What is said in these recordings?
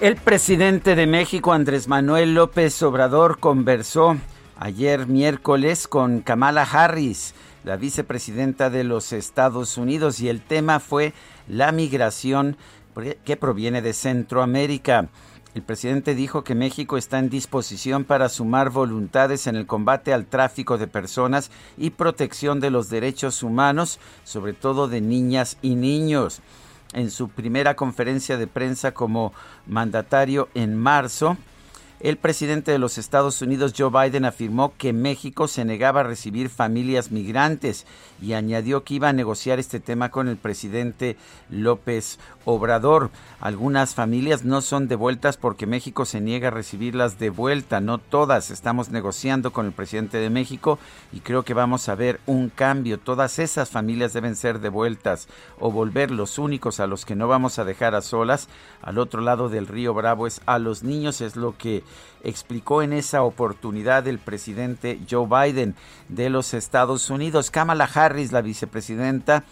El presidente de México, Andrés Manuel López Obrador, conversó ayer miércoles con Kamala Harris, la vicepresidenta de los Estados Unidos, y el tema fue la migración que proviene de Centroamérica. El presidente dijo que México está en disposición para sumar voluntades en el combate al tráfico de personas y protección de los derechos humanos, sobre todo de niñas y niños en su primera conferencia de prensa como mandatario en marzo, el presidente de los Estados Unidos, Joe Biden, afirmó que México se negaba a recibir familias migrantes y añadió que iba a negociar este tema con el presidente López Obrador. Algunas familias no son devueltas porque México se niega a recibirlas de vuelta, no todas. Estamos negociando con el presidente de México y creo que vamos a ver un cambio. Todas esas familias deben ser devueltas o volver los únicos a los que no vamos a dejar a solas al otro lado del río Bravo es a los niños, es lo que explicó en esa oportunidad el presidente Joe Biden de los Estados Unidos. Kamala Harris, la vicepresidenta,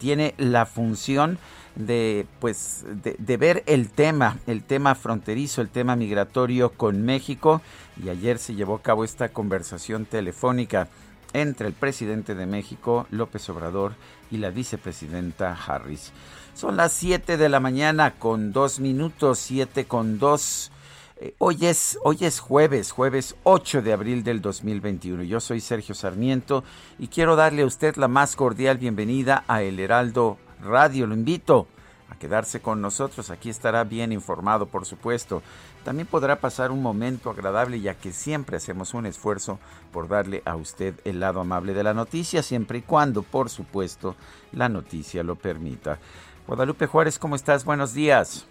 tiene la función de pues de, ver el tema, el tema fronterizo, el tema migratorio con México y ayer se llevó a cabo esta conversación telefónica entre el presidente de México, López Obrador, y la vicepresidenta Harris. Son las 7 de la mañana con dos minutos, 7 con dos. Eh, hoy es, hoy es jueves, jueves 8 de abril del 2021. Yo soy Sergio Sarmiento y quiero darle a usted la más cordial bienvenida a El Heraldo Radio. Lo invito a quedarse con nosotros. Aquí estará bien informado, por supuesto. También podrá pasar un momento agradable ya que siempre hacemos un esfuerzo por darle a usted el lado amable de la noticia, siempre y cuando, por supuesto, la noticia lo permita. Guadalupe Juárez, ¿cómo estás? Buenos días.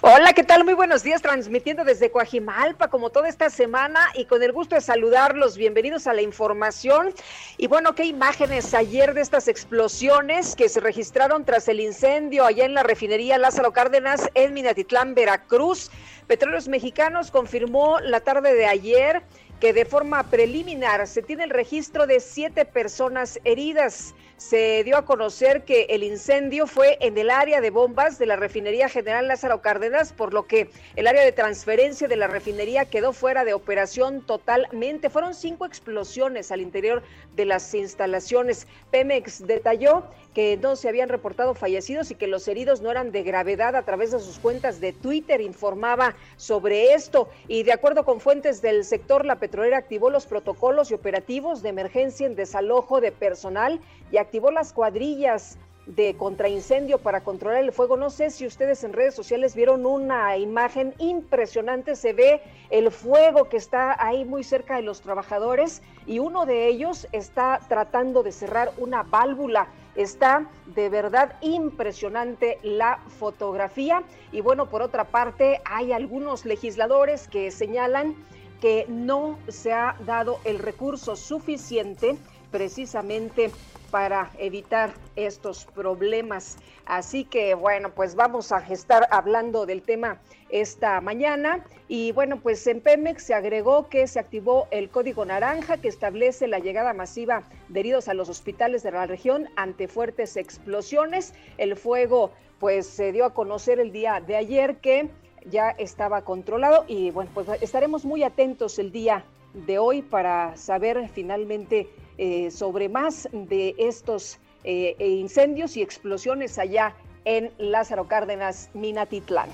Hola, ¿qué tal? Muy buenos días, transmitiendo desde Coajimalpa como toda esta semana y con el gusto de saludarlos. Bienvenidos a la información. Y bueno, qué imágenes ayer de estas explosiones que se registraron tras el incendio allá en la refinería Lázaro Cárdenas en Minatitlán, Veracruz. Petróleos Mexicanos confirmó la tarde de ayer que de forma preliminar se tiene el registro de siete personas heridas se dio a conocer que el incendio fue en el área de bombas de la refinería General Lázaro Cárdenas, por lo que el área de transferencia de la refinería quedó fuera de operación totalmente. Fueron cinco explosiones al interior de las instalaciones. Pemex detalló que no se habían reportado fallecidos y que los heridos no eran de gravedad a través de sus cuentas de Twitter, informaba sobre esto. Y de acuerdo con fuentes del sector, la petrolera activó los protocolos y operativos de emergencia en desalojo de personal y activó las cuadrillas de contraincendio para controlar el fuego. No sé si ustedes en redes sociales vieron una imagen impresionante. Se ve el fuego que está ahí muy cerca de los trabajadores y uno de ellos está tratando de cerrar una válvula. Está de verdad impresionante la fotografía. Y bueno, por otra parte, hay algunos legisladores que señalan que no se ha dado el recurso suficiente precisamente para evitar estos problemas. Así que bueno, pues vamos a estar hablando del tema esta mañana. Y bueno, pues en Pemex se agregó que se activó el código naranja que establece la llegada masiva de heridos a los hospitales de la región ante fuertes explosiones. El fuego pues se dio a conocer el día de ayer que ya estaba controlado y bueno, pues estaremos muy atentos el día de hoy para saber finalmente eh, sobre más de estos eh, incendios y explosiones allá en Lázaro Cárdenas, Minatitlán.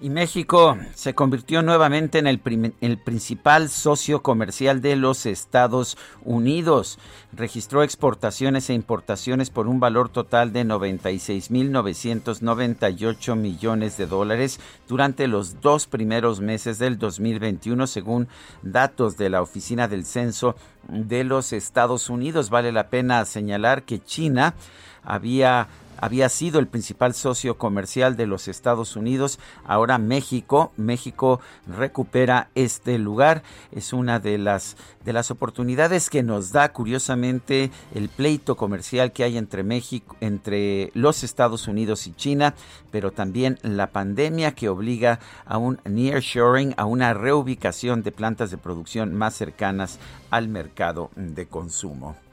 Y México se convirtió nuevamente en el, principal socio comercial de los Estados Unidos. Registró exportaciones e importaciones por un valor total de 96.998 millones de dólares durante los dos primeros meses del 2021, según datos de la Oficina del Censo de los Estados Unidos. Vale la pena señalar que China había había sido el principal socio comercial de los Estados Unidos. Ahora México, México recupera este lugar. Es una de las de las oportunidades que nos da curiosamente el pleito comercial que hay entre México, entre los Estados Unidos y China, pero también la pandemia que obliga a un nearshoring, a una reubicación de plantas de producción más cercanas al mercado de consumo.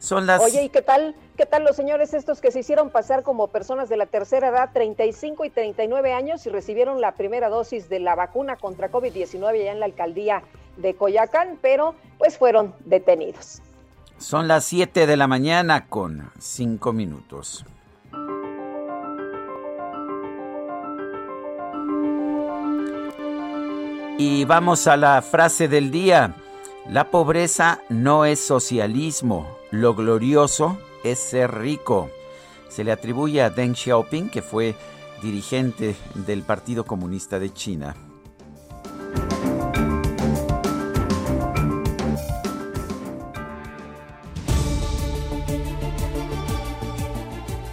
Son las... Oye, ¿y qué tal? ¿Qué tal los señores estos que se hicieron pasar como personas de la tercera edad, 35 y 39 años, y recibieron la primera dosis de la vacuna contra COVID-19 allá en la alcaldía de Coyacán, pero pues fueron detenidos? Son las 7 de la mañana con 5 minutos. Y vamos a la frase del día. La pobreza no es socialismo, lo glorioso es ser rico. Se le atribuye a Deng Xiaoping, que fue dirigente del Partido Comunista de China.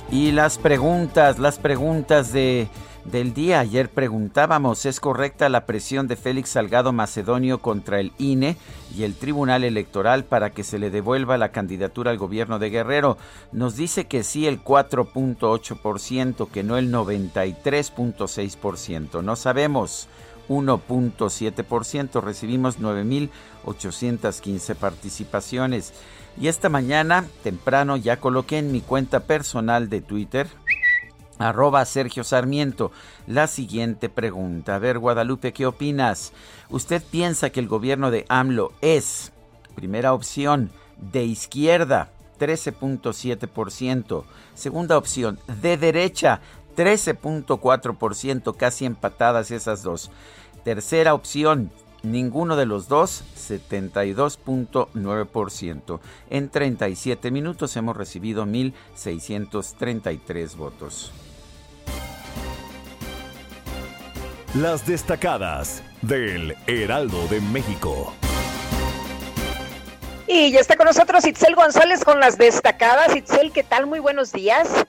Y las preguntas, las preguntas de del día. Ayer preguntábamos, ¿es correcta la presión de Félix Salgado Macedonio contra el INE y el Tribunal Electoral para que se le devuelva la candidatura al gobierno de Guerrero? Nos dice que sí el 4.8%, que no el 93.6%. No sabemos. 1.7%, recibimos 9.815 participaciones. Y esta mañana, temprano, ya coloqué en mi cuenta personal de Twitter, Arroba Sergio Sarmiento. La siguiente pregunta. A ver, Guadalupe, ¿qué opinas? ¿Usted piensa que el gobierno de AMLO es, primera opción, de izquierda, 13.7%? Segunda opción, de derecha, 13.4%, casi empatadas esas dos. Tercera opción, ninguno de los dos, 72.9%. En 37 minutos hemos recibido 1.633 votos. Las destacadas del Heraldo de México. Y ya está con nosotros Itzel González con las destacadas. Itzel, ¿qué tal? Muy buenos días.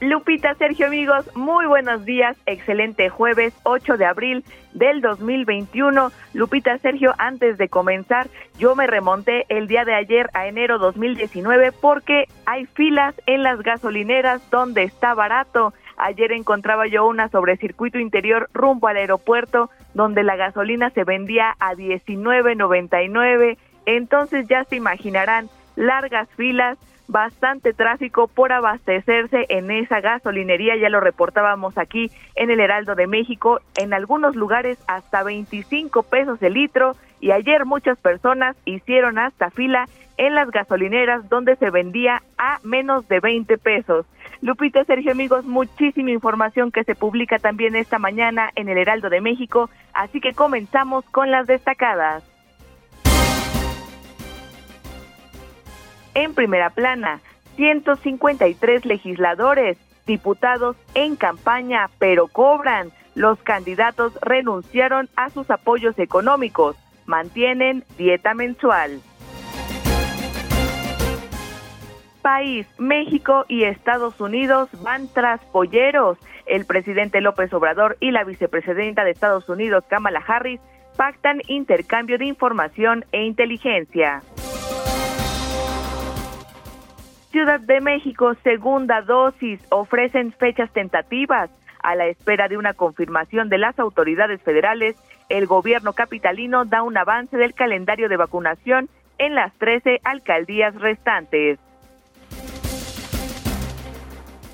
Lupita, Sergio, amigos, muy buenos días. Excelente jueves 8 de abril del 2021. Lupita, Sergio, antes de comenzar, yo me remonté el día de ayer a enero 2019 porque hay filas en las gasolineras donde está barato. Ayer encontraba yo una sobre circuito interior rumbo al aeropuerto donde la gasolina se vendía a 19.99. Entonces ya se imaginarán largas filas, bastante tráfico por abastecerse en esa gasolinería, ya lo reportábamos aquí en el Heraldo de México, en algunos lugares hasta 25 pesos el litro y ayer muchas personas hicieron hasta fila en las gasolineras donde se vendía a menos de 20 pesos. Lupita, Sergio, amigos, muchísima información que se publica también esta mañana en el Heraldo de México, así que comenzamos con las destacadas. En primera plana, 153 legisladores, diputados en campaña, pero cobran. Los candidatos renunciaron a sus apoyos económicos, mantienen dieta mensual país, México y Estados Unidos van tras polleros. El presidente López Obrador y la vicepresidenta de Estados Unidos, Kamala Harris, pactan intercambio de información e inteligencia. Ciudad de México, segunda dosis, ofrecen fechas tentativas. A la espera de una confirmación de las autoridades federales, el gobierno capitalino da un avance del calendario de vacunación en las 13 alcaldías restantes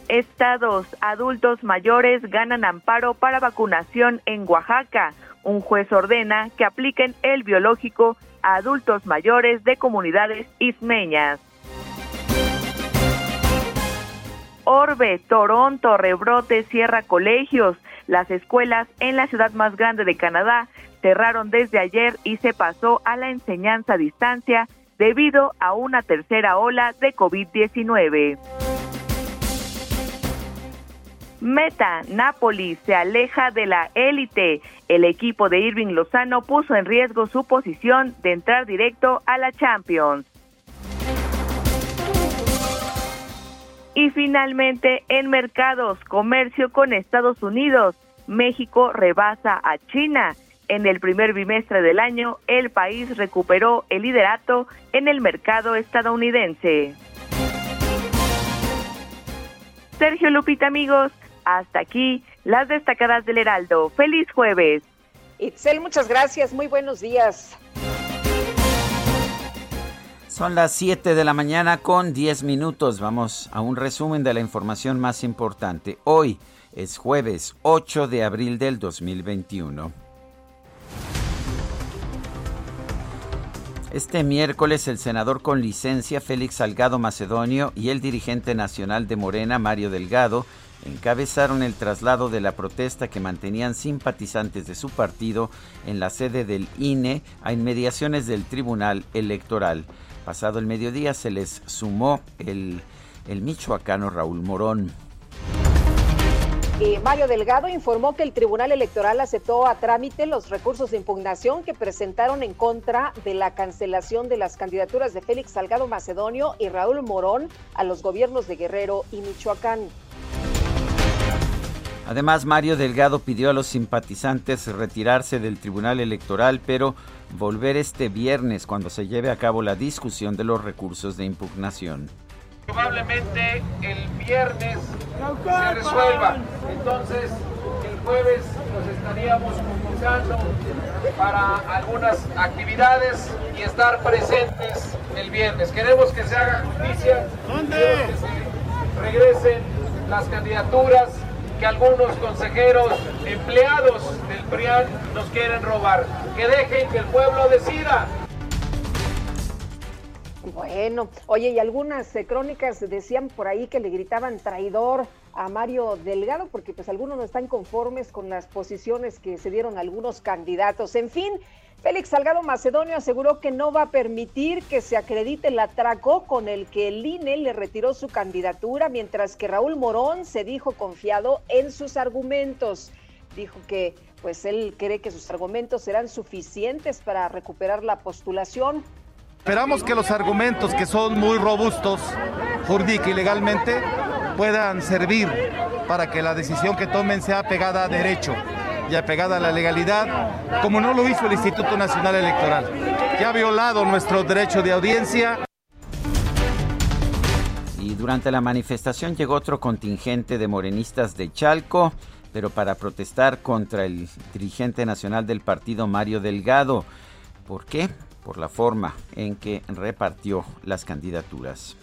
estados adultos mayores ganan amparo para vacunación en Oaxaca. Un juez ordena que apliquen el biológico a adultos mayores de comunidades ismeñas. Orbe, Toronto, rebrote, cierra colegios. Las escuelas en la ciudad más grande de Canadá cerraron desde ayer y se pasó a la enseñanza a distancia debido a una tercera ola de COVID-19. Meta, Napoli se aleja de la élite. El equipo de Irving Lozano puso en riesgo su posición de entrar directo a la Champions. Y finalmente, en mercados, comercio con Estados Unidos, México rebasa a China. En el primer bimestre del año, el país recuperó el liderato en el mercado estadounidense. Sergio Lupita, amigos, hasta aquí las destacadas del Heraldo. Feliz jueves. Itzel, muchas gracias. Muy buenos días. Son las 7 de la mañana con 10 minutos. Vamos a un resumen de la información más importante. Hoy es jueves 8 de abril del 2021. Este miércoles el senador con licencia Félix Salgado Macedonio y el dirigente nacional de Morena Mario Delgado encabezaron el traslado de la protesta que mantenían simpatizantes de su partido en la sede del INE a inmediaciones del Tribunal Electoral. Pasado el mediodía se les sumó el, michoacano Raúl Morón. Mario Delgado informó que el Tribunal Electoral aceptó a trámite los recursos de impugnación que presentaron en contra de la cancelación de las candidaturas de Félix Salgado Macedonio y Raúl Morón a los gobiernos de Guerrero y Michoacán. Además, Mario Delgado pidió a los simpatizantes retirarse del Tribunal Electoral, pero volver este viernes cuando se lleve a cabo la discusión de los recursos de impugnación probablemente el viernes se resuelva. Entonces, el jueves nos estaríamos convocando para algunas actividades y estar presentes el viernes. Queremos que se haga justicia, que se regresen las candidaturas que algunos consejeros empleados del PRIAN nos quieren robar. Que dejen que el pueblo decida. Bueno, oye, y algunas eh, crónicas decían por ahí que le gritaban traidor a Mario Delgado, porque pues algunos no están conformes con las posiciones que se dieron algunos candidatos. En fin, Félix Salgado Macedonio aseguró que no va a permitir que se acredite el atraco con el que el INE le retiró su candidatura, mientras que Raúl Morón se dijo confiado en sus argumentos. Dijo que pues él cree que sus argumentos serán suficientes para recuperar la postulación Esperamos que los argumentos que son muy robustos jurídica y legalmente puedan servir para que la decisión que tomen sea pegada a derecho y apegada a la legalidad, como no lo hizo el Instituto Nacional Electoral, que ha violado nuestro derecho de audiencia. Y durante la manifestación llegó otro contingente de morenistas de Chalco, pero para protestar contra el dirigente nacional del partido Mario Delgado. ¿Por qué? Por la forma en que repartió las candidaturas.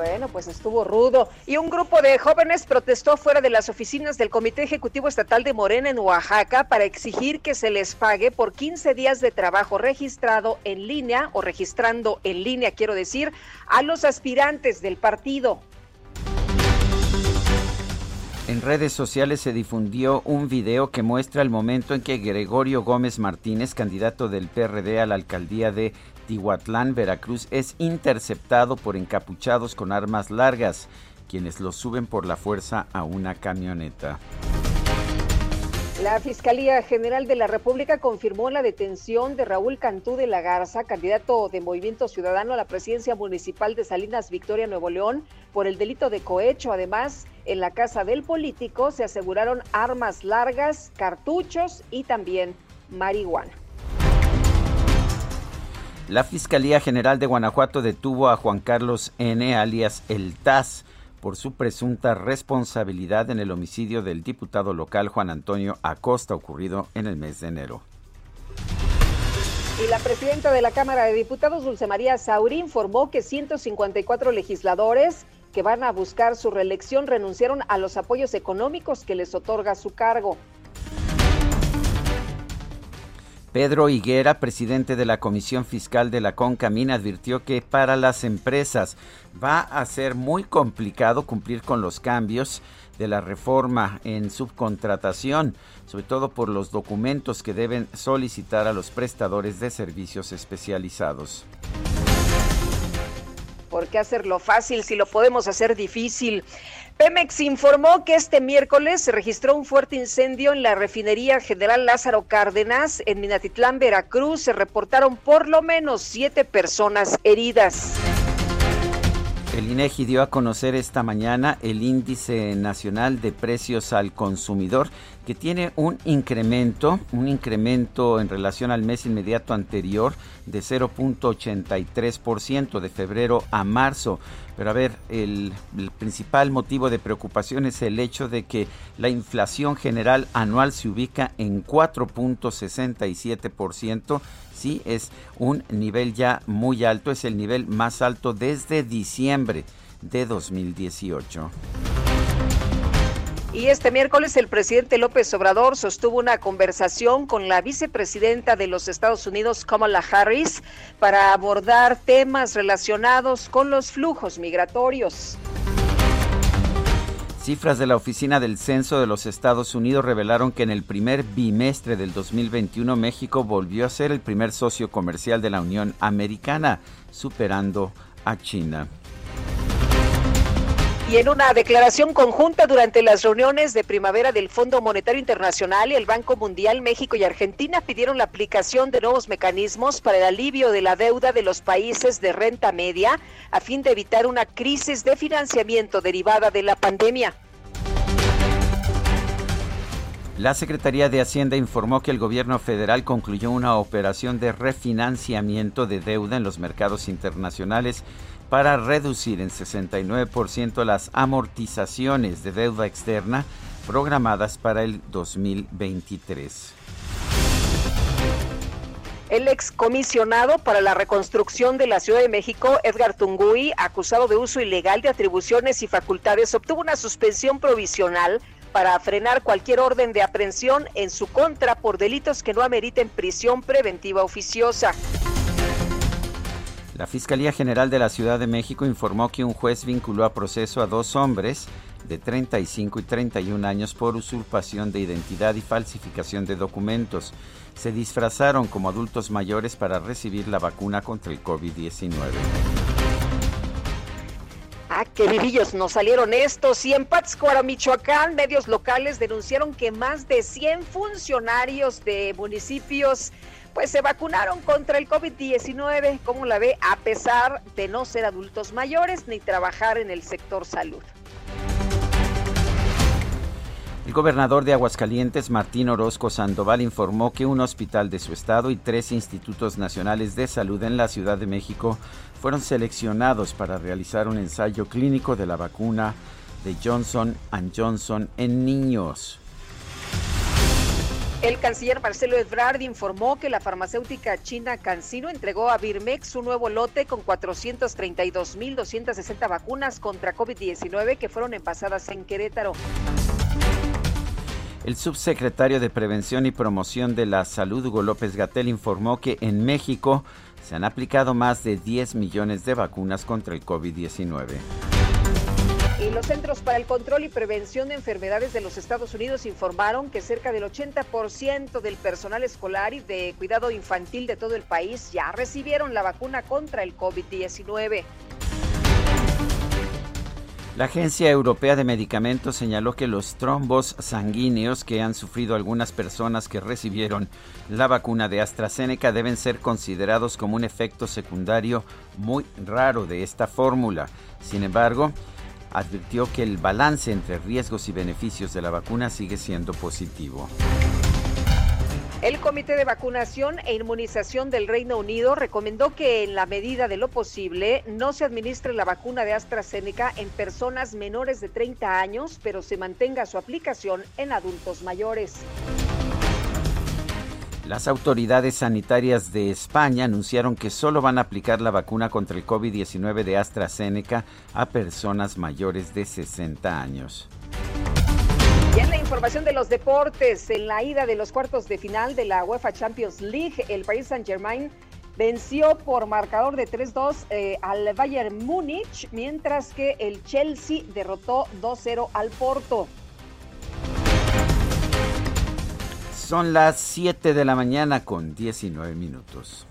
Bueno, pues estuvo rudo. Y un grupo de jóvenes protestó fuera de las oficinas del Comité Ejecutivo Estatal de Morena en Oaxaca para exigir que se les pague por 15 días de trabajo registrado en línea o registrando en línea, quiero decir, a los aspirantes del partido. En redes sociales se difundió un video que muestra el momento en que Gregorio Gómez Martínez, candidato del PRD a la alcaldía de Tihuatlán, Veracruz, es interceptado por encapuchados con armas largas, quienes lo suben por la fuerza a una camioneta. La Fiscalía General de la República confirmó la detención de Raúl Cantú de la Garza, candidato de Movimiento Ciudadano a la presidencia municipal de Salinas Victoria, Nuevo León, por el delito de cohecho. Además, en la casa del político se aseguraron armas largas, cartuchos y también marihuana. La Fiscalía General de Guanajuato detuvo a Juan Carlos N., alias El TAS, por su presunta responsabilidad en el homicidio del diputado local Juan Antonio Acosta ocurrido en el mes de enero. Y la presidenta de la Cámara de Diputados, Dulce María Sauri, informó que 154 legisladores que van a buscar su reelección renunciaron a los apoyos económicos que les otorga su cargo. Pedro Higuera, presidente de la Comisión Fiscal de la CONCAMIN, advirtió que para las empresas va a ser muy complicado cumplir con los cambios de la reforma en subcontratación, sobre todo por los documentos que deben solicitar a los prestadores de servicios especializados. ¿Por qué hacerlo fácil si lo podemos hacer difícil? Pemex informó que este miércoles se registró un fuerte incendio en la refinería General Lázaro Cárdenas en Minatitlán, Veracruz. Se reportaron por lo menos siete personas heridas. El INEGI dio a conocer esta mañana el índice nacional de precios al consumidor que tiene un incremento, un incremento en relación al mes inmediato anterior de 0.83% de febrero a marzo. Pero a ver, el, el, principal motivo de preocupación es el hecho de que la inflación general anual se ubica en 4.67%. Sí, es un nivel ya muy alto, es el nivel más alto desde diciembre de 2018. Y este miércoles el presidente López Obrador sostuvo una conversación con la vicepresidenta de los Estados Unidos, Kamala Harris, para abordar temas relacionados con los flujos migratorios. Cifras de la Oficina del Censo de los Estados Unidos revelaron que en el primer bimestre del 2021 México volvió a ser el primer socio comercial de la Unión Americana, superando a China. Y en una declaración conjunta durante las reuniones de primavera del Fondo Monetario Internacional y el Banco Mundial, México y Argentina pidieron la aplicación de nuevos mecanismos para el alivio de la deuda de los países de renta media a fin de evitar una crisis de financiamiento derivada de la pandemia. La Secretaría de Hacienda informó que el gobierno federal concluyó una operación de refinanciamiento de deuda en los mercados internacionales para reducir en 69% las amortizaciones de deuda externa programadas para el 2023. El excomisionado para la reconstrucción de la Ciudad de México, Edgar Tungui, acusado de uso ilegal de atribuciones y facultades, obtuvo una suspensión provisional para frenar cualquier orden de aprehensión en su contra por delitos que no ameriten prisión preventiva oficiosa. La Fiscalía General de la Ciudad de México informó que un juez vinculó a proceso a dos hombres de 35 y 31 años por usurpación de identidad y falsificación de documentos. Se disfrazaron como adultos mayores para recibir la vacuna contra el COVID-19. Ah, qué vivillos nos salieron estos. Y en Pátzcuaro, Michoacán, medios locales denunciaron que más de 100 funcionarios de municipios pues se vacunaron contra el COVID-19, como la ve, a pesar de no ser adultos mayores ni trabajar en el sector salud. El gobernador de Aguascalientes, Martín Orozco Sandoval, informó que un hospital de su estado y tres institutos nacionales de salud en la Ciudad de México fueron seleccionados para realizar un ensayo clínico de la vacuna de Johnson Johnson en niños. El canciller Marcelo Ebrard informó que la farmacéutica china CanSino entregó a Birmex un nuevo lote con 432.260 vacunas contra COVID-19 que fueron envasadas en Querétaro. El subsecretario de Prevención y Promoción de la Salud, Hugo López Gatel, informó que en México se han aplicado más de 10 millones de vacunas contra el COVID-19. Y los Centros para el Control y Prevención de Enfermedades de los Estados Unidos informaron que cerca del 80% del personal escolar y de cuidado infantil de todo el país ya recibieron la vacuna contra el COVID-19. La Agencia Europea de Medicamentos señaló que los trombos sanguíneos que han sufrido algunas personas que recibieron la vacuna de AstraZeneca deben ser considerados como un efecto secundario muy raro de esta fórmula. Sin embargo, advirtió que el balance entre riesgos y beneficios de la vacuna sigue siendo positivo. El Comité de Vacunación e Inmunización del Reino Unido recomendó que en la medida de lo posible no se administre la vacuna de AstraZeneca en personas menores de 30 años, pero se mantenga su aplicación en adultos mayores. Las autoridades sanitarias de España anunciaron que solo van a aplicar la vacuna contra el COVID-19 de AstraZeneca a personas mayores de 60 años. Y en la información de los deportes, en la ida de los cuartos de final de la UEFA Champions League, el Paris Saint-Germain venció por marcador de 3-2 eh, al Bayern Múnich, mientras que el Chelsea derrotó 2-0 al Porto. Son las 7 de la mañana con 19 minutos.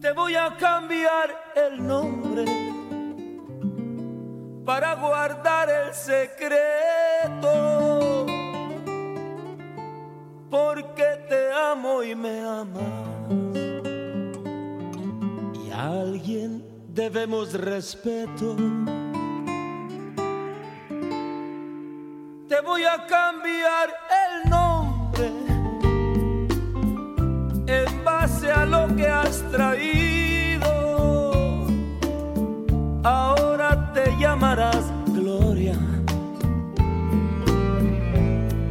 Te voy a cambiar el nombre para guardar el secreto. Porque te amo y me amas. Y a alguien debemos respeto. Te voy a cambiar el nombre en base a lo que has traído. Ahora te llamarás Gloria.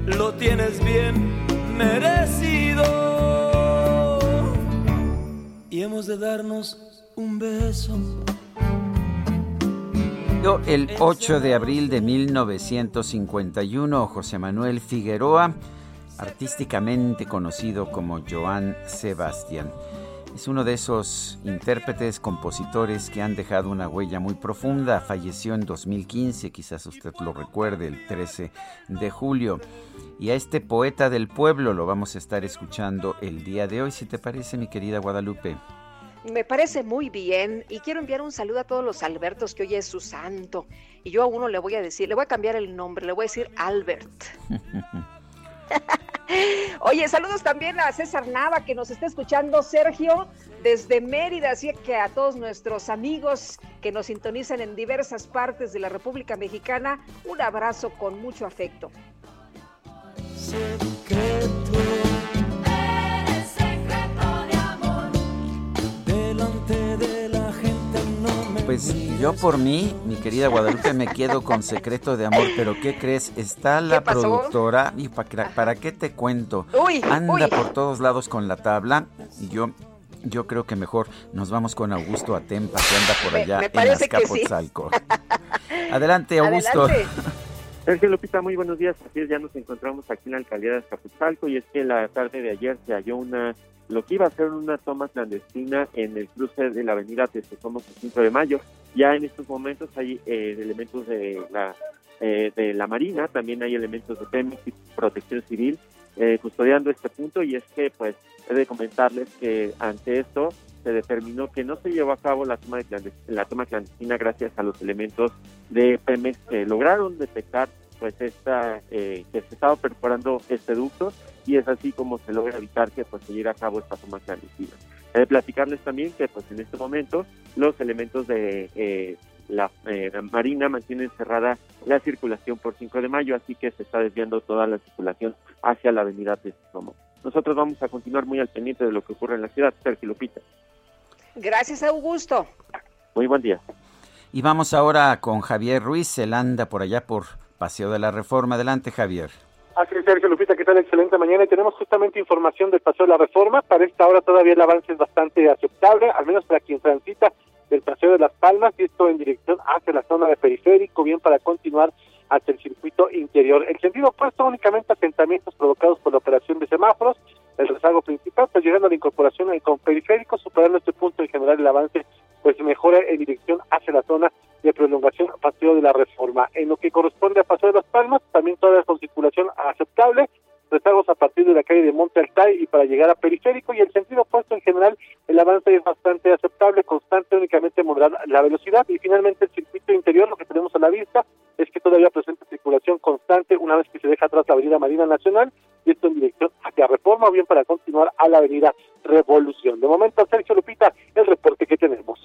Lo tienes bien merecido. Y hemos de darnos un beso. El 8 de abril de 1951, José Manuel Figueroa, artísticamente conocido como Joan Sebastián, es uno de esos intérpretes, compositores que han dejado una huella muy profunda. Falleció en 2015, quizás usted lo recuerde, el 13 de julio. Y a este poeta del pueblo lo vamos a estar escuchando el día de hoy, si te parece, mi querida Guadalupe. Me parece muy bien y quiero enviar un saludo a todos los Albertos que hoy es su santo. Y yo a uno le voy a decir, le voy a cambiar el nombre, le voy a decir Albert. Oye, saludos también a César Nava que nos está escuchando, Sergio, desde Mérida, así que a todos nuestros amigos que nos sintonizan en diversas partes de la República Mexicana, un abrazo con mucho afecto. Pues yo por mí, mi querida Guadalupe, me quedo con secreto de amor, pero ¿qué crees? Está la productora, y para, qué te cuento, anda por todos lados con la tabla, y yo yo creo que mejor nos vamos con Augusto Atempa, que anda por allá en Azcapotzalco. Adelante, Augusto. Sergio Lupita, muy buenos días. Así ya nos encontramos aquí en la alcaldía de Azcapotzalco y es que la tarde de ayer se halló una lo que iba a ser una toma clandestina en el cruce de la avenida Somos el 5 de Mayo. Ya en estos momentos hay eh, elementos de la eh, de la Marina, también hay elementos de Pemex y Protección Civil eh, custodiando este punto y es que pues he de comentarles que ante esto se determinó que no se llevó a cabo la toma, de la toma clandestina gracias a los elementos de Pemex que lograron detectar pues esta que se estaba perforando este ducto y es así como se logra evitar que pues se lleve a cabo esta toma clandestina. De platicarles también que pues en este momento los elementos de eh, la, eh, Marina mantienen cerrada la circulación por 5 de mayo, así que se está desviando toda la circulación hacia la avenida Texcomo. Nosotros vamos a continuar muy al pendiente de lo que ocurre en la ciudad. Sergio Lupita. Gracias, Augusto. Muy buen día. Y vamos ahora con Javier Ruiz, él anda por allá por Paseo de la Reforma. Adelante, Javier. Así es, Sergio Lupita, ¿qué tal? Excelente mañana. Y tenemos justamente información del Paseo de la Reforma. Para esta hora todavía el avance es bastante aceptable, al menos para quien transita del Paseo de las Palmas, y esto en dirección hacia la zona de periférico, bien para continuar hacia el circuito interior. El sentido opuesto únicamente asentamientos provocados por la operación de semáforos, el rezago principal, pues llegando a la incorporación con periférico, superando este punto en general el avance pues mejora en dirección hacia la zona de prolongación Paseo de la Reforma. En lo que corresponde a Paseo de las Palmas, también toda con circulación aceptable, rezagos a partir de la calle de Monte Altay y para llegar a Periférico y el sentido opuesto en general el avance es bastante aceptable, constante, únicamente moderar la velocidad y finalmente el circuito interior, lo que tenemos a la vista es que todavía presenta circulación constante una vez que se deja atrás la avenida Marina Nacional y esto en dirección hacia Reforma o bien para continuar a la avenida Revolución. De momento, Sergio Lupita, el reporte que tenemos.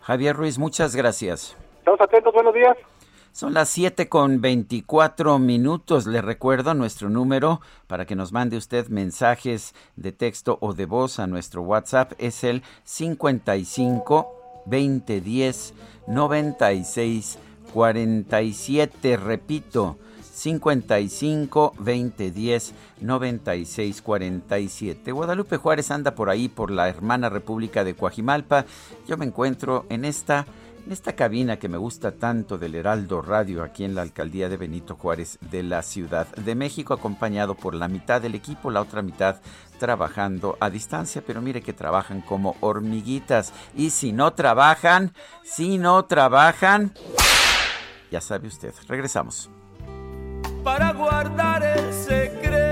Javier Ruiz, muchas gracias. Estamos atentos, buenos días. Son las 7 con 24 minutos. Le recuerdo nuestro número para que nos mande usted mensajes de texto o de voz a nuestro WhatsApp. Es el 55 2010 96 47. Repito, 55 2010 96 47. Guadalupe Juárez anda por ahí, por la hermana República de Coajimalpa. Yo me encuentro en esta en esta cabina que me gusta tanto del Heraldo Radio aquí en la alcaldía de Benito Juárez de la Ciudad de México, acompañado por la mitad del equipo, la otra mitad trabajando a distancia, pero mire que trabajan como hormiguitas. Y si no trabajan, si no trabajan, ya sabe usted, regresamos. Para guardar el secreto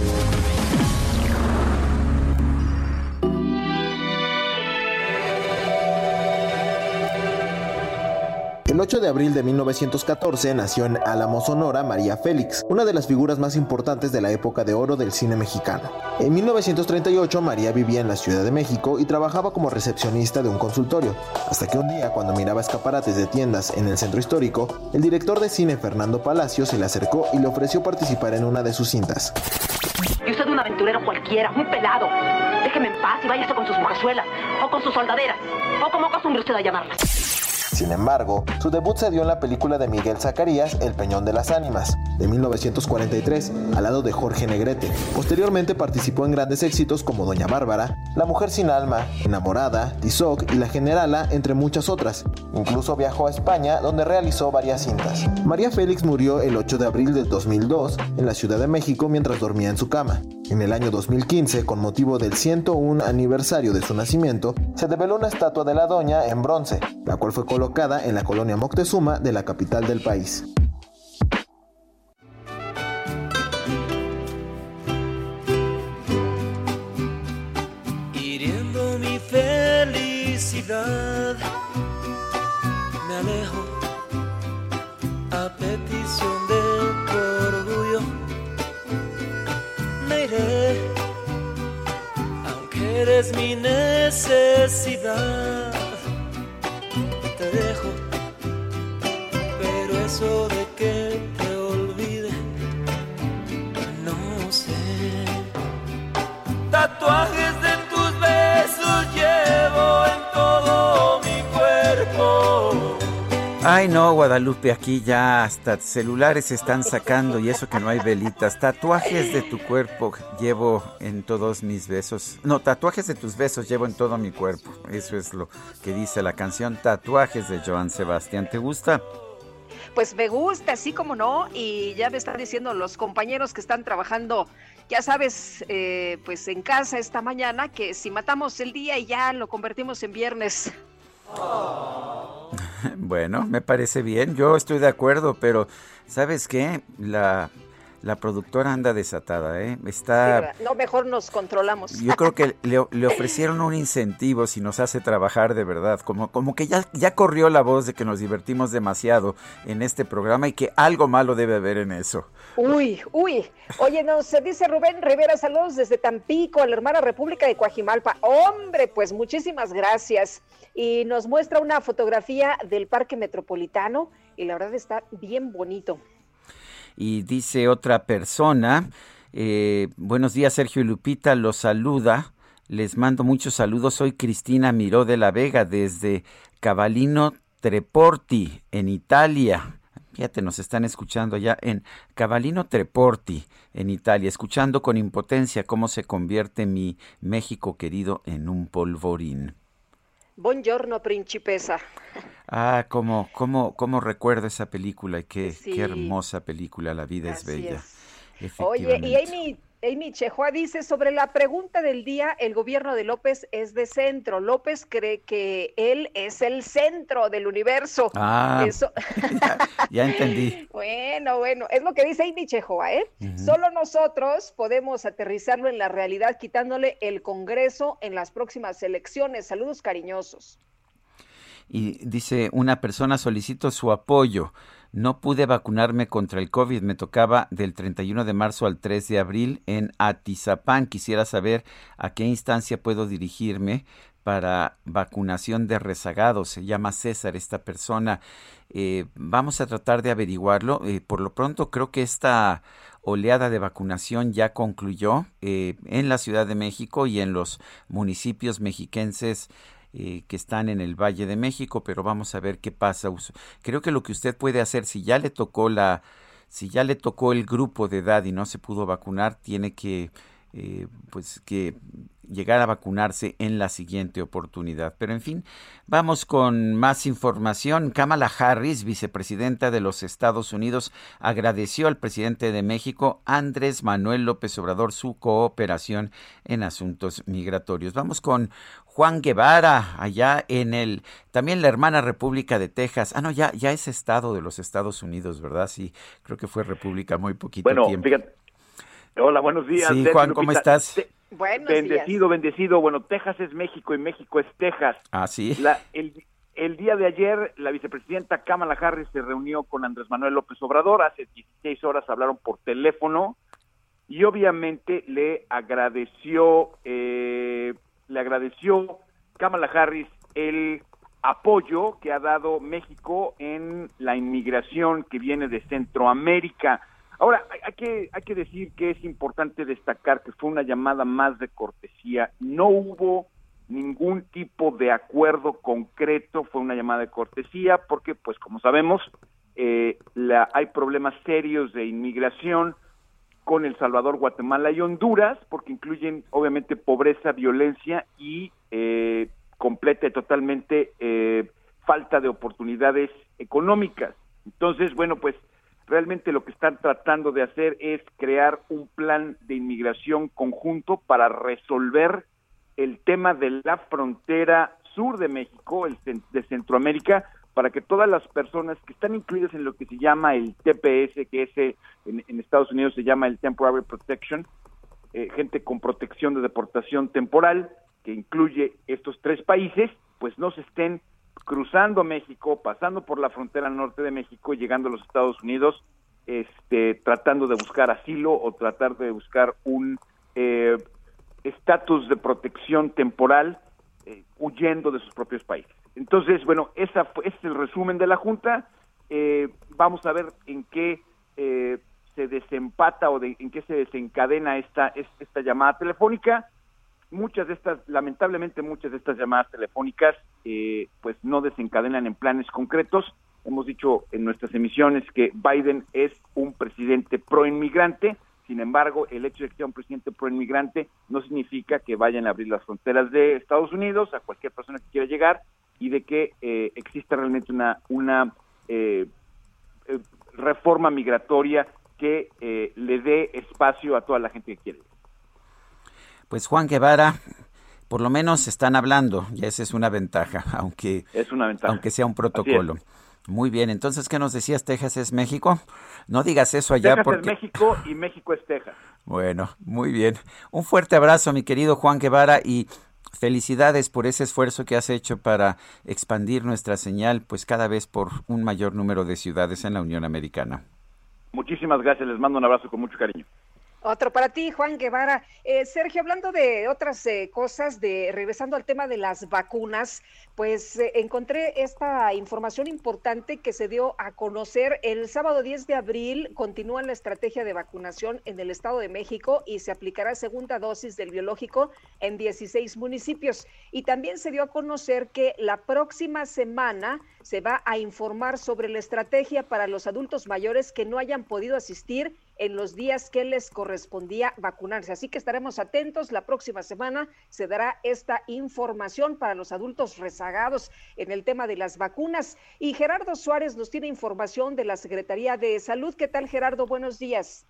El 8 de abril de 1914 nació en Álamo, Sonora, María Félix, una de las figuras más importantes de la época de oro del cine mexicano. En 1938 María vivía en la Ciudad de México y trabajaba como recepcionista de un consultorio, hasta que un día cuando miraba escaparates de tiendas en el centro histórico, el director de cine Fernando Palacio se le acercó y le ofreció participar en una de sus cintas. Yo soy un aventurero cualquiera, un pelado. Déjeme en paz y váyase con sus mujerzuelas, o con sus soldaderas, o como acostumbre usted a llamarlas. Sin embargo, su debut se dio en la película de Miguel Zacarías, El Peñón de las Ánimas, de 1943, al lado de Jorge Negrete. Posteriormente participó en grandes éxitos como Doña Bárbara, La Mujer Sin Alma, Enamorada, Tizoc y La Generala, entre muchas otras. Incluso viajó a España, donde realizó varias cintas. María Félix murió el 8 de abril del 2002 en la Ciudad de México mientras dormía en su cama. En el año 2015, con motivo del 101 aniversario de su nacimiento, se develó una estatua de la doña en bronce, la cual fue colocada en la colonia Moctezuma de la capital del país. Hiriendo mi felicidad, me alejo a petición de tu orgullo. Me iré, aunque eres mi necesidad. Eso de que te olvide, no sé. Tatuajes de tus besos llevo en todo mi cuerpo. Ay no, Guadalupe, aquí ya hasta celulares están sacando y eso que no hay velitas. Tatuajes de tu cuerpo llevo en todos mis besos. No, tatuajes de tus besos llevo en todo mi cuerpo. Eso es lo que dice la canción Tatuajes de Joan Sebastián. ¿Te gusta? Pues me gusta, así como no, y ya me están diciendo los compañeros que están trabajando, ya sabes, eh, pues en casa esta mañana, que si matamos el día y ya lo convertimos en viernes. Bueno, me parece bien, yo estoy de acuerdo, pero ¿sabes qué? La, la productora anda desatada, ¿eh? Está... no, mejor nos controlamos. Yo creo que le, le ofrecieron un incentivo si nos hace trabajar de verdad, como, como que ya, ya corrió la voz de que nos divertimos demasiado en este programa y que algo malo debe haber en eso. Uy, uy. Oye, nos dice Rubén Rivera, saludos desde Tampico, a la hermana República de Coajimalpa. Hombre, pues muchísimas gracias. Y nos muestra una fotografía del Parque Metropolitano y la verdad está bien bonito. Y dice otra persona, eh, buenos días Sergio y Lupita, los saluda, les mando muchos saludos, soy Cristina Miró de la Vega desde Cavallino Treporti, en Italia. Fíjate, nos están escuchando allá en Cavallino Treporti, en Italia, escuchando con impotencia cómo se convierte mi México querido en un polvorín. Buongiorno, principesa. Ah, cómo, cómo, cómo recuerdo esa película y qué, Sí. qué hermosa película, La vida es bella. es. Oye, y. Amy Amy Chejoa dice, sobre la pregunta del día, el gobierno de López es de centro. López cree que él es el centro del universo. Ah, ya, entendí. bueno, bueno, es lo que dice Amy Chejoa, ¿eh? Solo nosotros podemos aterrizarlo en la realidad quitándole el Congreso en las próximas elecciones. Saludos cariñosos. Y dice, una persona solicito su apoyo. No pude vacunarme contra el COVID, me tocaba del 31 de marzo al 3 de abril en Atizapán. Quisiera saber a qué instancia puedo dirigirme para vacunación de rezagados. Se llama César esta persona. Eh, vamos a tratar de averiguarlo. Eh, por lo pronto creo que esta oleada de vacunación ya concluyó eh, en la Ciudad de México y en los municipios mexiquenses eh, que están en el Valle de México, pero vamos a ver qué pasa. Creo que lo que usted puede hacer, si ya le tocó la, si ya le tocó el grupo de edad y no se pudo vacunar, tiene que, eh, pues que llegar a vacunarse en la siguiente oportunidad. Pero en fin, vamos con más información. Kamala Harris, vicepresidenta de los Estados Unidos, agradeció al presidente de México, Andrés Manuel López Obrador, su cooperación en asuntos migratorios. Vamos con Juan Guevara, allá en el, también la hermana República de Texas. Ah, no, ya, ya es estado de los Estados Unidos, ¿verdad? Sí, creo que fue república muy poquito bueno, tiempo. Fíjate. Hola, buenos días. Sí, Juan, ¿cómo estás? bendecido, bendecido. Bueno, Texas es México y México es Texas. Ah, sí. La, el, el día de ayer, la vicepresidenta Kamala Harris se reunió con Andrés Manuel López Obrador. Hace 16 horas hablaron por teléfono y obviamente le agradeció, eh, le agradeció Kamala Harris el apoyo que ha dado México en la inmigración que viene de Centroamérica. Ahora, hay que, hay que decir que es importante destacar que fue una llamada más de cortesía. No hubo ningún tipo de acuerdo concreto, fue una llamada de cortesía, porque, pues, como sabemos, eh, la, hay problemas serios de inmigración con El Salvador, Guatemala y Honduras, porque incluyen, obviamente, pobreza, violencia y eh, completa y totalmente eh, falta de oportunidades económicas. Entonces, bueno, pues realmente lo que están tratando de hacer es crear un plan de inmigración conjunto para resolver el tema de la frontera sur de México, el de Centroamérica, para que todas las personas que están incluidas en lo que se llama el TPS, que es eh, en, Estados Unidos se llama el Temporary Protection, eh, gente con protección de deportación temporal, que incluye estos tres países, pues no se estén cruzando México, pasando por la frontera norte de México, llegando a los Estados Unidos, este, tratando de buscar asilo o tratar de buscar un eh, estatus de protección temporal, huyendo de sus propios países. Entonces, bueno, esa ese es el resumen de la Junta. Eh, vamos a ver en qué se desempata o de, en qué se desencadena esta, esta llamada telefónica muchas de estas, lamentablemente muchas de estas llamadas telefónicas, eh, pues no desencadenan en planes concretos. Hemos dicho en nuestras emisiones que Biden es un presidente pro inmigrante, sin embargo, el hecho de que sea un presidente pro inmigrante no significa que vayan a abrir las fronteras de Estados Unidos a cualquier persona que quiera llegar y de que eh, exista realmente una, una eh, reforma migratoria que le dé espacio a toda la gente que quiere. Pues Juan Guevara, por lo menos están hablando, y esa es una ventaja, aunque, es una ventaja. aunque sea un protocolo. Muy bien, entonces, ¿qué nos decías? ¿Texas es México? No digas eso allá Texas porque... es México y México es Texas. Bueno, muy bien. Un fuerte abrazo, mi querido Juan Guevara, y felicidades por ese esfuerzo que has hecho para expandir nuestra señal, pues cada vez por un mayor número de ciudades en la Unión Americana. Muchísimas gracias, les mando un abrazo con mucho cariño. Otro para ti, Juan Guevara. Eh, Sergio, hablando de otras eh, cosas, de regresando al tema de las vacunas, pues eh, encontré esta información importante que se dio a conocer el sábado 10 de abril. Continúa la estrategia de vacunación en el Estado de México y se aplicará segunda dosis del biológico en 16 municipios. Y también se dio a conocer que la próxima semana se va a informar sobre la estrategia para los adultos mayores que no hayan podido asistir en los días que les correspondía vacunarse. Así que estaremos atentos. La próxima semana se dará esta información para los adultos rezagados en el tema de las vacunas. Y Gerardo Suárez nos tiene información de la Secretaría de Salud. ¿Qué tal, Gerardo? Buenos días.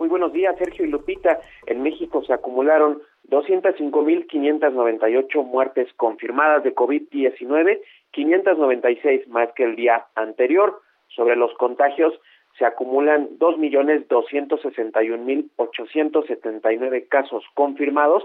Muy buenos días, Sergio y Lupita. En México se acumularon 205.598 muertes confirmadas de COVID-19, 596 más que el día anterior. Sobre los contagios se acumulan 2.261.879 casos confirmados,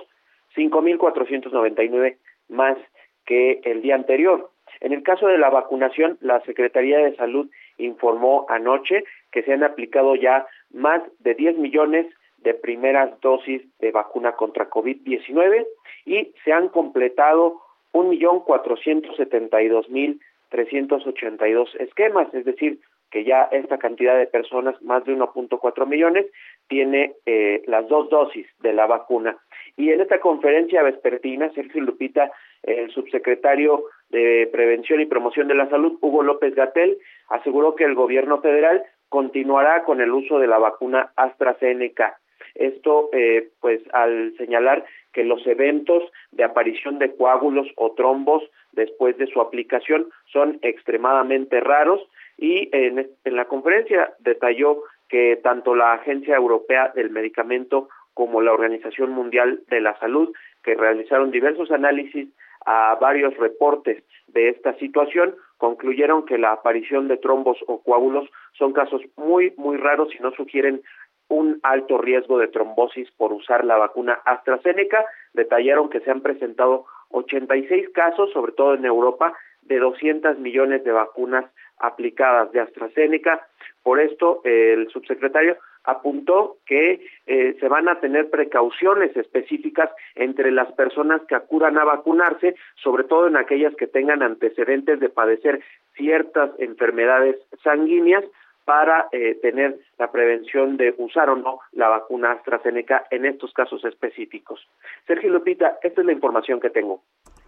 5.499 más que el día anterior. En el caso de la vacunación, la Secretaría de Salud informó anoche que se han aplicado ya más de 10 millones de primeras dosis de vacuna contra COVID-19 y se han completado 1.472.382 esquemas, es decir, que ya esta cantidad de personas, más de 1.4 millones, tiene eh, las dos dosis de la vacuna. Y en esta conferencia vespertina, Sergio Lupita, el subsecretario de Prevención y Promoción de la Salud, Hugo López Gatel, aseguró que el gobierno federal continuará con el uso de la vacuna AstraZeneca. Esto, eh, pues, al señalar que los eventos de aparición de coágulos o trombos después de su aplicación son extremadamente raros y en, la conferencia detalló que tanto la Agencia Europea del Medicamento como la Organización Mundial de la Salud, que realizaron diversos análisis a varios reportes de esta situación, concluyeron que la aparición de trombos o coágulos son casos muy, muy raros y no sugieren un alto riesgo de trombosis por usar la vacuna AstraZeneca. Detallaron que se han presentado 86 casos, sobre todo en Europa, de 200 millones de vacunas aplicadas de AstraZeneca. Por esto, el subsecretario apuntó que eh, se van a tener precauciones específicas entre las personas que acudan a vacunarse, sobre todo en aquellas que tengan antecedentes de padecer ciertas enfermedades sanguíneas para eh, tener la prevención de usar o no la vacuna AstraZeneca en estos casos específicos. Sergio Lupita, esta es la información que tengo.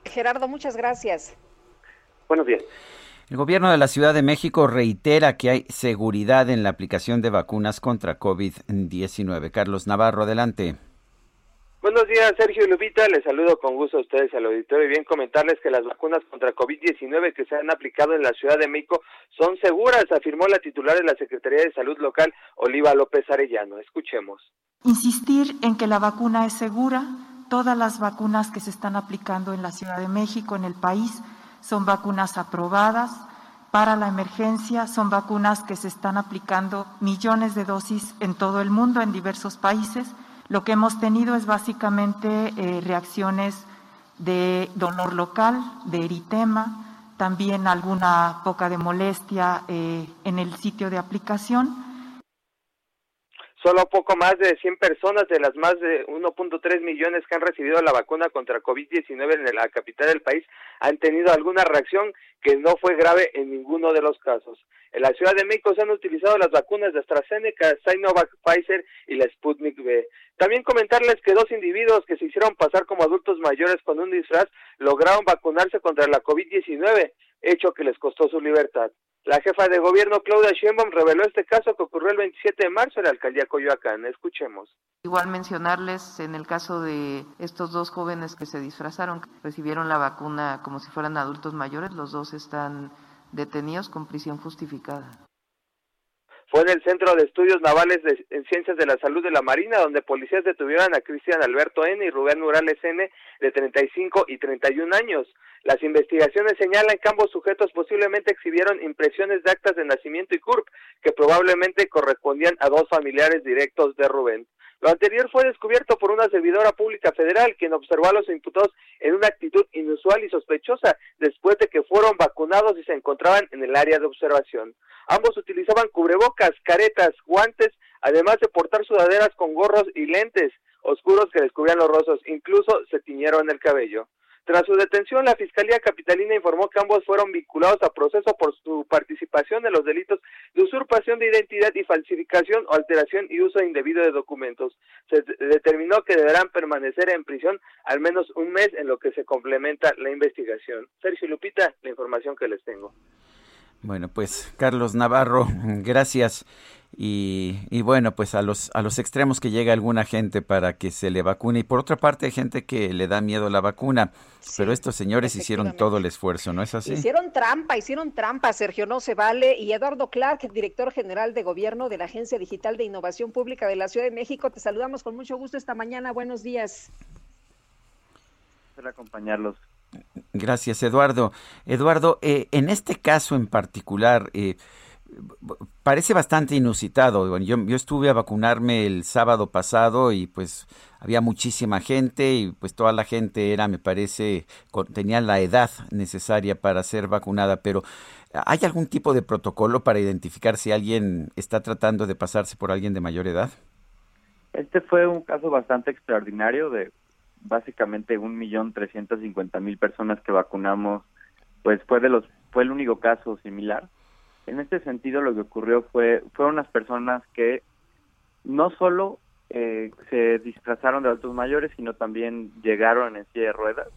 Gerardo, muchas gracias. Buenos días. El gobierno de la Ciudad de México reitera que hay seguridad en la aplicación de vacunas contra COVID-19. Carlos Navarro, adelante. Buenos días, Sergio y Lupita. Les saludo con gusto a ustedes al auditorio y bien comentarles que las vacunas contra COVID-19 que se han aplicado en la Ciudad de México son seguras, afirmó la titular de la Secretaría de Salud Local, Oliva López Arellano. Escuchemos. Insistir en que la vacuna es segura. Todas las vacunas que se están aplicando en la Ciudad de México, en el país, son vacunas aprobadas para la emergencia, son vacunas que se están aplicando millones de dosis en todo el mundo, en diversos países. Lo que hemos tenido es básicamente eh, reacciones de dolor local, de eritema, también alguna poca de molestia eh, en el sitio de aplicación Solo poco más de 100 personas de las más de 1.3 millones que han recibido la vacuna contra COVID-19 en la capital del país han tenido alguna reacción que no fue grave en ninguno de los casos. En la Ciudad de México se han utilizado las vacunas de AstraZeneca, Sinovac, Pfizer y la Sputnik V. También comentarles que dos individuos que se hicieron pasar como adultos mayores con un disfraz lograron vacunarse contra la COVID-19, hecho que les costó su libertad. La jefa de gobierno Claudia Sheinbaum reveló este caso que ocurrió el 27 de marzo en la alcaldía Coyoacán. Escuchemos. Igual mencionarles en el caso de estos dos jóvenes que se disfrazaron, recibieron la vacuna como si fueran adultos mayores, los dos están detenidos con prisión justificada. Fue en el Centro de Estudios Navales de, en Ciencias de la Salud de la Marina, donde policías detuvieron a Cristian Alberto N. y Rubén Morales N. de 35 y 31 años. Las investigaciones señalan que ambos sujetos posiblemente exhibieron impresiones de actas de nacimiento y CURP que probablemente correspondían a dos familiares directos de Rubén. Lo anterior fue descubierto por una servidora pública federal, quien observó a los imputados en una actitud inusual y sospechosa después de que fueron vacunados y se encontraban en el área de observación. Ambos utilizaban cubrebocas, caretas, guantes, además de portar sudaderas con gorros y lentes oscuros que descubrían los rostros, incluso se tiñeron el cabello. Tras su detención, la Fiscalía Capitalina informó que ambos fueron vinculados a proceso por su participación en los delitos de usurpación de identidad y falsificación o alteración y uso indebido de documentos. Se determinó que deberán permanecer en prisión al menos un mes en lo que se complementa la investigación. Sergio Lupita, la información que les tengo. Bueno, pues Carlos Navarro, gracias. Y, bueno, pues a los, a los extremos que llega alguna gente para que se le vacune. Y por otra parte hay gente que le da miedo a la vacuna. pero estos señores hicieron todo el esfuerzo, ¿no es así? Hicieron trampa, hicieron trampa, Sergio, no se vale. Y Eduardo Clark, director general de gobierno de la Agencia Digital de Innovación Pública de la Ciudad de México, te saludamos con mucho gusto esta mañana. Buenos días. acompañarlos. Gracias, Eduardo. Eduardo, eh, en este caso en particular, eh, parece bastante inusitado. yo, yo estuve a vacunarme el sábado pasado y pues había muchísima gente y pues toda la gente era, me parece, tenía la edad necesaria para ser vacunada, pero ¿hay algún tipo de protocolo para identificar si alguien está tratando de pasarse por alguien de mayor edad? Este fue un caso bastante extraordinario de básicamente un millón trescientos cincuenta mil personas que vacunamos, pues fue de los fue el único caso similar en este sentido, lo que ocurrió fue fueron unas personas que no solo eh, se disfrazaron de adultos mayores, sino también llegaron en silla de ruedas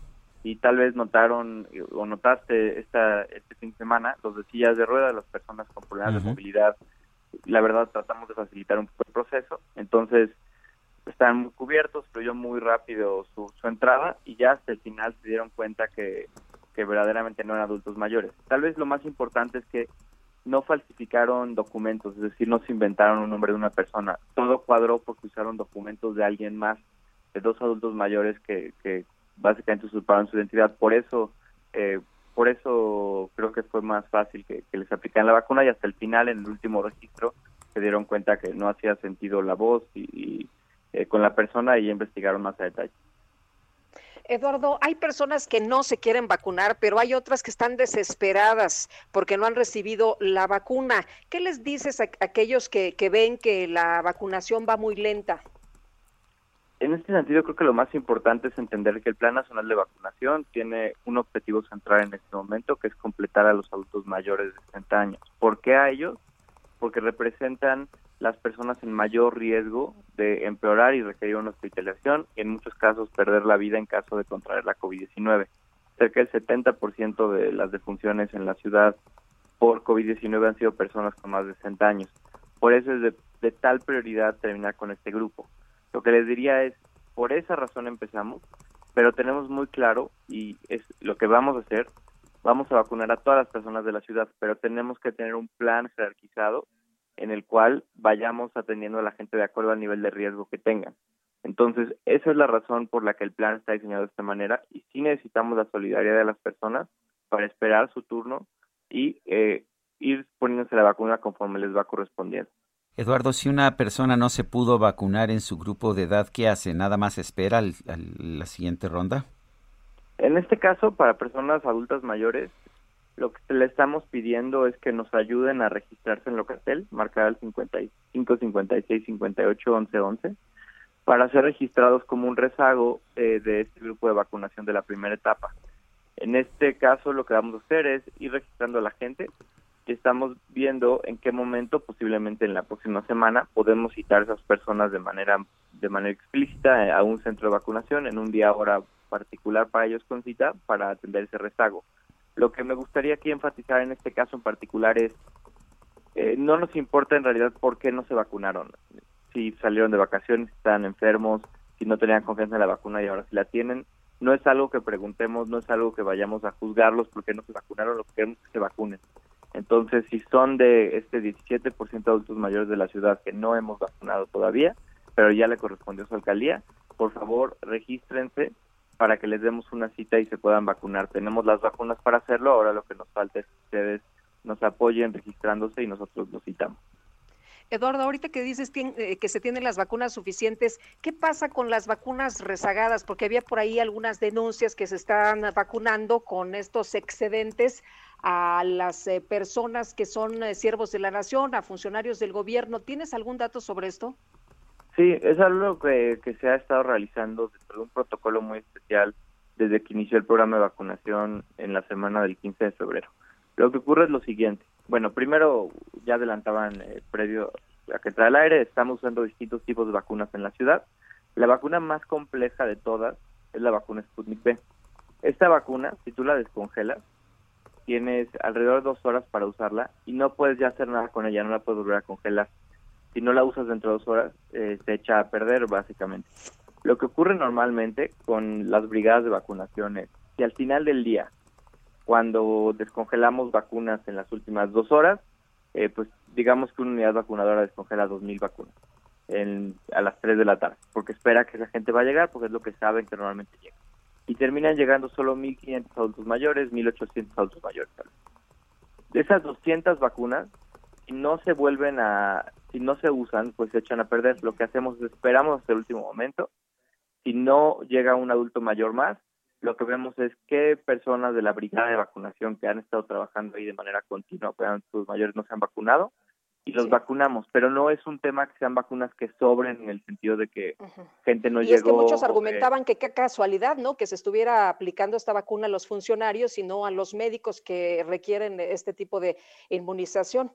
y tal vez notaron o notaste esta este fin de semana los de sillas de ruedas, las personas con problemas de movilidad. La verdad tratamos de facilitar un poco el proceso, entonces estaban muy cubiertos, yo muy rápido su, su entrada y ya hasta el final se dieron cuenta que, que verdaderamente no eran adultos mayores. Tal vez lo más importante es que no falsificaron documentos, es decir, no se inventaron un nombre de una persona. Todo cuadró porque usaron documentos de alguien más, de dos adultos mayores que, que básicamente usurparon su identidad. Por eso, eh, por eso creo que fue más fácil que, les aplicaran la vacuna y hasta el final, en el último registro, se dieron cuenta que no hacía sentido la voz y, eh, con la persona y investigaron más a detalle. Eduardo, hay personas que no se quieren vacunar, pero hay otras que están desesperadas porque no han recibido la vacuna. ¿Qué les dices a, aquellos que, ven que la vacunación va muy lenta? En este sentido, creo que lo más importante es entender que el Plan Nacional de Vacunación tiene un objetivo central en este momento, que es completar a los adultos mayores de 60 años. ¿Por qué a ellos? Porque representan las personas en mayor riesgo de empeorar y requerir una hospitalización y en muchos casos perder la vida en caso de contraer la COVID-19. Cerca del 70% de las defunciones en la ciudad por COVID-19 han sido personas con más de 60 años. Por eso es de, de tal prioridad terminar con este grupo. Lo que les diría es, por esa razón empezamos, pero tenemos muy claro y es lo que vamos a hacer, vamos a vacunar a todas las personas de la ciudad, pero tenemos que tener un plan jerarquizado en el cual vayamos atendiendo a la gente de acuerdo al nivel de riesgo que tengan. Entonces, esa es la razón por la que el plan está diseñado de esta manera y sí necesitamos la solidaridad de las personas para esperar su turno y eh, ir poniéndose la vacuna conforme les va correspondiendo. Eduardo, si una persona no se pudo vacunar en su grupo de edad, ¿qué hace? ¿Nada más espera a la siguiente ronda? En este caso, para personas adultas mayores, lo que le estamos pidiendo es que nos ayuden a registrarse en Locatel, marcar el 55 56 58 11 11, para ser registrados como un rezago eh, de este grupo de vacunación de la primera etapa. En este caso, lo que vamos a hacer es ir registrando a la gente y estamos viendo en qué momento, posiblemente en la próxima semana, podemos citar a esas personas de manera de manera explícita a un centro de vacunación en un día hora particular para ellos con cita para atender ese rezago. Lo que me gustaría aquí enfatizar en este caso en particular es, eh, no nos importa en realidad por qué no se vacunaron. Si salieron de vacaciones, están enfermos, si no tenían confianza en la vacuna y ahora sí la tienen. No es algo que preguntemos, no es algo que vayamos a juzgarlos porque no se vacunaron, lo que queremos es que se vacunen. Entonces, si son de este 17% de adultos mayores de la ciudad que no hemos vacunado todavía, pero ya le correspondió a su alcaldía, por favor, regístrense para que les demos una cita y se puedan vacunar. Tenemos las vacunas para hacerlo, ahora lo que nos falta es que ustedes nos apoyen registrándose y nosotros los citamos. Eduardo, ahorita que dices eh, que se tienen las vacunas suficientes, ¿qué pasa con las vacunas rezagadas? Porque había por ahí algunas denuncias que se están vacunando con estos excedentes a las eh, personas que son eh, siervos de la nación, a funcionarios del gobierno. ¿Tienes algún dato sobre esto? Sí, es algo que, se ha estado realizando dentro de un protocolo muy especial desde que inició el programa de vacunación en la semana del 15 de febrero. Lo que ocurre es lo siguiente. Bueno, primero ya adelantaban eh, previo a que trae el aire, estamos usando distintos tipos de vacunas en la ciudad. La vacuna más compleja de todas es la vacuna Sputnik B. Esta vacuna, si tú la descongelas, tienes alrededor de dos horas para usarla y no puedes ya hacer nada con ella, no la puedes volver a congelar si no la usas dentro de dos horas, eh, se echa a perder básicamente. Lo que ocurre normalmente con las brigadas de vacunación es que al final del día, cuando descongelamos vacunas en las últimas dos horas, eh, pues digamos que una unidad vacunadora descongela 2.000 vacunas en, a las 3 de la tarde, porque espera que esa gente va a llegar, porque es lo que saben que normalmente llega. Y terminan llegando solo 1.500 adultos mayores, 1.800 adultos mayores. De esas 200 vacunas, si no se vuelven a, si no se usan, pues se echan a perder. Lo que hacemos es esperamos hasta el último momento. Si no llega un adulto mayor más, lo que vemos es que personas de la brigada de vacunación que han estado trabajando ahí de manera continua, pues sus mayores no se han vacunado y los vacunamos, pero no es un tema que sean vacunas que sobren en el sentido de que gente no y llegó. es que muchos argumentaban que qué casualidad, ¿no? Que se estuviera aplicando esta vacuna a los funcionarios y no a los médicos que requieren este tipo de inmunización.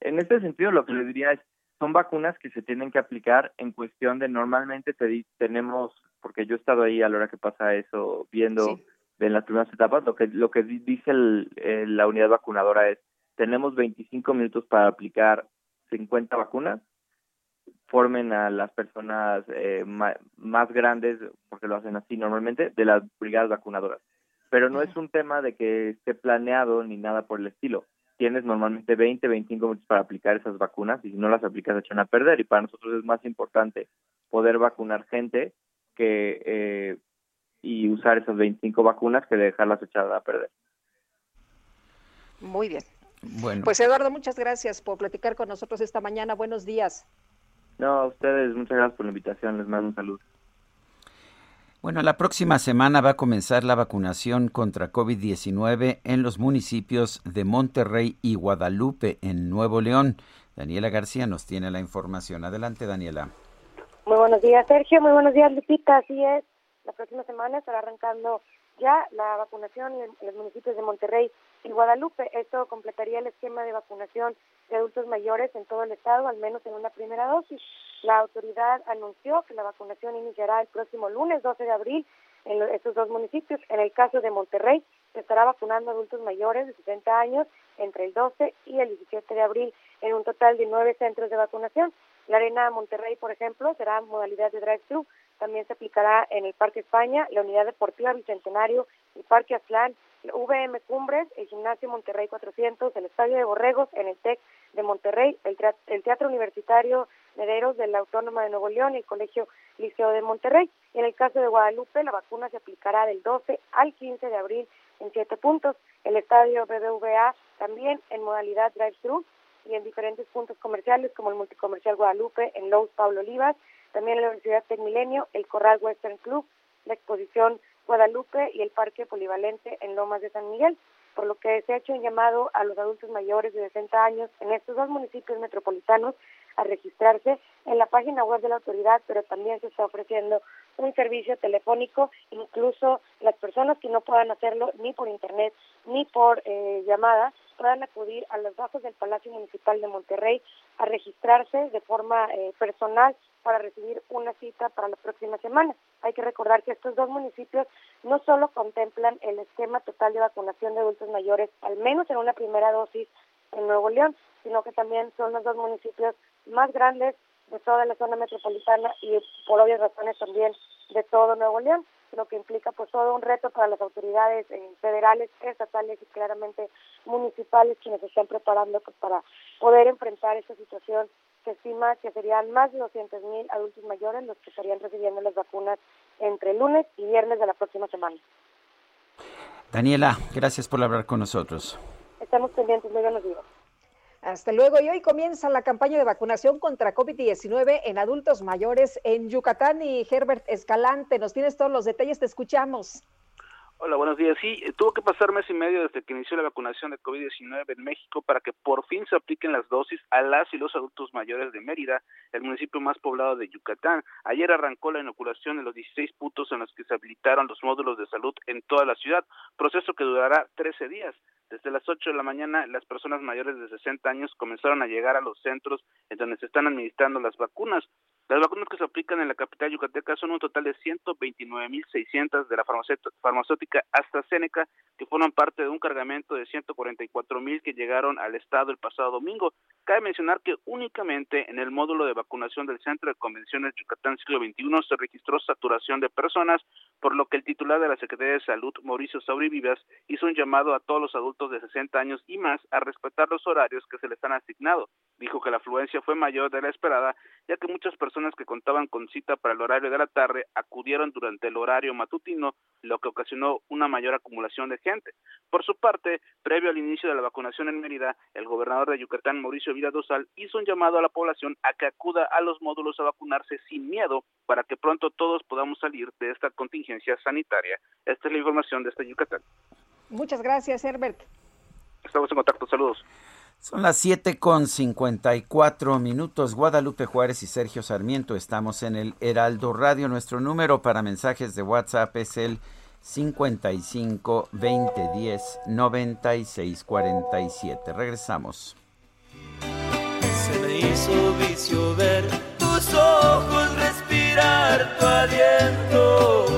En este sentido, lo que le diría es, son vacunas que se tienen que aplicar en cuestión de normalmente te, tenemos, porque yo he estado ahí a la hora que pasa eso, viendo en las primeras etapas, lo que lo que dice el, la unidad vacunadora es, tenemos 25 minutos para aplicar 50 vacunas, formen a las personas eh, más grandes, porque lo hacen así normalmente, de las brigadas vacunadoras. Pero no es un tema de que esté planeado ni nada por el estilo tienes normalmente 20, 25 minutos para aplicar esas vacunas y si no las aplicas se echan a perder y para nosotros es más importante poder vacunar gente que eh, y usar esas 25 vacunas que dejarlas echadas a perder. Muy bien. Bueno. Pues Eduardo, muchas gracias por platicar con nosotros esta mañana. Buenos días. No, a ustedes, muchas gracias por la invitación. Les mando un saludo. Bueno, la próxima semana va a comenzar la vacunación contra COVID-19 en los municipios de Monterrey y Guadalupe, en Nuevo León. Daniela García nos tiene la información. Adelante, Daniela. Muy buenos días, Sergio. Muy buenos días, Lupita. Así es. La próxima semana estará arrancando ya la vacunación en los municipios de Monterrey y Guadalupe. Esto completaría el esquema de vacunación de adultos mayores en todo el estado, al menos en una primera dosis. La autoridad anunció que la vacunación iniciará el próximo lunes 12 de abril en estos dos municipios. En el caso de Monterrey, se estará vacunando adultos mayores de 60 años entre el 12 y el 17 de abril en un total de nueve centros de vacunación. La Arena Monterrey, por ejemplo, será modalidad de drive-thru. También se aplicará en el Parque España, la Unidad Deportiva Bicentenario, el Parque Aztlán, VM Cumbres, el Gimnasio Monterrey 400, el Estadio de Borregos, en el TEC de Monterrey, el, Teatro Universitario Mederos de la Autónoma de Nuevo León y el Colegio Liceo de Monterrey. Y en el caso de Guadalupe, la vacuna se aplicará del 12 al 15 de abril en siete puntos. El Estadio BBVA también en modalidad drive-thru y en diferentes puntos comerciales como el Multicomercial Guadalupe, en Lowe's Pablo Olivas, también en la Universidad Tecmilenio, el Corral Western Club, la exposición Guadalupe y el Parque Polivalente en Lomas de San Miguel por lo que se ha hecho un llamado a los adultos mayores de 60 años en estos dos municipios metropolitanos a registrarse en la página web de la autoridad, pero también se está ofreciendo un servicio telefónico, incluso las personas que no puedan hacerlo ni por internet ni por eh, llamada, puedan acudir a los bajos del Palacio Municipal de Monterrey a registrarse de forma eh, personal para recibir una cita para la próxima semana. Hay que recordar que estos dos municipios no solo contemplan el esquema total de vacunación de adultos mayores, al menos en una primera dosis en Nuevo León, sino que también son los dos municipios más grandes de toda la zona metropolitana y por obvias razones también de todo Nuevo León, lo que implica pues todo un reto para las autoridades eh, federales, estatales y claramente municipales quienes están preparando pues, para poder enfrentar esta situación se estima que serían más de 200 mil adultos mayores los que estarían recibiendo las vacunas entre lunes y viernes de la próxima semana. Daniela, gracias por hablar con nosotros. Estamos pendientes, muy buenos días. Hasta luego. Y hoy comienza la campaña de vacunación contra COVID-19 en adultos mayores en Yucatán. Y Herbert Escalante, nos tienes todos los detalles, te escuchamos. Hola, buenos días. Sí, eh, tuvo que pasar mes y medio desde que inició la vacunación de COVID-19 en México para que por fin se apliquen las dosis a las y los adultos mayores de Mérida, el municipio más poblado de Yucatán. Ayer arrancó la inoculación en los 16 puntos en los que se habilitaron los módulos de salud en toda la ciudad, proceso que durará 13 días. Desde las 8 de la mañana, las personas mayores de 60 años comenzaron a llegar a los centros en donde se están administrando las vacunas. Las vacunas que se aplican en la capital yucateca son un total de 129.600 de la farmacéutica AstraZeneca, que forman parte de un cargamento de 144.000 que llegaron al estado el pasado domingo. Cabe mencionar que únicamente en el módulo de vacunación del Centro de Convenciones Yucatán Siglo XXI se registró saturación de personas, por lo que el titular de la Secretaría de Salud, Mauricio Sauri Vivas, hizo un llamado a todos los adultos de 60 años y más a respetar los horarios que se les han asignado. Dijo que la afluencia fue mayor de la esperada, ya que muchas personas que contaban con cita para el horario de la tarde acudieron durante el horario matutino, lo que ocasionó una mayor acumulación de gente. Por su parte, previo al inicio de la vacunación en Mérida, el gobernador de Yucatán, Mauricio Vida Dosal, hizo un llamado a la población a que acuda a los módulos a vacunarse sin miedo para que pronto todos podamos salir de esta contingencia sanitaria. Esta es la información de este Yucatán. Muchas gracias, Herbert. Estamos en contacto. Saludos. Son las 7 con 54 minutos. Guadalupe Juárez y Sergio Sarmiento estamos en el Heraldo Radio. Nuestro número para mensajes de WhatsApp es el 55 20 10 96 47. Regresamos. Se me hizo vicio ver tus ojos, respirar tu aliento.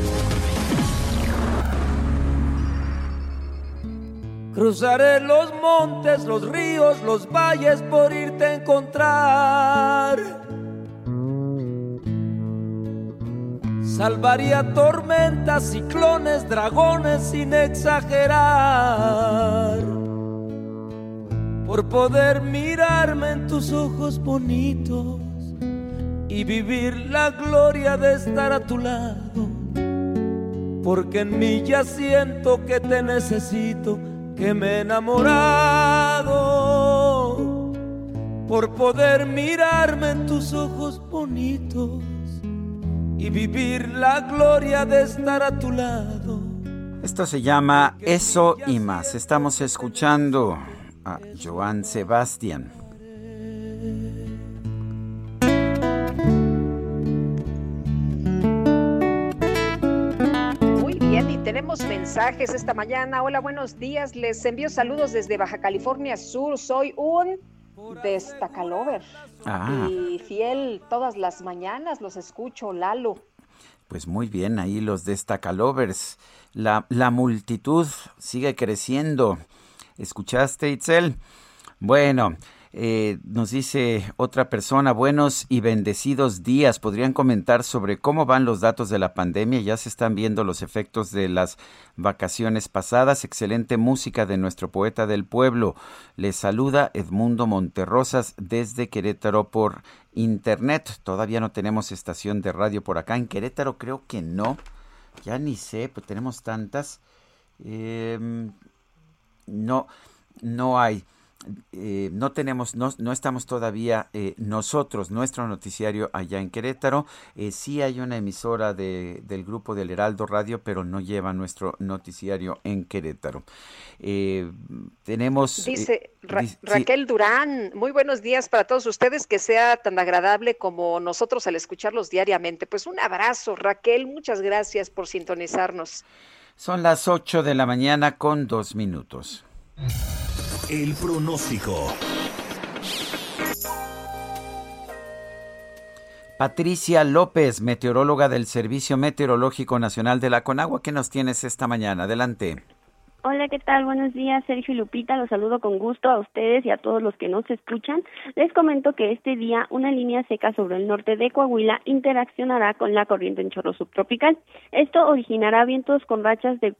Cruzaré los montes, los ríos, los valles por irte a encontrar. Salvaría tormentas, ciclones, dragones sin exagerar. Por poder mirarme en tus ojos bonitos y vivir la gloria de estar a tu lado. Porque en mí ya siento que te necesito que me he enamorado por poder mirarme en tus ojos bonitos y vivir la gloria de estar a tu lado. Esto se llama Eso y más. Estamos escuchando a Joan Sebastián. Tenemos mensajes esta mañana. Hola, buenos días. Les envío saludos desde Baja California Sur. Soy un destacalover. Ah. Y fiel todas las mañanas los escucho, Lalo. Pues muy bien, ahí los destacalovers. La, la multitud sigue creciendo. ¿Escuchaste, Itzel? Bueno, eh, nos dice otra persona, buenos y bendecidos días. ¿Podrían comentar sobre cómo van los datos de la pandemia? Ya se están viendo los efectos de las vacaciones pasadas. Excelente música de nuestro poeta del pueblo. Les saluda Edmundo Monterrosas desde Querétaro por internet. Todavía no tenemos estación de radio por acá. En Querétaro creo que no. Ya ni sé, pues tenemos tantas. Em, no, no hay. Eh, no tenemos, no, no estamos todavía eh, nosotros, nuestro noticiario allá en Querétaro. Eh, sí hay una emisora de, del grupo del Heraldo Radio, pero no lleva nuestro noticiario en Querétaro. Tenemos... Dice Ra- di- sí, Raquel Durán, muy buenos días para todos ustedes, que sea tan agradable como nosotros al escucharlos diariamente. Pues un abrazo, Raquel, muchas gracias por sintonizarnos. son las 8 de la mañana con dos minutos. El pronóstico. Patricia López, meteoróloga del Servicio Meteorológico Nacional de la Conagua, ¿qué nos tienes esta mañana? Adelante. Hola, ¿qué tal? Buenos días, Sergio y Lupita. Los saludo con gusto a ustedes y a todos los que nos escuchan. Les comento que este día una línea seca sobre el norte de Coahuila interaccionará con la corriente en chorro subtropical. Esto originará vientos con rachas de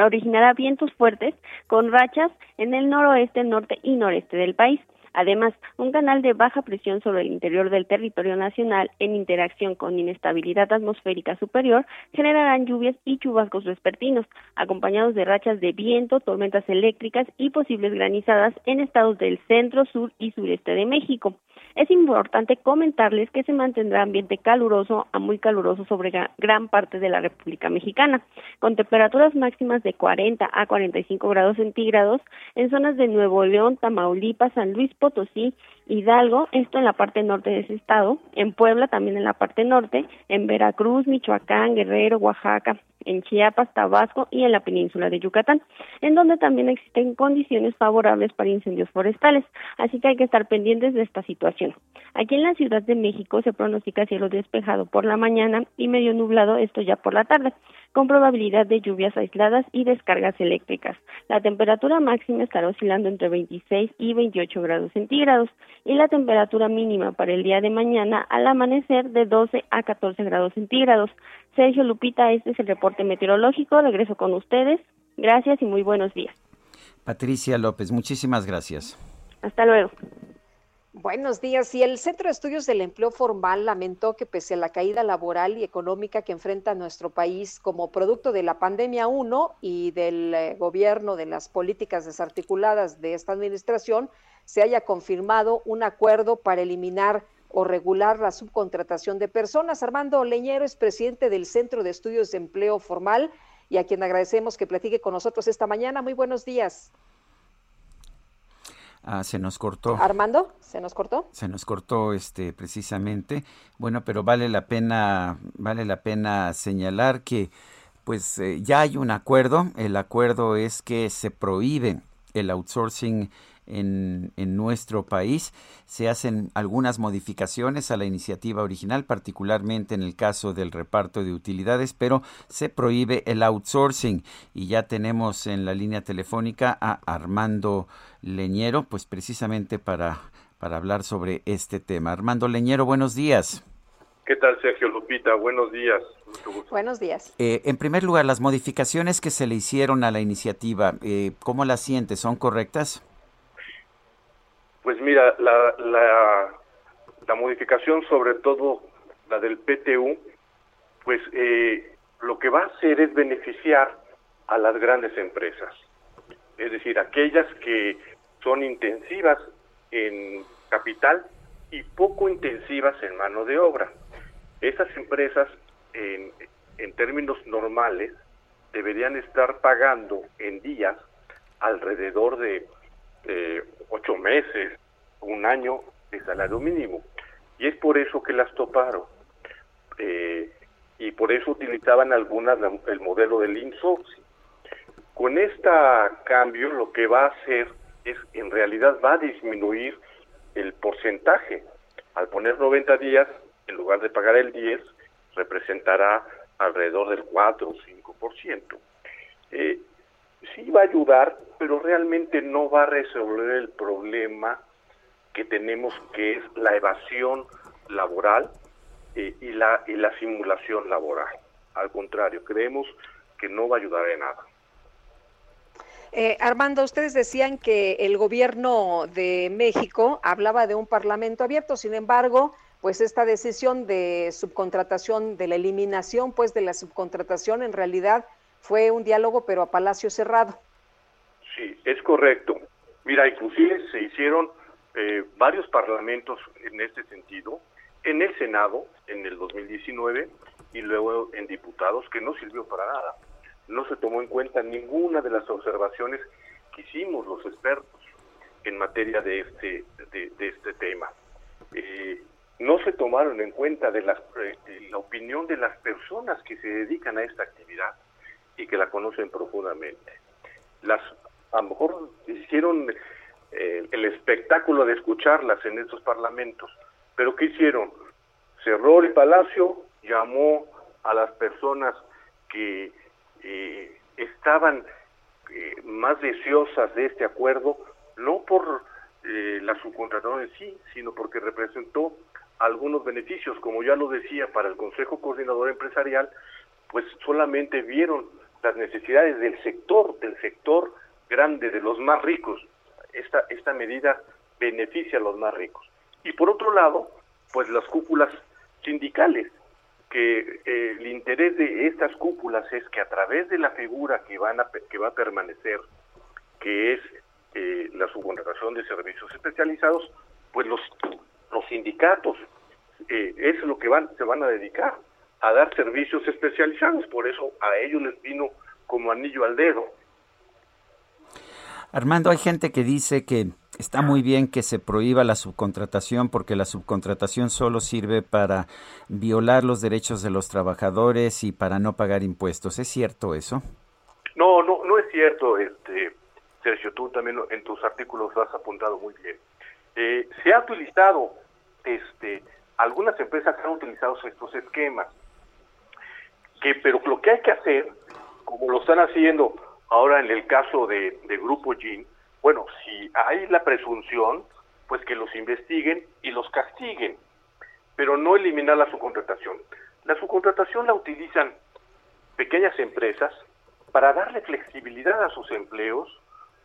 originará vientos fuertes con rachas en el noroeste, norte y noreste del país. Además, un canal de baja presión sobre el interior del territorio nacional en interacción con inestabilidad atmosférica superior generarán lluvias y chubascos vespertinos, acompañados de rachas de viento, tormentas eléctricas y posibles granizadas en estados del centro, sur y sureste de México. Es importante comentarles que se mantendrá ambiente caluroso a muy caluroso sobre gran parte de la República Mexicana, con temperaturas máximas de 40 a 45 grados centígrados en zonas de Nuevo León, Tamaulipas, San Luis Potosí, Hidalgo, esto en la parte norte de ese estado, en Puebla también en la parte norte, en Veracruz, Michoacán, Guerrero, Oaxaca, en Chiapas, Tabasco y en la península de Yucatán, en donde también existen condiciones favorables para incendios forestales, así que hay que estar pendientes de esta situación. Aquí en la Ciudad de México se pronostica cielo despejado por la mañana y medio nublado, esto ya por la tarde, con probabilidad de lluvias aisladas y descargas eléctricas. La temperatura máxima estará oscilando entre 26 y 28 grados centígrados y la temperatura mínima para el día de mañana al amanecer de 12 a 14 grados centígrados. Sergio Lupita, este es el reporte meteorológico. Regreso con ustedes. Gracias y muy buenos días. Patricia López, muchísimas gracias. Hasta luego. Buenos días. Y el Centro de Estudios del Empleo Formal lamentó que pese a la caída laboral y económica que enfrenta nuestro país como producto de la pandemia 1 y del eh, gobierno de las políticas desarticuladas de esta administración, se haya confirmado un acuerdo para eliminar o regular la subcontratación de personas. Armando Leñero es presidente del Centro de Estudios de Empleo Formal y a quien agradecemos que platique con nosotros esta mañana. Muy buenos días. Ah, se nos cortó. Armando, se nos cortó. Se nos cortó este precisamente. Bueno, pero vale la pena vale la pena señalar que pues eh, ya hay un acuerdo. El acuerdo es que se prohíbe el outsourcing en, nuestro país. Se hacen algunas modificaciones a la iniciativa original, particularmente en el caso del reparto de utilidades, pero se prohíbe el outsourcing. Y ya tenemos en la línea telefónica a Armando Leñero, pues precisamente para, para hablar sobre este tema. Armando Leñero, buenos días. ¿Qué tal, Sergio Lupita? Buenos días. Buenos días. Eh, en primer lugar, las modificaciones que se le hicieron a la iniciativa, eh, ¿cómo las sientes? ¿Son correctas? Pues mira, la, la, modificación, sobre todo la del PTU, pues eh, lo que va a hacer es beneficiar a las grandes empresas, es decir, aquellas que son intensivas en capital y poco intensivas en mano de obra. Esas empresas, en, en términos normales, deberían estar pagando en días alrededor de eh, ocho meses, un año de salario mínimo. Y es por eso que las toparon. Eh, y por eso utilizaban algunas el modelo del insourcing. Con este cambio lo que va a hacer es, en realidad va a disminuir el porcentaje. Al poner 90 días, en lugar de pagar el 10, representará alrededor del 4 o 5%. Eh, sí va a ayudar, pero realmente no va a resolver el problema que tenemos que es la evasión laboral eh, y, la, y la simulación laboral. Al contrario, creemos que no va a ayudar en nada. Eh, Armando, ustedes decían que el gobierno de México hablaba de un parlamento abierto, sin embargo, pues esta decisión de subcontratación, de la eliminación pues de la subcontratación, en realidad fue un diálogo, pero a palacio cerrado. Sí, es correcto. Mira, inclusive se hicieron eh, varios parlamentos en este sentido, en el Senado en el 2019 y luego en diputados, que no sirvió para nada. No se tomó en cuenta ninguna de las observaciones que hicimos los expertos en materia de este, de, este tema. Eh, no se tomaron en cuenta de las, eh, la opinión de las personas que se dedican a esta actividad y que la conocen profundamente. Las, a lo mejor hicieron eh, el espectáculo de escucharlas en estos parlamentos, pero ¿qué hicieron? Cerró el palacio, llamó a las personas que eh, estaban eh, más deseosas de este acuerdo, no por eh, la subcontratación en sí, sino porque representó algunos beneficios, como ya lo decía, para el Consejo Coordinador Empresarial, pues solamente vieron las necesidades del sector, del sector grande, de los más ricos. Esta, esta medida beneficia a los más ricos. Y por otro lado, pues las cúpulas sindicales, que eh, el interés de estas cúpulas es que a través de la figura que, van a, que va a permanecer, que es eh, la subcontratación de servicios especializados, pues los, los sindicatos, eh, es lo que van, se van a dedicar a dar servicios especializados, por eso a ellos les vino como anillo al dedo. Armando, hay gente que dice que está muy bien que se prohíba la subcontratación porque la subcontratación solo sirve para violar los derechos de los trabajadores y para no pagar impuestos. ¿Es cierto eso? No, no, no es cierto, este, Sergio. Tú también en tus artículos lo has apuntado muy bien. Eh, se ha utilizado, este, algunas empresas han utilizado estos esquemas, que, pero lo que hay que hacer, como lo están haciendo ahora en el caso de, Grupo GIN, bueno, si hay la presunción, pues que los investiguen y los castiguen, pero no eliminar la subcontratación. La subcontratación la utilizan pequeñas empresas para darle flexibilidad a sus empleos,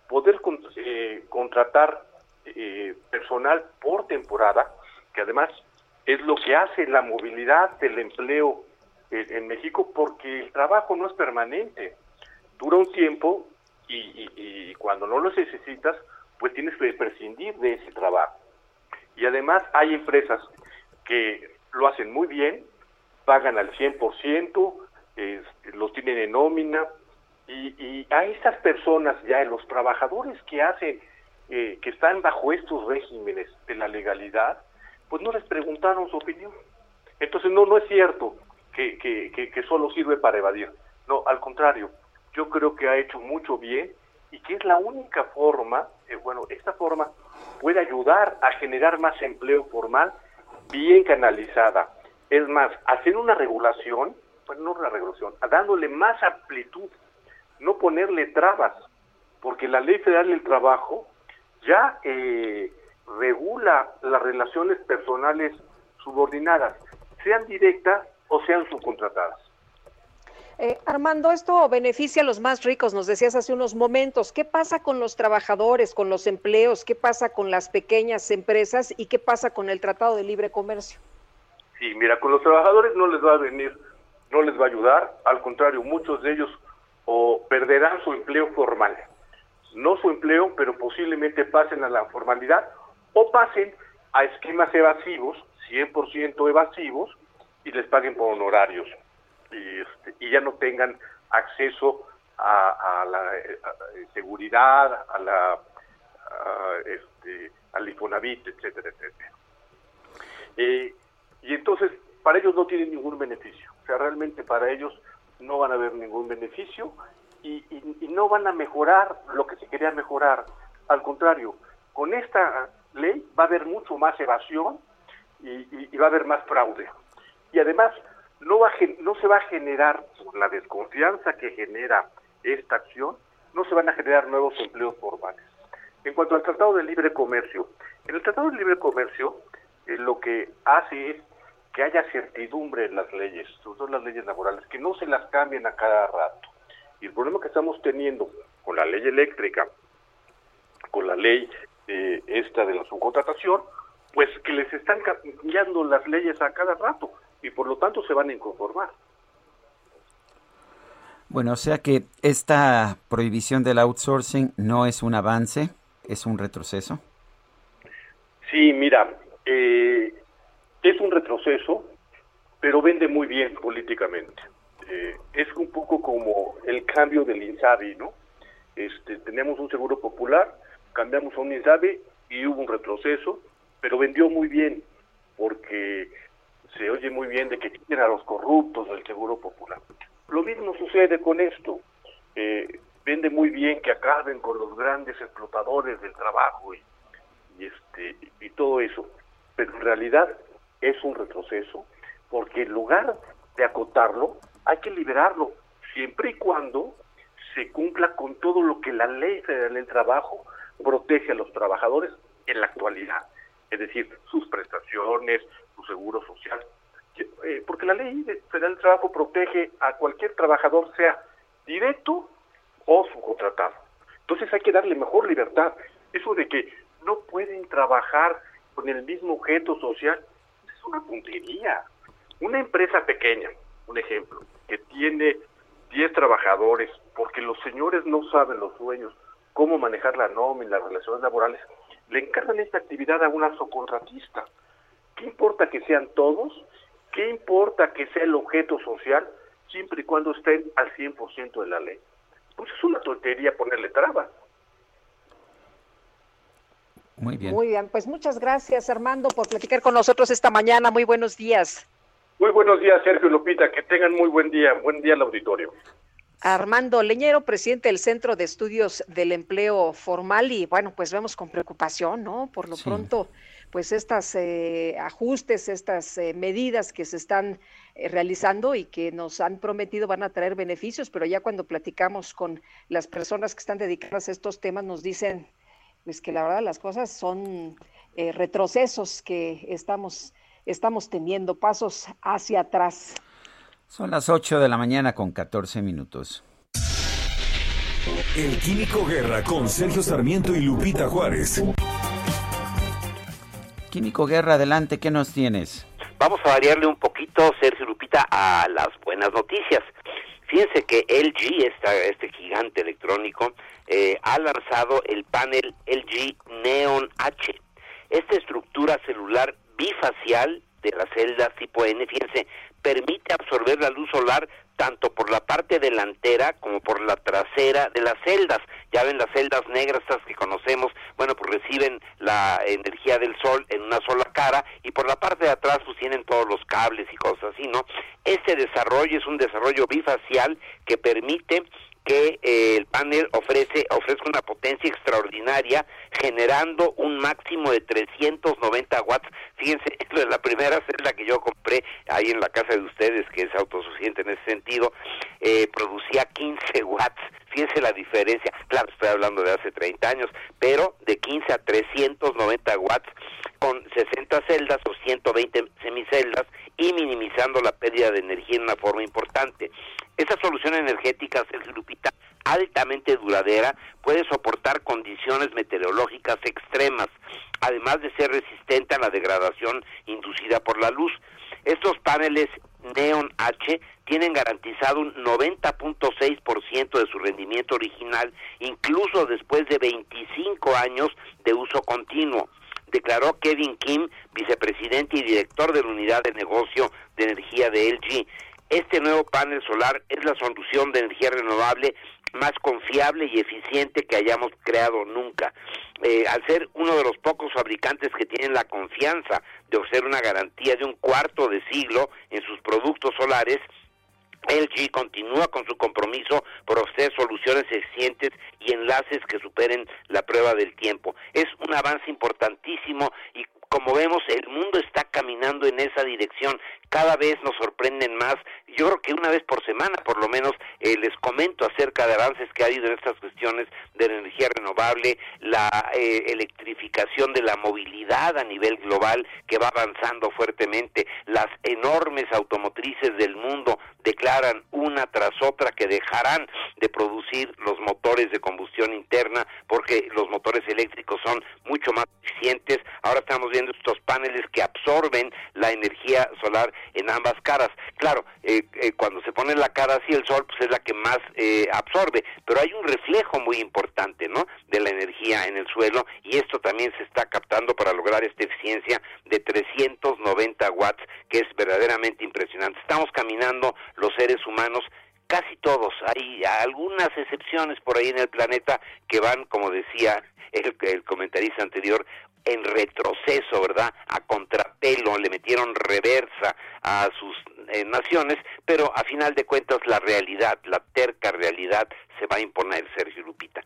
poder eh, contratar eh, personal por temporada, que además es lo que hace la movilidad del empleo en México, porque el trabajo no es permanente, dura un tiempo y, cuando no los necesitas, pues tienes que prescindir de ese trabajo. Y además hay empresas que lo hacen muy bien, pagan al 100%, los tienen en nómina, y, a estas personas ya, los trabajadores que hacen, eh, que están bajo estos regímenes de la legalidad, pues no les preguntaron su opinión. Entonces no, no es cierto que, que, solo sirve para evadir. No, al contrario, yo creo que ha hecho mucho bien y que es la única forma, eh, bueno, esta forma puede ayudar a generar más empleo formal bien canalizada. Es más, hacer una regulación, bueno, no una regulación, dándole más amplitud, no ponerle trabas, porque la Ley Federal del Trabajo ya eh, regula las relaciones personales subordinadas, sean directas o sean subcontratadas. Eh, Armando, esto beneficia a los más ricos, nos decías hace unos momentos. ¿Qué pasa con los trabajadores, con los empleos? ¿Qué pasa con las pequeñas empresas? ¿Y qué pasa con el Tratado de Libre Comercio? Sí, mira, con los trabajadores no les va a venir, no les va a ayudar. Al contrario, muchos de ellos o perderán su empleo formal. No su empleo, pero posiblemente pasen a la formalidad o pasen a esquemas evasivos, 100% evasivos, y les paguen por honorarios y, este, y ya no tengan acceso a, la eh, seguridad, a la este, al Infonavit, etcétera, etcétera. Eh, y entonces, para ellos no tienen ningún beneficio. O sea, realmente para ellos no van a haber ningún beneficio y, no van a mejorar lo que se quería mejorar. Al contrario, con esta ley va a haber mucho más evasión y, y va a haber más fraude. Y además, no, va no se va a generar, por la desconfianza que genera esta acción, no se van a generar nuevos empleos formales. En cuanto al Tratado de Libre Comercio, en el Tratado de Libre Comercio eh, lo que hace es que haya certidumbre en las leyes, sobre todo las leyes laborales, que no se las cambien a cada rato. Y el problema que estamos teniendo con la ley eléctrica, con la ley eh, esta de la subcontratación, pues que les están cambiando las leyes a cada rato y por lo tanto se van a inconformar. Bueno, o sea que esta prohibición del outsourcing no es un avance, es un retroceso. Sí, mira, eh, es un retroceso, pero vende muy bien políticamente. Eh, es un poco como el cambio del INSABI, ¿no? Este, tenemos un seguro popular, cambiamos a un INSABI y hubo un retroceso, pero vendió muy bien, porque se oye muy bien de que quieren a los corruptos del Seguro Popular. Lo mismo sucede con esto. Eh, vende muy bien que acaben con los grandes explotadores del trabajo y, este y todo eso, pero en realidad es un retroceso porque en lugar de acotarlo hay que liberarlo siempre y cuando se cumpla con todo lo que la ley federal del trabajo protege a los trabajadores en la actualidad, es decir, sus prestaciones, seguro social, eh, porque la ley federal del trabajo protege a cualquier trabajador, sea directo o subcontratado. Entonces hay que darle mejor libertad. Eso de que no pueden trabajar con el mismo objeto social es una puntería. Una empresa pequeña, un ejemplo, que tiene 10 trabajadores, porque los señores no saben los sueños, cómo manejar la nómina, las relaciones laborales, le encargan esta actividad a una subcontratista. ¿Qué importa que sean todos? ¿Qué importa que sea el objeto social siempre y cuando estén al 100% de la ley? Pues es una tontería ponerle trabas. Muy bien. Muy bien, pues muchas gracias Armando por platicar con nosotros esta mañana. Muy buenos días. Muy buenos días, Sergio Lupita. Que tengan muy buen día. Buen día al auditorio. Armando Leñero, presidente del Centro de Estudios del Empleo Formal y bueno, pues vemos con preocupación, ¿no? Por lo pronto, pues estas eh, ajustes, estas eh, medidas que se están eh, realizando y que nos han prometido van a traer beneficios, pero ya cuando platicamos con las personas que están dedicadas a estos temas nos dicen pues que la verdad las cosas son retrocesos que estamos estamos teniendo pasos hacia atrás. Son las 8 de la mañana con 14 minutos. El Químico Guerra con Sergio Sarmiento y Lupita Juárez. Químico Guerra, adelante, ¿qué nos tienes? Vamos a variarle un poquito, Sergio Lupita, a las buenas noticias. Fíjense que LG, esta, este gigante electrónico, eh, ha lanzado el panel LG Neon H. Esta estructura celular bifacial de las celdas tipo N, fíjense, permite absorber la luz solar tanto por la parte delantera como por la trasera de las celdas. Ya ven las celdas negras estas que conocemos, bueno, pues reciben la energía del sol en una sola cara y por la parte de atrás pues tienen todos los cables y cosas así, ¿no? Este desarrollo es un desarrollo bifacial que permite que eh, el panel ofrece ofrezca una potencia extraordinaria generando un máximo de 390 watts. Fíjense, la primera celda que yo compré ahí en la casa de ustedes, que es autosuficiente en ese sentido, eh, producía 15 watts. Fíjense la diferencia. Claro, estoy hablando de hace 30 años, pero de 15 a 390 watts con 60 celdas o 120 semiceldas y minimizando la pérdida de energía en una forma importante. Esta solución energética, Sergio Lupita, altamente duradera, puede soportar condiciones meteorológicas extremas, además de ser resistente a la degradación inducida por la luz. Estos paneles Neon H tienen garantizado un 90.6% de su rendimiento original, incluso después de 25 años de uso continuo declaró Kevin Kim, vicepresidente y director de la unidad de negocio de energía de LG. Este nuevo panel solar es la solución de energía renovable más confiable y eficiente que hayamos creado nunca. Eh, al ser uno de los pocos fabricantes que tienen la confianza de ofrecer una garantía de un cuarto de siglo en sus productos solares, LG continúa con su compromiso por ofrecer soluciones eficientes y enlaces que superen la prueba del tiempo. Es un avance importantísimo y como vemos, el mundo está caminando en esa dirección. Cada vez nos sorprenden más. Yo creo que una vez por semana, por lo menos, eh, les comento acerca de avances que ha habido en estas cuestiones de la energía renovable, la eh, electrificación de la movilidad a nivel global que va avanzando fuertemente. Las enormes automotrices del mundo declaran una tras otra que dejarán de producir los motores de combustión interna porque los motores eléctricos son mucho más eficientes. Ahora estamos viendo estos paneles que absorben la energía solar en ambas caras. Claro, eh, eh, cuando se pone la cara así el sol, pues es la que más eh, absorbe, pero hay un reflejo muy importante, ¿no? De la energía en el suelo y esto también se está captando para lograr esta eficiencia de 390 watts, que es verdaderamente impresionante. Estamos caminando los seres humanos casi todos, hay algunas excepciones por ahí en el planeta que van, como decía el, el comentarista anterior, en retroceso, ¿verdad? A contrapelo, le metieron reversa a sus eh, naciones, pero a final de cuentas la realidad, la terca realidad se va a imponer, Sergio Lupita.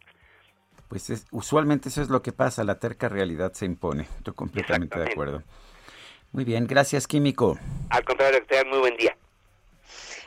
Pues es, usualmente eso es lo que pasa, la terca realidad se impone. Estoy completamente de acuerdo. Muy bien, gracias, Químico. Al contrario, que muy buen día.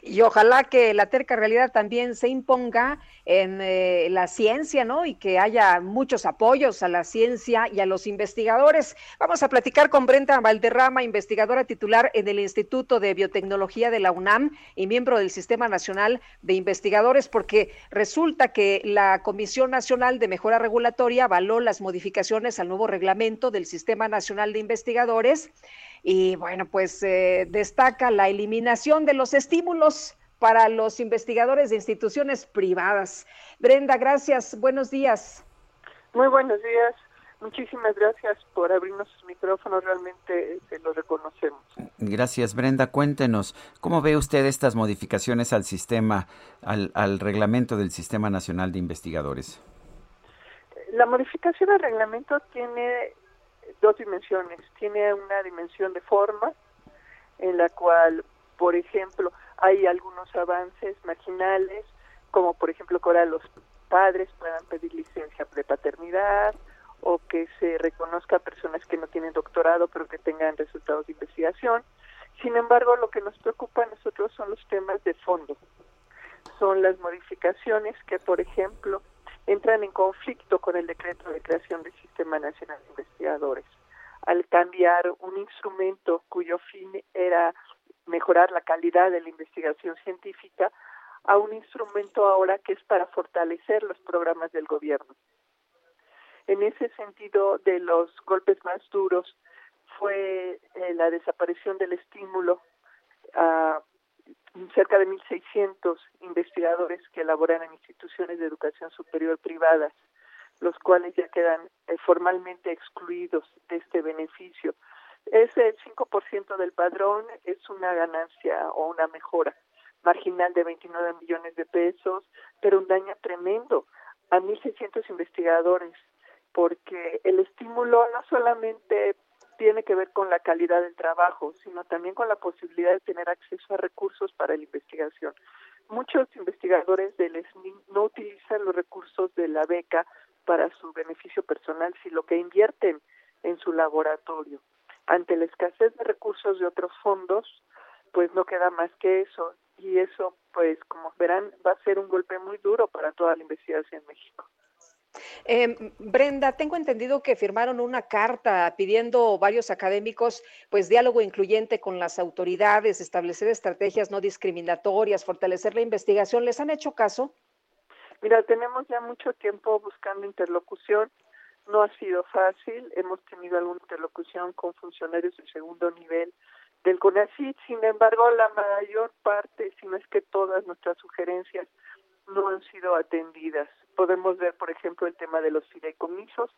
Y ojalá que la terca realidad también se imponga en eh, la ciencia, ¿no? Y que haya muchos apoyos a la ciencia y a los investigadores. Vamos a platicar con Brenda Valderrama, investigadora titular en el Instituto de Biotecnología de la UNAM y miembro del Sistema Nacional de Investigadores, porque resulta que la Comisión Nacional de Mejora Regulatoria avaló las modificaciones al nuevo reglamento del Sistema Nacional de Investigadores y bueno, pues eh, destaca la eliminación de los estímulos para los investigadores de instituciones privadas. Brenda, gracias. Buenos días. Muy buenos días. Muchísimas gracias por abrirnos sus micrófonos, realmente se lo reconocemos. Gracias, Brenda. Cuéntenos, ¿cómo ve usted estas modificaciones al sistema, al, al reglamento del Sistema Nacional de Investigadores? La modificación al reglamento tiene dos dimensiones. Tiene una dimensión de forma, en la cual, por ejemplo, hay algunos avances marginales, como por ejemplo que ahora los padres puedan pedir licencia prepaternidad o que se reconozca a personas que no tienen doctorado pero que tengan resultados de investigación. Sin embargo, lo que nos preocupa a nosotros son los temas de fondo. Son las modificaciones que, por ejemplo, entran en conflicto con el decreto de creación del Sistema Nacional de Investigadores. Al cambiar un instrumento cuyo fin era mejorar la calidad de la investigación científica a un instrumento ahora que es para fortalecer los programas del gobierno. En ese sentido, de los golpes más duros fue eh, la desaparición del estímulo a cerca de 1.600 investigadores que laboran en instituciones de educación superior privadas, los cuales ya quedan eh, formalmente excluidos de este beneficio. Ese 5% del padrón es una ganancia o una mejora marginal de 29 millones de pesos, pero un daño tremendo a 1.600 investigadores, porque el estímulo no solamente tiene que ver con la calidad del trabajo, sino también con la posibilidad de tener acceso a recursos para la investigación. Muchos investigadores del SNI no utilizan los recursos de la beca para su beneficio personal, sino que invierten en su laboratorio. Ante la escasez de recursos de otros fondos, pues no queda más que eso. Y eso, pues como verán, va a ser un golpe muy duro para toda la investigación en México. Eh, Brenda, tengo entendido que firmaron una carta pidiendo varios académicos, pues diálogo incluyente con las autoridades, establecer estrategias no discriminatorias, fortalecer la investigación. ¿Les han hecho caso? Mira, tenemos ya mucho tiempo buscando interlocución. No ha sido fácil. Hemos tenido alguna interlocución con funcionarios de segundo nivel del CONACYT. Sin embargo, la mayor parte, si no es que todas nuestras sugerencias, no han sido atendidas. Podemos ver, por ejemplo, el tema de los fideicomisos,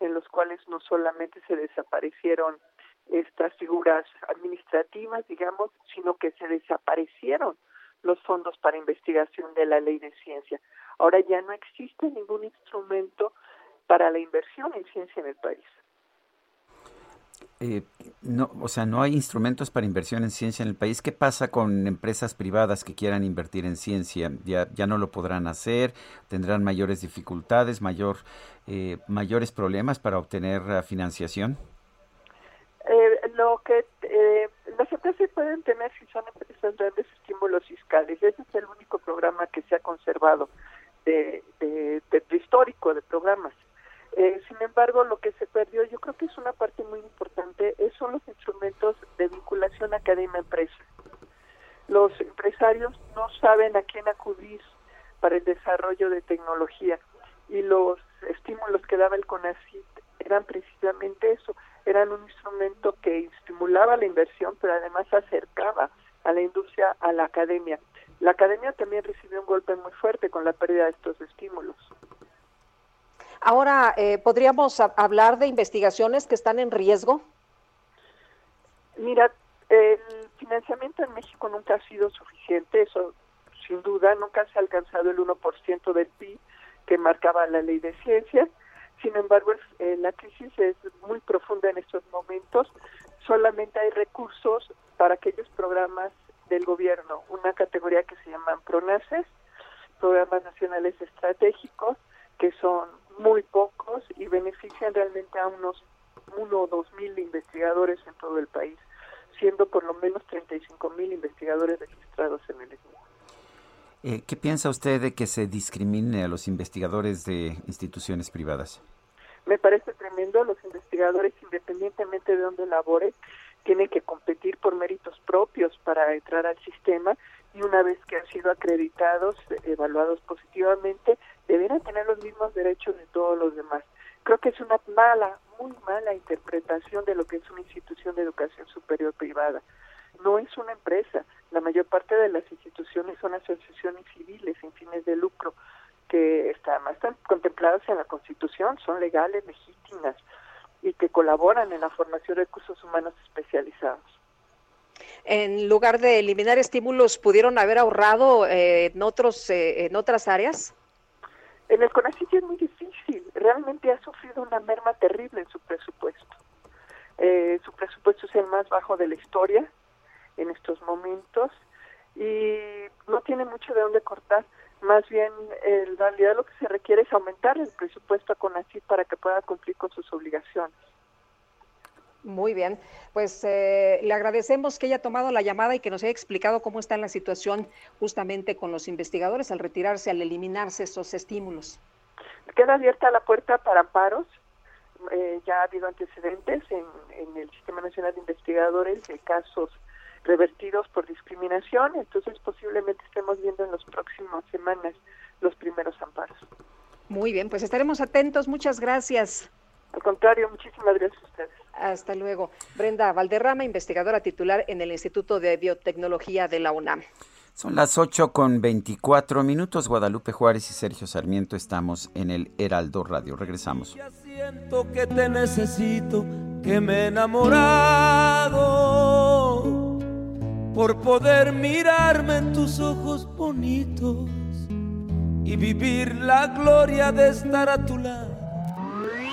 en los cuales no solamente se desaparecieron estas figuras administrativas, digamos, sino que se desaparecieron los fondos para investigación de la ley de ciencia. Ahora ya no existe ningún instrumento para la inversión en ciencia en el país. Eh, no, o sea, no hay instrumentos para inversión en ciencia en el país. ¿Qué pasa con empresas privadas que quieran invertir en ciencia? Ya, ya no lo podrán hacer, tendrán mayores dificultades, mayor, eh, mayores problemas para obtener uh, financiación. Eh, lo que eh, las empresas pueden tener si son empresas grandes estímulos fiscales. Ese es el único programa que se ha conservado de, de histórico de programas eh, sin embargo, lo que se perdió, yo creo que es una parte muy importante, son los instrumentos de vinculación academia-empresa. Los empresarios no saben a quién acudir para el desarrollo de tecnología y los estímulos que daba el CONACYT eran precisamente eso, eran un instrumento que estimulaba la inversión, pero además acercaba a la industria a la academia. La academia también recibió un golpe muy fuerte con la pérdida de estos estímulos. Ahora, eh, ¿podríamos hablar de investigaciones que están en riesgo? Mira, el financiamiento en México nunca ha sido suficiente, eso sin duda, nunca se ha alcanzado el 1% del PIB que marcaba la ley de ciencia. Sin embargo, eh, la crisis es muy profunda en estos momentos. Solamente hay recursos para aquellos programas del gobierno, una categoría que se llaman PRONACES, Programas Nacionales Estratégicos, que son muy pocos y benefician realmente a unos uno o dos mil investigadores en todo el país. siendo por lo menos 35 mil investigadores registrados en el SNI. Eh, ¿Qué piensa usted de que se discrimine a los investigadores de instituciones privadas? Me parece tremendo. Los investigadores, independientemente de dónde laboren, tienen que competir por méritos propios para entrar al sistema y una vez que han sido acreditados, evaluados positivamente, deberán tener los mismos derechos de todos los demás. Creo que es una mala, muy mala interpretación de lo que es una institución de educación superior privada. No es una empresa. La mayor parte de las instituciones son asociaciones civiles sin fines de lucro que están, están contempladas en la Constitución, son legales, legítimas y que colaboran en la formación de recursos humanos especializados. En lugar de eliminar estímulos, ¿pudieron haber ahorrado eh, en, otros, eh, en otras áreas? En el CONACYT es muy difícil. Realmente ha sufrido una merma terrible en su presupuesto. Eh, su presupuesto es el más bajo de la historia en estos momentos y no tiene mucho de dónde cortar. Más bien, en realidad lo que se requiere es aumentar el presupuesto a CONACYT para que pueda cumplir con sus obligaciones. Muy bien, pues eh, le agradecemos que haya tomado la llamada y que nos haya explicado cómo está la situación justamente con los investigadores al retirarse, al eliminarse esos estímulos. Queda abierta la puerta para amparos. Eh, ya ha habido antecedentes en, en el Sistema Nacional de Investigadores de casos revertidos por discriminación, entonces posiblemente estemos viendo en las próximas semanas los primeros amparos. Muy bien, pues estaremos atentos. Muchas gracias. Al contrario, muchísimas gracias a ustedes. Hasta luego. Brenda Valderrama, investigadora titular en el Instituto de Biotecnología de la UNAM. Son las 8 con 24 minutos. Guadalupe Juárez y Sergio Sarmiento estamos en el Heraldo Radio. Regresamos. Ya siento que te necesito, que me he enamorado por poder mirarme en tus ojos bonitos y vivir la gloria de estar a tu lado.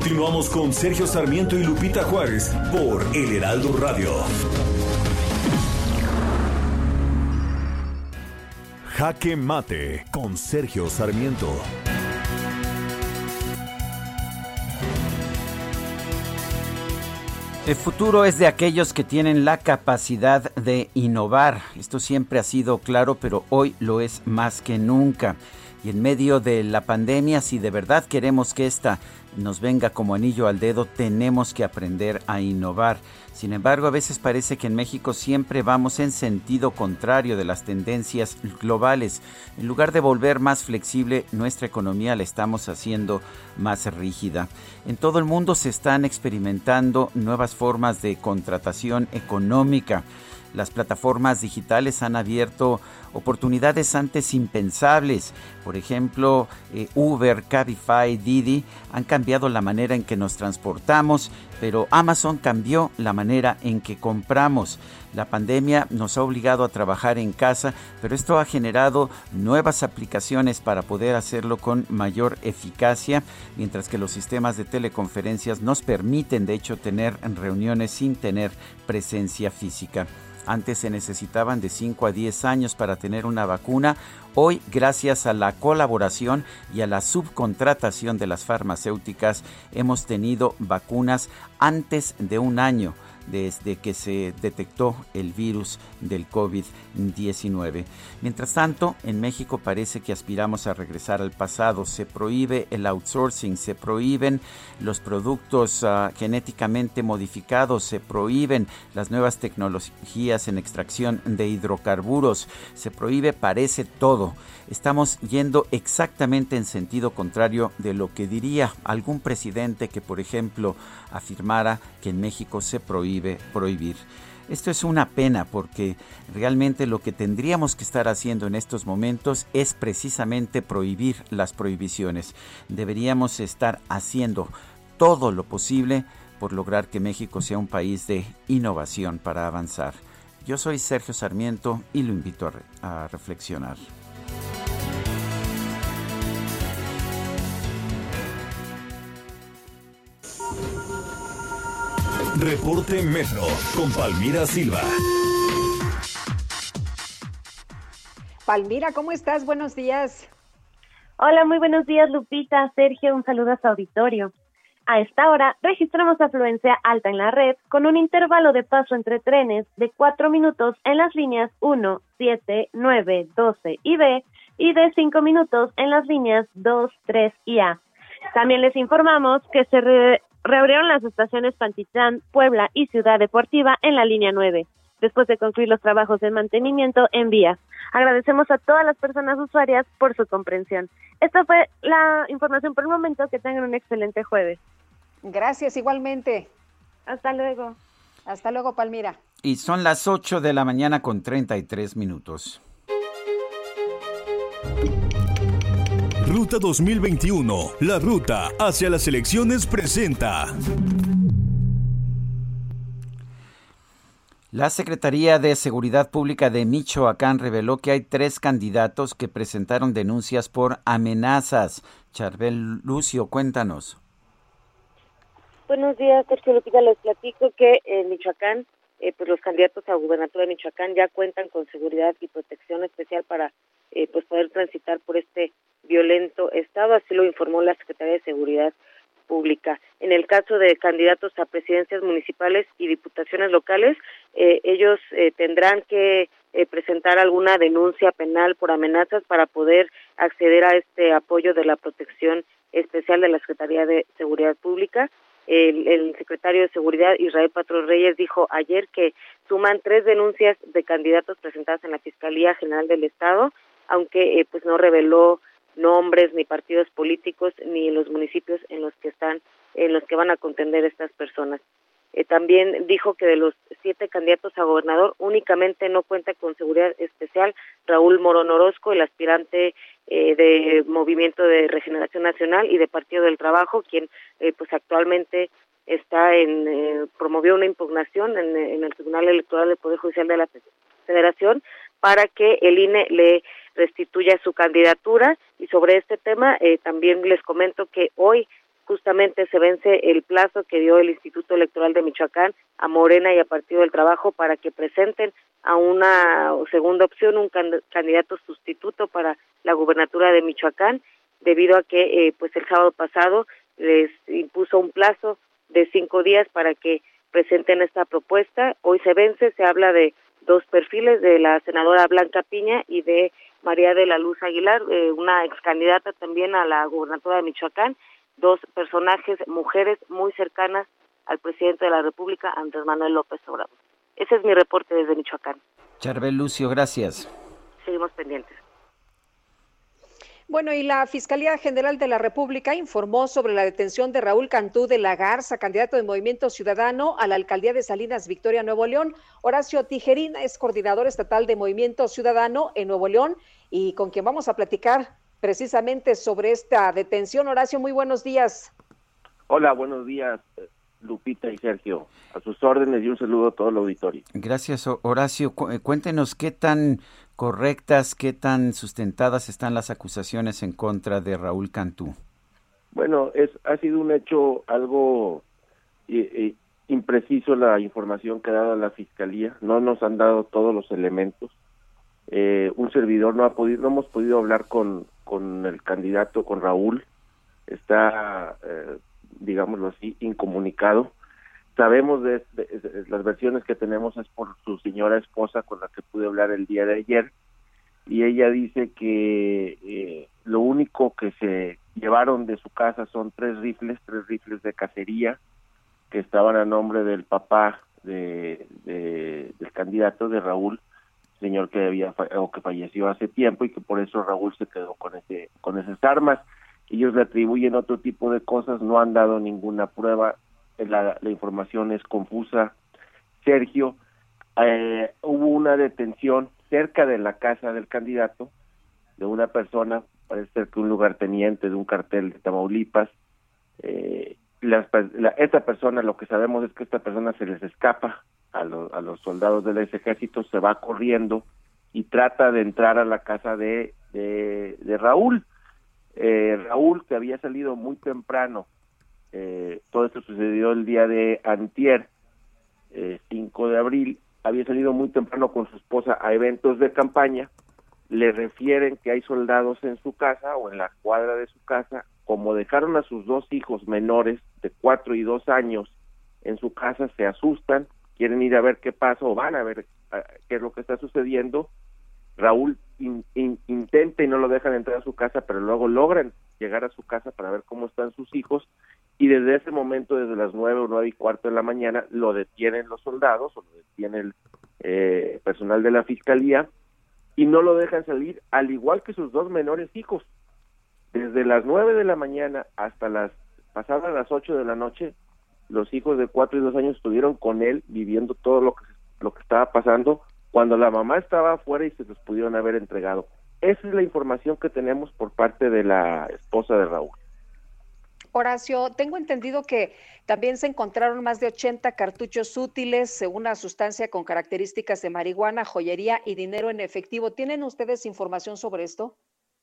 Continuamos con Sergio Sarmiento y Lupita Juárez por El Heraldo Radio. Jaque Mate con Sergio Sarmiento. El futuro es de aquellos que tienen la capacidad de innovar. Esto siempre ha sido claro, pero hoy lo es más que nunca. Y en medio de la pandemia, si de verdad queremos que esta nos venga como anillo al dedo, tenemos que aprender a innovar. Sin embargo, a veces parece que en México siempre vamos en sentido contrario de las tendencias globales. En lugar de volver más flexible, nuestra economía la estamos haciendo más rígida. En todo el mundo se están experimentando nuevas formas de contratación económica. Las plataformas digitales han abierto oportunidades antes impensables. Por ejemplo, eh, Uber, Cabify, Didi han cambiado la manera en que nos transportamos, pero Amazon cambió la manera en que compramos. La pandemia nos ha obligado a trabajar en casa, pero esto ha generado nuevas aplicaciones para poder hacerlo con mayor eficacia, mientras que los sistemas de teleconferencias nos permiten, de hecho, tener reuniones sin tener presencia física. Antes se necesitaban de 5 a 10 años para tener una vacuna. Hoy, gracias a la colaboración y a la subcontratación de las farmacéuticas, hemos tenido vacunas antes de un año desde que se detectó el virus del COVID-19. Mientras tanto, en México parece que aspiramos a regresar al pasado. Se prohíbe el outsourcing, se prohíben los productos uh, genéticamente modificados, se prohíben las nuevas tecnologías en extracción de hidrocarburos, se prohíbe, parece todo. Estamos yendo exactamente en sentido contrario de lo que diría algún presidente que, por ejemplo, afirmara que en México se prohíbe prohibir. Esto es una pena porque realmente lo que tendríamos que estar haciendo en estos momentos es precisamente prohibir las prohibiciones. Deberíamos estar haciendo todo lo posible por lograr que México sea un país de innovación para avanzar. Yo soy Sergio Sarmiento y lo invito a, a reflexionar. Reporte Metro con Palmira Silva. Palmira, ¿cómo estás? Buenos días. Hola, muy buenos días, Lupita. Sergio, un saludo a su auditorio. A esta hora registramos afluencia alta en la red con un intervalo de paso entre trenes de 4 minutos en las líneas 1, 7, 9, 12 y B y de 5 minutos en las líneas 2, 3 y A. También les informamos que se reabrieron las estaciones Pantitlán, Puebla y Ciudad Deportiva en la línea 9, después de concluir los trabajos de mantenimiento en vías. Agradecemos a todas las personas usuarias por su comprensión. Esta fue la información por el momento. Que tengan un excelente jueves. Gracias, igualmente. Hasta luego. Hasta luego, Palmira. Y son las 8 de la mañana con 33 minutos. Ruta 2021, la ruta hacia las elecciones presenta. La Secretaría de Seguridad Pública de Michoacán reveló que hay tres candidatos que presentaron denuncias por amenazas. Charbel Lucio, cuéntanos. Buenos días, Sergio Lupita. Les platico que en Michoacán, eh, pues los candidatos a gubernatura de Michoacán ya cuentan con seguridad y protección especial para eh, pues poder transitar por este violento estado, así lo informó la Secretaría de Seguridad Pública. En el caso de candidatos a presidencias municipales y diputaciones locales, eh, ellos eh, tendrán que eh, presentar alguna denuncia penal por amenazas para poder acceder a este apoyo de la protección especial de la Secretaría de Seguridad Pública. El, el, secretario de Seguridad, Israel Patrón Reyes, dijo ayer que suman tres denuncias de candidatos presentadas en la Fiscalía General del Estado, aunque pues no reveló nombres ni partidos políticos ni los municipios en los que están en los que van a contender estas personas. Eh, también dijo que de los siete candidatos a gobernador únicamente no cuenta con seguridad especial Raúl Morón Orozco, el aspirante eh, de Movimiento de Regeneración Nacional y de Partido del Trabajo, quien eh, pues actualmente está en eh, promovió una impugnación en, en el Tribunal Electoral del Poder Judicial de la Federación para que el INE le restituya su candidatura. Y sobre este tema eh, también les comento que hoy justamente se vence el plazo que dio el Instituto Electoral de Michoacán a Morena y a Partido del Trabajo para que presenten a una segunda opción un candidato sustituto para la gubernatura de Michoacán debido a que eh, pues el sábado pasado les impuso un plazo de cinco días para que presenten esta propuesta. Hoy se vence se habla de dos perfiles de la senadora Blanca Piña y de María de la Luz Aguilar, eh, una ex candidata también a la gubernatura de Michoacán, dos personajes, mujeres muy cercanas al presidente de la República, Andrés Manuel López Obrador. Ese es mi reporte desde Michoacán. Charbel Lucio, gracias. Seguimos pendientes. Bueno, y la Fiscalía General de la República informó sobre la detención de Raúl Cantú de la Garza, candidato de Movimiento Ciudadano a la alcaldía de Salinas Victoria, Nuevo León. Horacio Tijerín es coordinador estatal de Movimiento Ciudadano en Nuevo León y con quien vamos a platicar precisamente sobre esta detención. Horacio, muy buenos días. Hola, buenos días. Lupita y Sergio, a sus órdenes y un saludo a todo el auditorio. Gracias, Horacio. Cuéntenos qué tan correctas, qué tan sustentadas están las acusaciones en contra de Raúl Cantú. Bueno, es ha sido un hecho algo eh, eh, impreciso la información que ha dado la fiscalía. No nos han dado todos los elementos. Eh, un servidor no ha podido, no hemos podido hablar con con el candidato, con Raúl. Está, eh, digámoslo así, incomunicado sabemos de, las versiones que tenemos es por su señora esposa con la que pude hablar el día de ayer y ella dice que eh, lo único que se llevaron de su casa son tres rifles, tres rifles de cacería que estaban a nombre del papá de, del candidato de Raúl, señor que había o que falleció hace tiempo y que por eso Raúl se quedó con ese con esas armas. Ellos le atribuyen otro tipo de cosas, no han dado ninguna prueba la, información es confusa. Sergio, eh, hubo una detención cerca de la casa del candidato de una persona, parece ser que un lugarteniente de un cartel de Tamaulipas, eh, la, esta persona, lo que sabemos es que esta persona se les escapa a, a los soldados del ejército, se va corriendo y trata de entrar a la casa de, de, Raúl. Eh, Raúl, que había salido muy temprano, eh, todo esto sucedió el día de antier, 5 de abril, había salido muy temprano con su esposa a eventos de campaña, le refieren que hay soldados en su casa o en la cuadra de su casa, como dejaron a sus dos hijos menores de cuatro y dos años en su casa, se asustan, quieren ir a ver qué pasa o van a ver qué es lo que está sucediendo. Raúl intenta y no lo dejan entrar a su casa, pero luego logran llegar a su casa para ver cómo están sus hijos y desde ese momento, desde las nueve o nueve y cuarto de la mañana, lo detienen los soldados o lo detiene el eh, personal de la fiscalía y no lo dejan salir, al igual que sus dos menores hijos. Desde las nueve de la mañana hasta las pasadas las ocho de la noche, los hijos de cuatro y dos años estuvieron con él viviendo todo lo que lo que estaba pasando cuando la mamá estaba afuera y se los pudieron haber entregado. Esa es la información que tenemos por parte de la esposa de Raúl. Horacio, tengo entendido que también se encontraron más de 80 cartuchos útiles, una sustancia con características de marihuana, joyería y dinero en efectivo. ¿Tienen ustedes información sobre esto?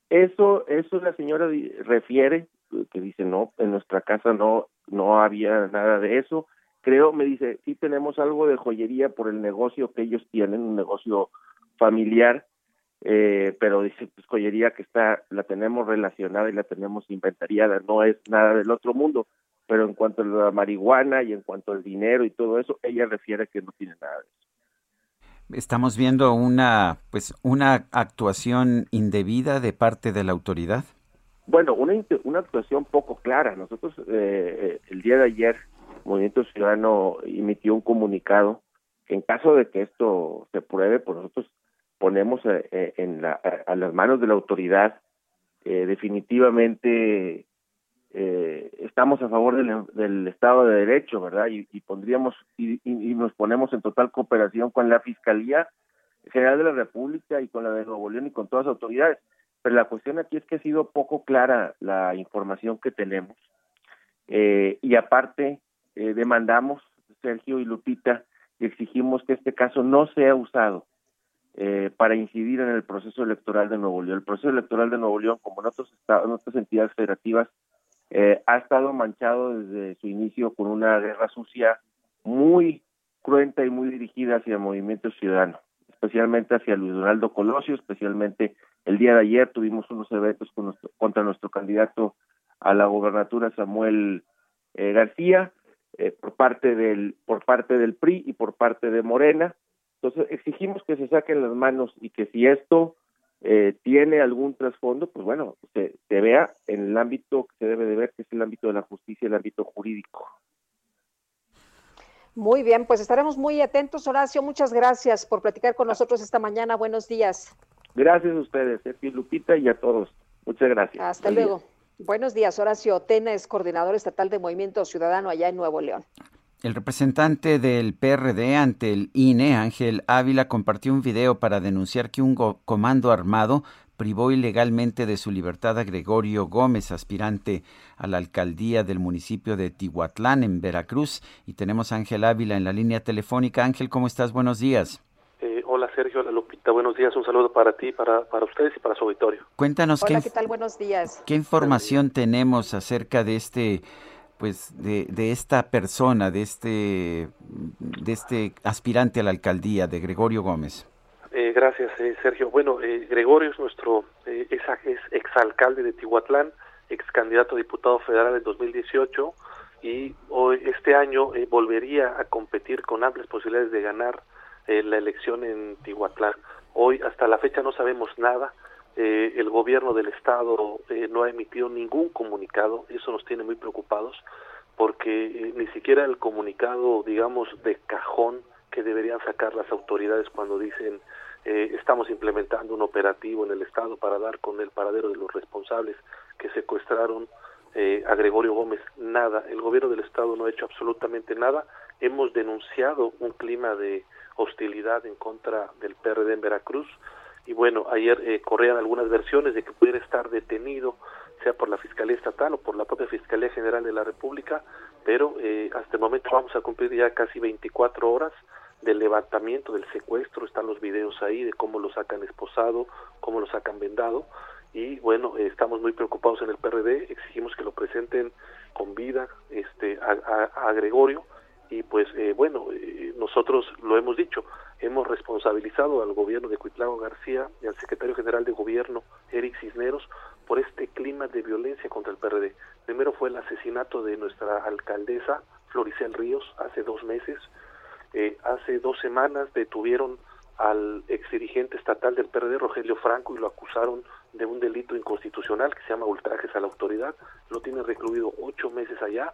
Eso, eso la señora refiere, que dice no, en nuestra casa no, no había nada de eso. Creo, me dice, sí tenemos algo de joyería por el negocio que ellos tienen, un negocio familiar, eh, pero dice pues joyería que está la tenemos relacionada y la tenemos inventariada no es nada del otro mundo pero en cuanto a la marihuana y en cuanto al dinero y todo eso ella refiere que no tiene nada de eso. Estamos viendo una pues una actuación indebida de parte de la autoridad bueno una una actuación poco clara nosotros eh, eh, el día de ayer Movimiento Ciudadano emitió un comunicado que en caso de que esto se pruebe pues nosotros ponemos eh, eh, en la, a las manos de la autoridad, definitivamente estamos a favor del, Estado de Derecho, ¿verdad? Y, pondríamos y, nos ponemos en total cooperación con la Fiscalía General de la República y con la de Nuevo León y con todas las autoridades. Pero la cuestión aquí es que ha sido poco clara la información que tenemos. y aparte, demandamos, Sergio y Lupita, y exigimos que este caso no sea usado eh, para incidir en el proceso electoral de Nuevo León. El proceso electoral de Nuevo León, como en, otros estados, en otras entidades federativas, eh, ha estado manchado desde su inicio con una guerra sucia muy cruenta y muy dirigida hacia el movimiento ciudadano, especialmente hacia Luis Donaldo Colosio, especialmente el día de ayer tuvimos unos eventos contra nuestro candidato a la gobernatura Samuel eh, García por parte del por parte del PRI y por parte de Morena entonces, exigimos que se saquen las manos y que si esto eh, tiene algún trasfondo, pues bueno, se, vea en el ámbito que se debe de ver, que es el ámbito de la justicia, el ámbito jurídico. Muy bien, pues estaremos muy atentos, Horacio. Muchas gracias por platicar con nosotros esta mañana. Buenos días. Gracias a ustedes, Sergio Lupita, y a todos. Muchas gracias. Hasta luego. Buenos días, Horacio Tena es coordinador estatal de Movimiento Ciudadano allá en Nuevo León. El representante del PRD ante el INE, Ángel Ávila, compartió un video para denunciar que un comando armado privó ilegalmente de su libertad a Gregorio Gómez, aspirante a la alcaldía del municipio de Tihuatlán, en Veracruz. Y tenemos a Ángel Ávila en la línea telefónica. Ángel, ¿cómo estás? Buenos días. Eh, Sergio, hola Lupita, buenos días. Un saludo para ti, para, para ustedes y para su auditorio. Cuéntanos hola, ¿qué tal? Buenos días. ¿Qué información tenemos acerca de este pues de, de, esta persona, de este, de este aspirante a la alcaldía, de Gregorio Gómez? Eh, gracias, eh, Sergio. Bueno, eh, Gregorio es nuestro eh, es, es exalcalde de Tihuatlán, ex candidato a diputado federal en 2018 y hoy, este año volvería a competir con amplias posibilidades de ganar la elección en Tihuatlán. Hoy, hasta la fecha, no sabemos nada. Eh, el gobierno del estado eh, no ha emitido ningún comunicado, eso nos tiene muy preocupados, porque eh, ni siquiera el comunicado, digamos, de cajón que deberían sacar las autoridades cuando dicen estamos implementando un operativo en el estado para dar con el paradero de los responsables que secuestraron a Gregorio Gómez, nada, el gobierno del estado no ha hecho absolutamente nada, hemos denunciado un clima de hostilidad en contra del PRD en Veracruz, y bueno, ayer eh, corrían algunas versiones de que pudiera estar detenido, sea por la Fiscalía Estatal o por la propia Fiscalía General de la República, pero eh, hasta el momento vamos a cumplir ya casi 24 horas del levantamiento, del secuestro, están los videos ahí de cómo lo sacan esposado, cómo lo sacan vendado, y bueno, eh, estamos muy preocupados en el PRD, exigimos que lo presenten con vida este, a, Gregorio, y pues eh, bueno, eh, nosotros lo hemos dicho, hemos responsabilizado al gobierno de Cuitlao García y al secretario general de gobierno, Eric Cisneros, por este clima de violencia contra el PRD. Primero fue el asesinato de nuestra alcaldesa, Floricel Ríos, hace dos meses, eh, hace dos semanas detuvieron al ex dirigente estatal del PRD, Rogelio Franco, y lo acusaron de un delito inconstitucional que se llama ultrajes a la autoridad. Lo tienen recluido ocho meses allá.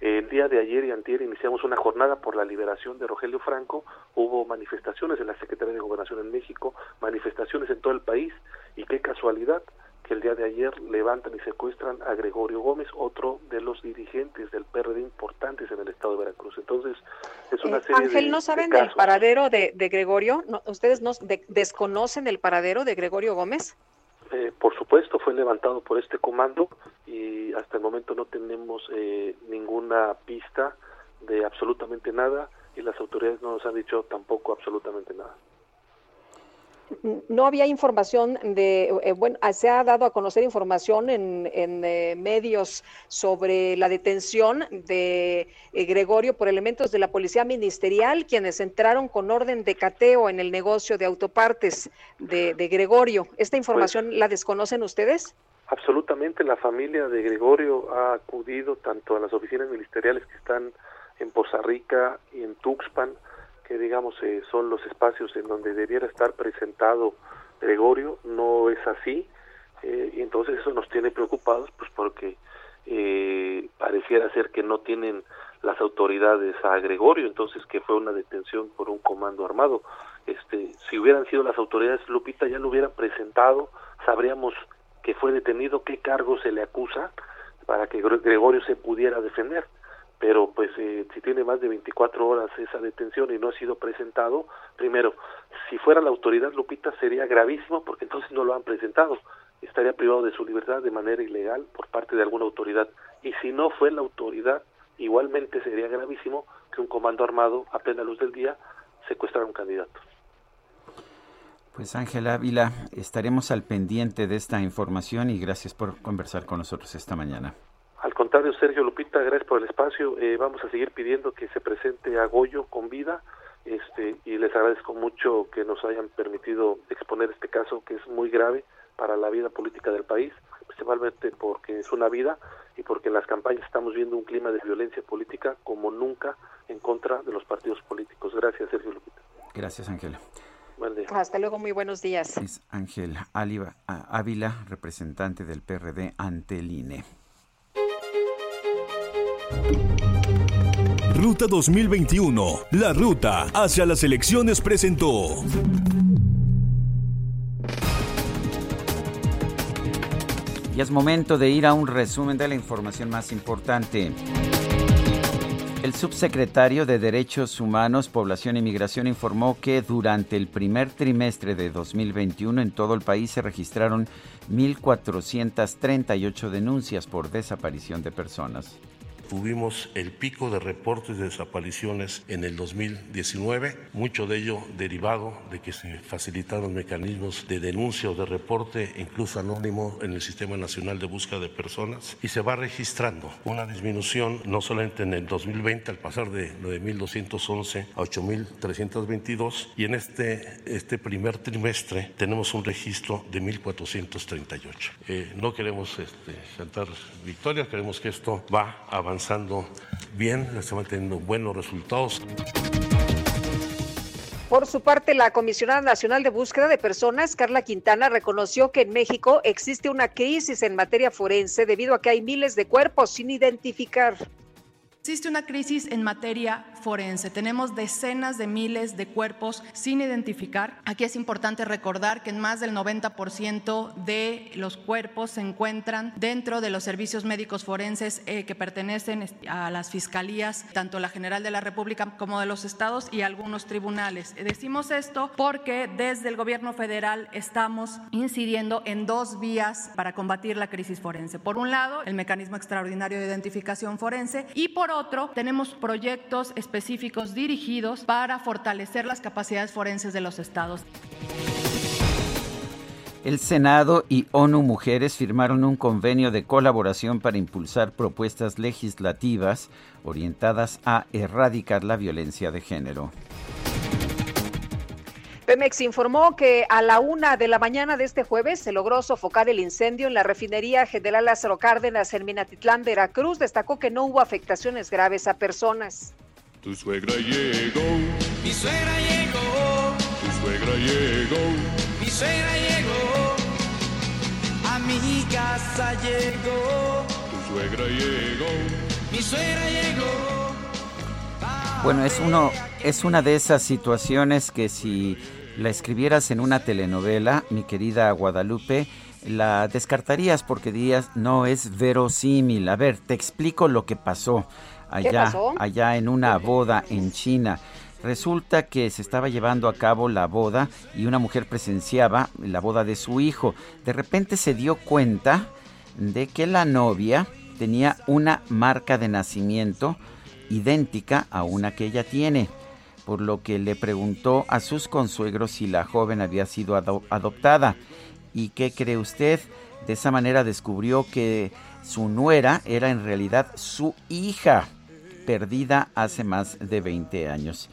El día de ayer y antier iniciamos una jornada por la liberación de Rogelio Franco. Hubo manifestaciones en la Secretaría de Gobernación en México, manifestaciones en todo el país, y qué casualidad, que el día de ayer levantan y secuestran a Gregorio Gómez, otro de los dirigentes del PRD importantes en el estado de Veracruz. Entonces, es una eh, serie Ángel, de, ¿no saben de del paradero de, de Gregorio? ¿No, ¿Ustedes no desconocen el paradero de Gregorio Gómez? Eh, por supuesto, fue levantado por este comando y hasta el momento no tenemos eh, ninguna pista de absolutamente nada y las autoridades no nos han dicho tampoco absolutamente nada. No había información de, eh, bueno, se ha dado a conocer información en, en eh, medios sobre la detención de eh, Gregorio por elementos de la policía ministerial, quienes entraron con orden de cateo en el negocio de autopartes de, de Gregorio. ¿Esta información la desconocen ustedes? Absolutamente, la familia de Gregorio ha acudido tanto a las oficinas ministeriales que están en Poza Rica y en Tuxpan, que digamos eh, son los espacios en donde debiera estar presentado Gregorio, no es así, eh, y entonces eso nos tiene preocupados, pues porque eh, pareciera ser que no tienen las autoridades a Gregorio, entonces que fue una detención por un comando armado. Este, si hubieran sido las autoridades Lupita ya lo hubieran presentado, sabríamos que fue detenido, qué cargo se le acusa para que Gregorio se pudiera defender pero pues eh, si tiene más de 24 horas esa detención y no ha sido presentado, primero, si fuera la autoridad Lupita sería gravísimo porque entonces no lo han presentado, estaría privado de su libertad de manera ilegal por parte de alguna autoridad y si no fue la autoridad, igualmente sería gravísimo que un comando armado a plena luz del día secuestrara a un candidato. Pues Ángel Ávila, estaremos al pendiente de esta información y gracias por conversar con nosotros esta mañana. Al contrario, Sergio Lupita, gracias por el espacio. Eh, vamos a seguir pidiendo que se presente a Goyo con vida este, y les agradezco mucho que nos hayan permitido exponer este caso que es muy grave para la vida política del país, principalmente porque es una vida y porque en las campañas estamos viendo un clima de violencia política como nunca en contra de los partidos políticos. Gracias, Sergio Lupita. Gracias, Ángela. Buen día. Hasta luego, muy buenos días. Es Ángel Ávila, representante del PRD ante el INE. Ruta 2021, la ruta hacia las elecciones presentó. Y es momento de ir a un resumen de la información más importante. El subsecretario de Derechos Humanos, Población y Migración informó que durante el primer trimestre de 2021 en todo el país se registraron 1.438 denuncias por desaparición de personas. Tuvimos el pico de reportes de desapariciones en el 2019, mucho de ello derivado de que se facilitaron mecanismos de denuncia o de reporte, incluso anónimo, en el Sistema Nacional de Búsqueda de Personas, y se va registrando una disminución no solamente en el 2020 al pasar de 9.211 a 8.322, y en este, este primer trimestre tenemos un registro de 1.438. Eh, no queremos este, cantar victoria, queremos que esto va avanzando avanzando bien, estamos teniendo buenos resultados. Por su parte, la Comisionada Nacional de Búsqueda de Personas, Carla Quintana, reconoció que en México existe una crisis en materia forense debido a que hay miles de cuerpos sin identificar. Existe una crisis en materia forense. Tenemos decenas de miles de cuerpos sin identificar. Aquí es importante recordar que en más del 90% de los cuerpos se encuentran dentro de los servicios médicos forenses eh, que pertenecen a las fiscalías, tanto la General de la República como de los estados y algunos tribunales. Decimos esto porque desde el gobierno federal estamos incidiendo en dos vías para combatir la crisis forense. Por un lado, el mecanismo extraordinario de identificación forense y por otro, tenemos proyectos específicos dirigidos para fortalecer las capacidades forenses de los estados. El Senado y ONU Mujeres firmaron un convenio de colaboración para impulsar propuestas legislativas orientadas a erradicar la violencia de género. Pemex informó que a la una de la mañana de este jueves se logró sofocar el incendio en la refinería General Lázaro Cárdenas en Minatitlán, Veracruz. Destacó que no hubo afectaciones graves a personas. Tu suegra llegó, mi suegra llegó, tu suegra llegó, mi suegra llegó, a mi casa llegó, tu suegra llegó, mi suegra llegó. Bueno, es uno es una de esas situaciones que si la escribieras en una telenovela, mi querida Guadalupe, la descartarías porque dirías no es verosímil. A ver, te explico lo que pasó allá, allá en una boda en China. Resulta que se estaba llevando a cabo la boda y una mujer presenciaba la boda de su hijo. De repente se dio cuenta de que la novia tenía una marca de nacimiento idéntica a una que ella tiene, por lo que le preguntó a sus consuegros si la joven había sido adoptada. ¿Y qué cree usted? De esa manera descubrió que su nuera era en realidad su hija, perdida hace más de 20 años.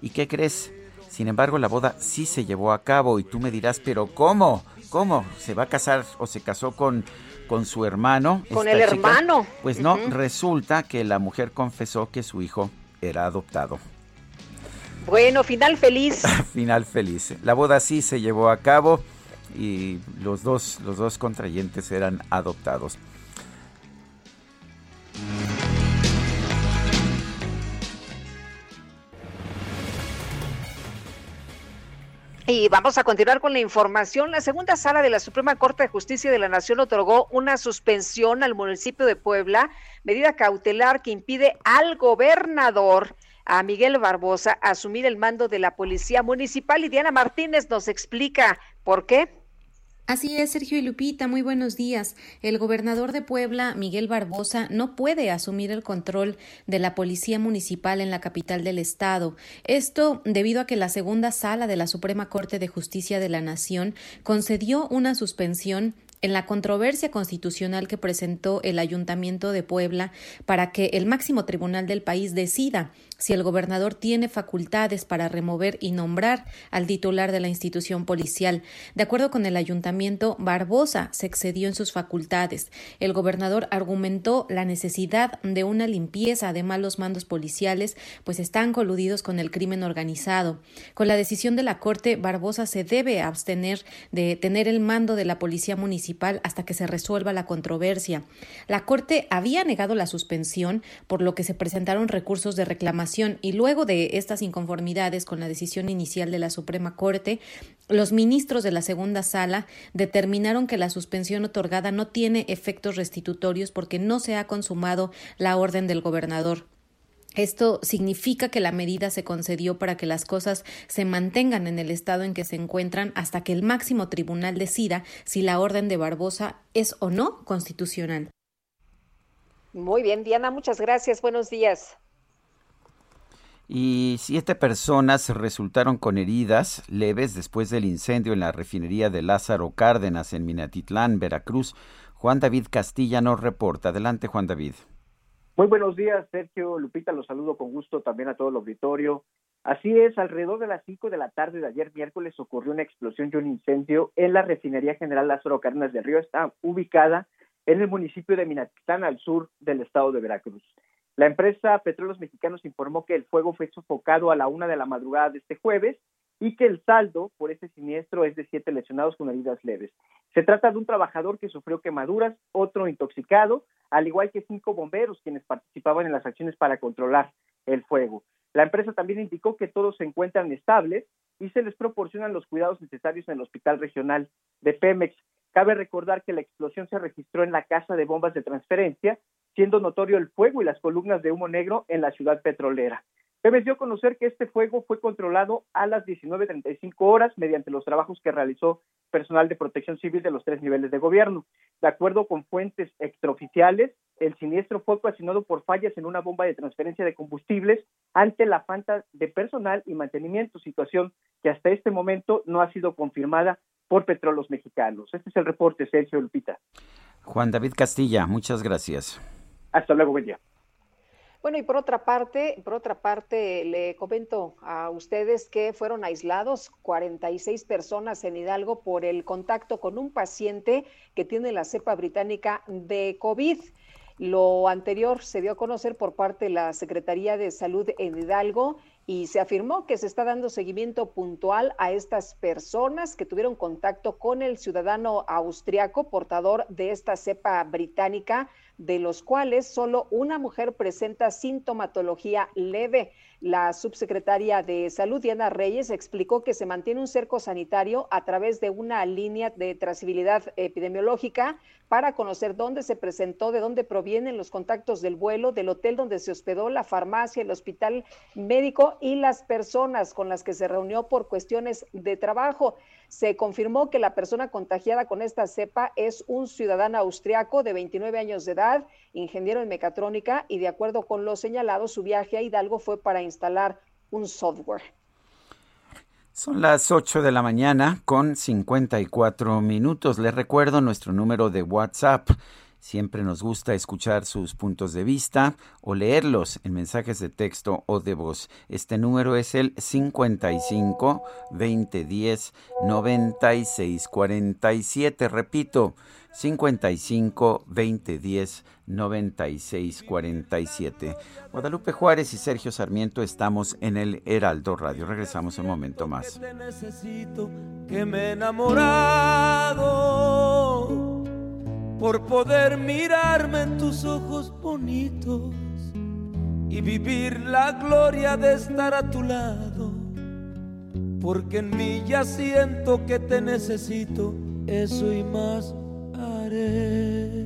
¿Y qué crees? Sin embargo, la boda sí se llevó a cabo y tú me dirás, pero ¿cómo? ¿Cómo? ¿Se va a casar o se casó con con su hermano. Con el hermano. Pues no, resulta que la mujer confesó que su hijo era adoptado. Bueno, final feliz. final feliz. La boda sí se llevó a cabo y los dos, los dos contrayentes eran adoptados. Y vamos a continuar con la información. La segunda sala de la Suprema Corte de Justicia de la Nación otorgó una suspensión al municipio de Puebla, medida cautelar que impide al gobernador, a Miguel Barbosa, asumir el mando de la Policía Municipal. Y Diana Martínez nos explica por qué. Así es, Sergio y Lupita, muy buenos días. El gobernador de Puebla, Miguel Barbosa, no puede asumir el control de la Policía Municipal en la capital del estado. Esto debido a que la segunda sala de la Suprema Corte de Justicia de la Nación concedió una suspensión en la controversia constitucional que presentó el Ayuntamiento de Puebla para que el máximo tribunal del país decida si el gobernador tiene facultades para remover y nombrar al titular de la institución policial. De acuerdo con el ayuntamiento, Barbosa se excedió en sus facultades. El gobernador argumentó la necesidad de una limpieza de malos mandos policiales, pues están coludidos con el crimen organizado. Con la decisión de la Corte, Barbosa se debe abstener de tener el mando de la Policía Municipal hasta que se resuelva la controversia. La Corte había negado la suspensión, por lo que se presentaron recursos de reclamación y luego de estas inconformidades con la decisión inicial de la Suprema Corte, los ministros de la segunda sala determinaron que la suspensión otorgada no tiene efectos restitutorios porque no se ha consumado la orden del gobernador. Esto significa que la medida se concedió para que las cosas se mantengan en el estado en que se encuentran hasta que el máximo tribunal decida si la orden de Barbosa es o no constitucional. Muy bien, Diana, muchas gracias. Buenos días y siete personas resultaron con heridas leves después del incendio en la refinería de Lázaro Cárdenas en Minatitlán, Veracruz. Juan David Castilla nos reporta. Adelante, Juan David. Muy buenos días, Sergio Lupita. Los saludo con gusto también a todo el auditorio. Así es, alrededor de las cinco de la tarde de ayer miércoles ocurrió una explosión y un incendio en la refinería general Lázaro Cárdenas del Río. Está ubicada en el municipio de Minatitlán, al sur del estado de Veracruz. La empresa Petróleos Mexicanos informó que el fuego fue sofocado a la una de la madrugada de este jueves y que el saldo por ese siniestro es de siete lesionados con heridas leves. Se trata de un trabajador que sufrió quemaduras, otro intoxicado, al igual que cinco bomberos quienes participaban en las acciones para controlar el fuego. La empresa también indicó que todos se encuentran estables y se les proporcionan los cuidados necesarios en el Hospital Regional de Pemex. Cabe recordar que la explosión se registró en la casa de bombas de transferencia, siendo notorio el fuego y las columnas de humo negro en la ciudad petrolera. Pemex dio a conocer que este fuego fue controlado a las 19.35 horas mediante los trabajos que realizó personal de protección civil de los tres niveles de gobierno. De acuerdo con fuentes extraoficiales, el siniestro fue ocasionado por fallas en una bomba de transferencia de combustibles ante la falta de personal y mantenimiento, situación que hasta este momento no ha sido confirmada por Petróleos Mexicanos. Este es el reporte, Sergio Lupita. Juan David Castilla, muchas gracias. Hasta luego, buen día. Bueno, y por otra parte, por otra parte, le comento a ustedes que fueron aislados 46 personas en Hidalgo por el contacto con un paciente que tiene la cepa británica de COVID. Lo anterior se dio a conocer por parte de la Secretaría de Salud en Hidalgo y se afirmó que se está dando seguimiento puntual a estas personas que tuvieron contacto con el ciudadano austriaco portador de esta cepa británica de los cuales solo una mujer presenta sintomatología leve. La subsecretaria de Salud, Diana Reyes, explicó que se mantiene un cerco sanitario a través de una línea de trazabilidad epidemiológica para conocer dónde se presentó, de dónde provienen los contactos del vuelo, del hotel donde se hospedó, la farmacia, el hospital médico y las personas con las que se reunió por cuestiones de trabajo. Se confirmó que la persona contagiada con esta cepa es un ciudadano austriaco de 29 años de edad, ingeniero en mecatrónica, y de acuerdo con lo señalado, su viaje a Hidalgo fue para instalar un software. Son las 8 de la mañana con 54 minutos. Les recuerdo nuestro número de WhatsApp Siempre nos gusta escuchar sus puntos de vista o leerlos en mensajes de texto o de voz. Este número es el 55 2010 96 47. Repito, 55 2010 96 47. Guadalupe Juárez y Sergio Sarmiento estamos en el Heraldo Radio. Regresamos un momento más. necesito que me he enamorado por poder mirarme en tus ojos bonitos y vivir la gloria de estar a tu lado, porque en mí ya siento que te necesito, eso y más haré.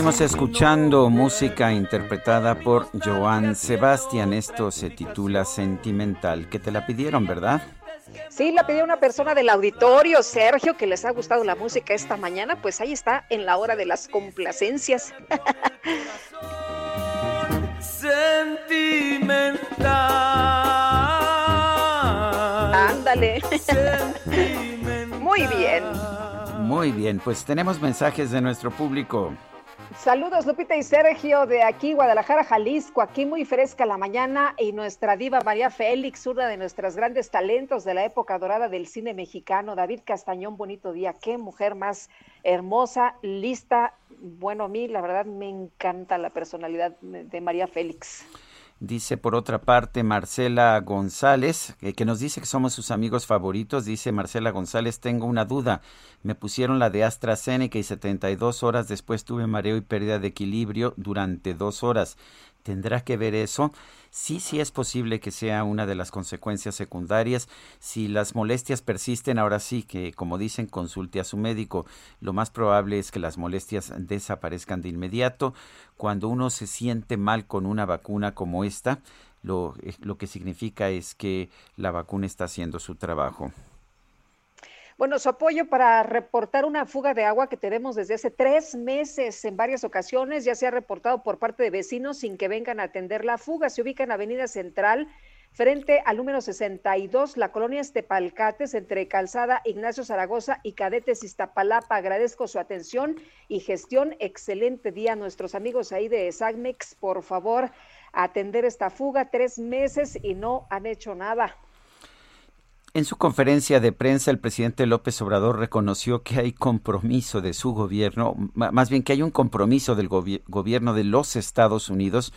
Seguimos escuchando música interpretada por Joan Sebastián. Esto se titula Sentimental, que te la pidieron, ¿verdad? Sí, la pidió una persona del auditorio, Sergio, que les ha gustado la música esta mañana, pues ahí está en la hora de las complacencias. Sentimental. Ándale. Sentimental. Muy bien. Muy bien, pues tenemos mensajes de nuestro público. Saludos Lupita y Sergio de aquí, Guadalajara, Jalisco. Aquí muy fresca la mañana y nuestra diva María Félix, una de nuestras grandes talentos de la época dorada del cine mexicano. David Castañón, bonito día. Qué mujer más hermosa, lista. Bueno, a mí la verdad me encanta la personalidad de María Félix. Dice por otra parte Marcela González, que nos dice que somos sus amigos favoritos. Dice Marcela González, tengo una duda. Me pusieron la de AstraZeneca y 72 horas después tuve mareo y pérdida de equilibrio durante dos horas. ¿Tendrá que ver eso? Sí, sí es posible que sea una de las consecuencias secundarias. Si las molestias persisten, ahora sí que, como dicen, consulte a su médico. Lo más probable es que las molestias desaparezcan de inmediato. Cuando uno se siente mal con una vacuna como esta, lo, eh, lo que significa es que la vacuna está haciendo su trabajo. Bueno, su apoyo para reportar una fuga de agua que tenemos desde hace tres meses en varias ocasiones, ya se ha reportado por parte de vecinos sin que vengan a atender la fuga. Se ubica en Avenida Central, frente al número 62, la colonia Estepalcates, entre Calzada Ignacio Zaragoza y Cadetes Iztapalapa. Agradezco su atención y gestión. Excelente día nuestros amigos ahí de SAGMEX. Por favor, atender esta fuga. Tres meses y no han hecho nada. En su conferencia de prensa, el presidente López Obrador reconoció que hay compromiso de su gobierno, más bien que hay un compromiso del gobierno de los Estados Unidos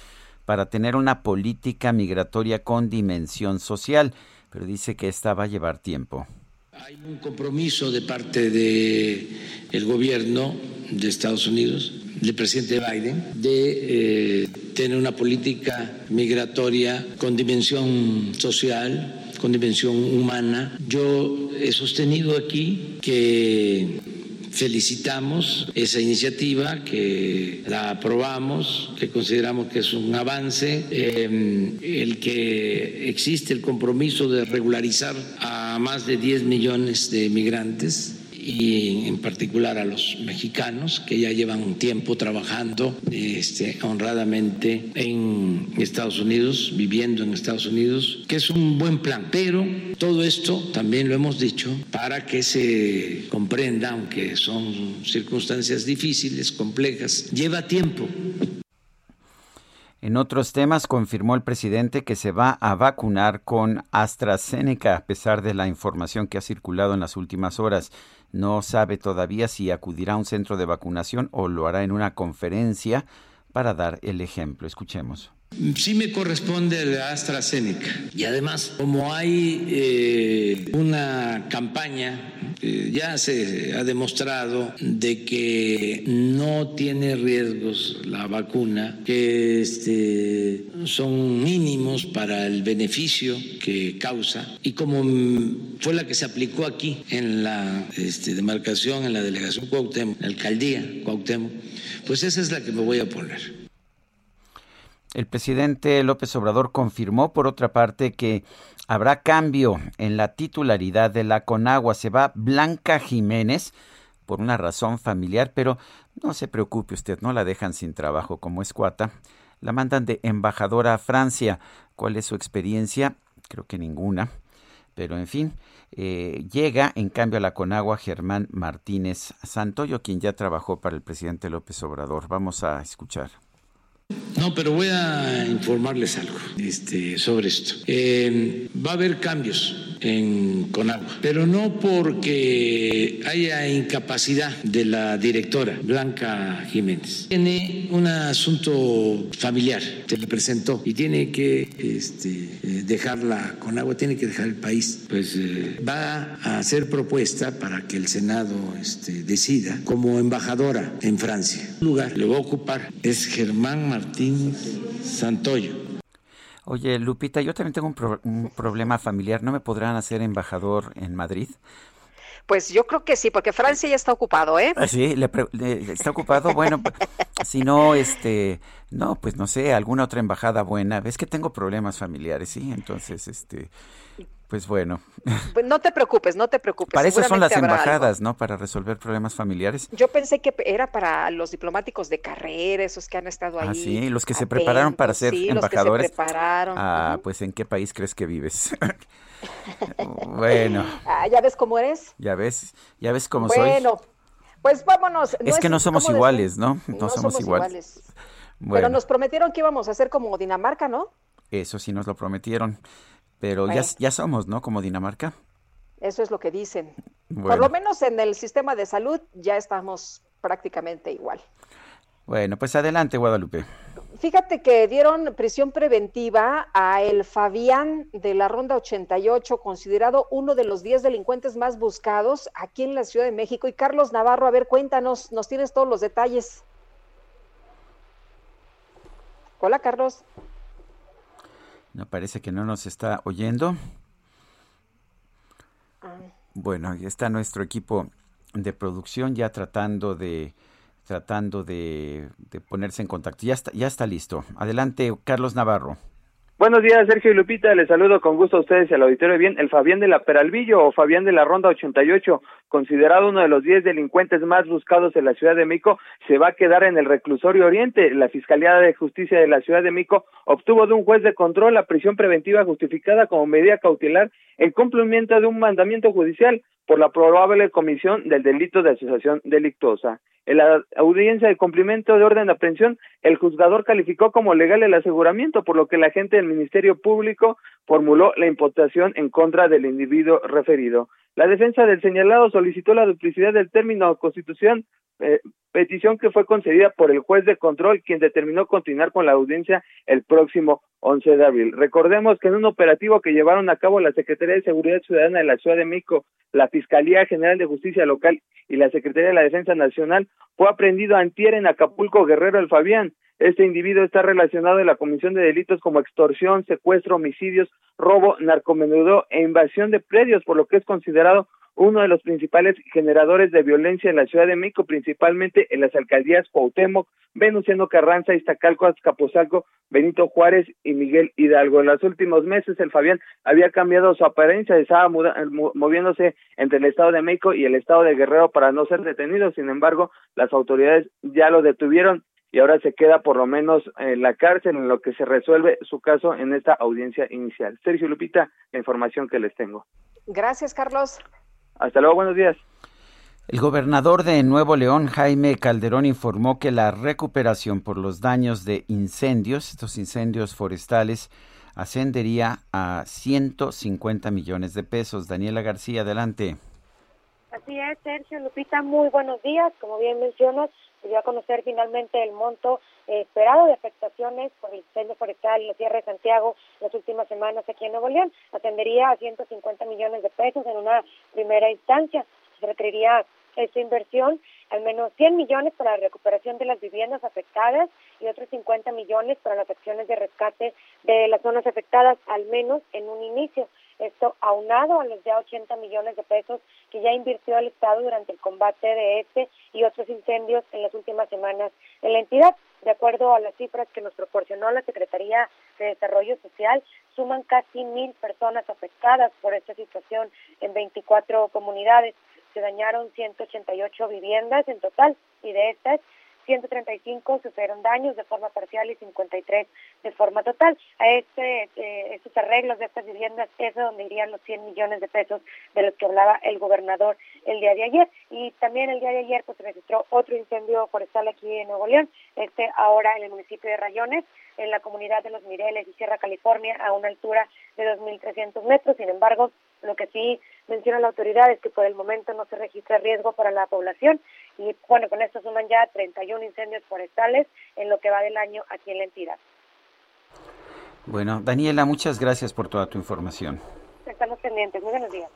para tener una política migratoria con dimensión social, pero dice que esta va a llevar tiempo. Hay un compromiso de parte del gobierno de Estados Unidos, del presidente Biden, de eh, tener una política migratoria con dimensión social, con dimensión humana. Yo he sostenido aquí que felicitamos esa iniciativa, que la aprobamos, que consideramos que es un avance, em, el que existe el compromiso de regularizar a más de 10 millones de migrantes y en particular a los mexicanos que ya llevan un tiempo trabajando este, honradamente en Estados Unidos, viviendo en Estados Unidos, que es un buen plan. Pero todo esto también lo hemos dicho para que se comprenda, aunque son circunstancias difíciles, complejas, lleva tiempo. En otros temas, confirmó el presidente que se va a vacunar con AstraZeneca, a pesar de la información que ha circulado en las últimas horas. No sabe todavía si acudirá a un centro de vacunación o lo hará en una conferencia para dar el ejemplo. Escuchemos. Sí me corresponde la AstraZeneca. Y además, como hay eh, una campaña, eh, ya se ha demostrado de que no tiene riesgos la vacuna, que este, son mínimos para el beneficio que causa. Y como fue la que se aplicó aquí en la este, demarcación, en la delegación Cuauhtémoc, en la alcaldía Cuauhtémoc, pues esa es la que me voy a poner. El presidente López Obrador confirmó, por otra parte, que habrá cambio en la titularidad de la Conagua. Se va Blanca Jiménez por una razón familiar, pero no se preocupe usted, no la dejan sin trabajo como escuata. La mandan de embajadora a Francia. ¿Cuál es su experiencia? Creo que ninguna. Pero en fin, eh, llega en cambio a la Conagua Germán Martínez Santoyo, quien ya trabajó para el presidente López Obrador. Vamos a escuchar. No, pero voy a informarles algo este, sobre esto. Eh, va a haber cambios en Conagua, pero no porque haya incapacidad de la directora Blanca Jiménez. Tiene un asunto familiar, se le presentó y tiene que este, dejar la Conagua, tiene que dejar el país. Pues eh, va a hacer propuesta para que el Senado este, decida como embajadora en Francia. El lugar le va a ocupar es Germán Martín Santoyo. Oye, Lupita, yo también tengo un, problema familiar. ¿No me podrán hacer embajador en Madrid? Pues yo creo que sí, porque Francia ya está ocupado, ¿eh? Ah, sí, le, está ocupado. Bueno, si no, este, no, pues no sé, alguna otra embajada buena. Ves que tengo problemas familiares, sí, entonces, este, Pues bueno. Pues no te preocupes, no te preocupes. Para eso son las embajadas, ¿no? Para resolver problemas familiares. Yo pensé que era para los diplomáticos de carrera, esos que han estado ahí. Ah, sí, los que se prepararon para ser sí, embajadores. Los que se prepararon. Ah, pues ¿en qué país crees que vives? bueno, Ah, ¿Ya ves cómo eres? ya ves, ya ves cómo soy. Bueno, pues vámonos. Es que no somos ¿cómo iguales? ¿no? No, somos, iguales. Pero Bueno, nos prometieron que íbamos a hacer como Dinamarca, ¿no? eso sí nos lo prometieron. Pero ya, Bueno. ya somos, ¿no? Como Dinamarca. Eso es lo que dicen. Por lo menos en el sistema de salud ya estamos prácticamente igual. Bueno, pues adelante, Guadalupe. Fíjate que dieron prisión preventiva a el Fabián de la Ronda 88, considerado uno de los 10 delincuentes más buscados aquí en la Ciudad de México. Y Carlos Navarro, a ver, cuéntanos, nos tienes todos los detalles. Hola, Carlos. No parece que no nos está oyendo. Bueno, está nuestro equipo de producción ya tratando de tratando de, de ponerse en contacto. Ya está, ya está listo. Adelante, Carlos Navarro. Buenos días, Sergio y Lupita. Les saludo con gusto a ustedes y al auditorio. Bien, el Fabián de la Peralvillo o Fabián de la Ronda 88, considerado uno de los 10 delincuentes más buscados en la Ciudad de México, se va a quedar en el reclusorio Oriente. La Fiscalía de Justicia de la Ciudad de México obtuvo de un juez de control la prisión preventiva justificada como medida cautelar en cumplimiento de un mandamiento judicial por la probable comisión del delito de asociación delictuosa. En la audiencia de cumplimiento de orden de aprehensión, el juzgador calificó como legal el aseguramiento, por lo que el agente del Ministerio Público formuló la imputación en contra del individuo referido. La defensa del señalado solicitó la duplicidad del término constitución, eh, petición que fue concedida por el juez de control, quien determinó continuar con la audiencia el próximo 11 de abril. Recordemos que en un operativo que llevaron a cabo la Secretaría de Seguridad Ciudadana de la Ciudad de México, la Fiscalía General de Justicia Local y la Secretaría de la Defensa Nacional, fue aprendido antier en Acapulco Guerrero el Fabián. Este individuo está relacionado en la comisión de delitos como extorsión, secuestro, homicidios, robo, narcomenudeo e invasión de predios, por lo que es considerado uno de los principales generadores de violencia en la Ciudad de México, principalmente en las alcaldías Cuauhtémoc, Venustiano Carranza, Iztacalco, Azcapotzalco, Benito Juárez y Miguel Hidalgo. En los últimos meses el Fabián había cambiado su apariencia, estaba moviéndose entre el Estado de México y el Estado de Guerrero para no ser detenido. Sin embargo, las autoridades ya lo detuvieron y ahora se queda por lo menos en la cárcel en lo que se resuelve su caso en esta audiencia inicial. Sergio Lupita, la información que les tengo. Gracias, Carlos. Hasta luego, buenos días. El gobernador de Nuevo León, Jaime Calderón, informó que la recuperación por los daños de incendios, estos incendios forestales, ascendería a 150 millones de pesos. Daniela García, adelante. Así es, Sergio Lupita, muy buenos días. Como bien mencionas, se conocer finalmente el monto eh, esperado de afectaciones por el incendio forestal en la Sierra de Santiago las últimas semanas aquí en Nuevo León. Ascendería a 150 millones de pesos en una primera instancia. Se requeriría esta inversión, al menos 100 millones para la recuperación de las viviendas afectadas y otros 50 millones para las acciones de rescate de las zonas afectadas, al menos en un inicio. Esto aunado a los ya 80 millones de pesos que ya invirtió el Estado durante el combate de este y otros incendios en las últimas semanas en la entidad. De acuerdo a las cifras que nos proporcionó la Secretaría de Desarrollo Social, suman casi mil personas afectadas por esta situación en 24 comunidades. Se dañaron 188 viviendas en total y de estas 135 sufrieron daños de forma parcial y 53 de forma total. A este, eh, estos arreglos de estas viviendas es de donde irían los 100 millones de pesos de los que hablaba el gobernador el día de ayer. Y también el día de ayer pues, se registró otro incendio forestal aquí en Nuevo León, este ahora en el municipio de Rayones, en la comunidad de Los Mireles y Sierra California, a una altura de 2.300 metros. Sin embargo, lo que sí menciona la autoridad es que por el momento no se registra riesgo para la población y bueno, con esto suman ya 31 incendios forestales en lo que va del año aquí en la entidad. Bueno, Daniela, muchas gracias por toda tu información. Estamos pendientes. Muy buenos días.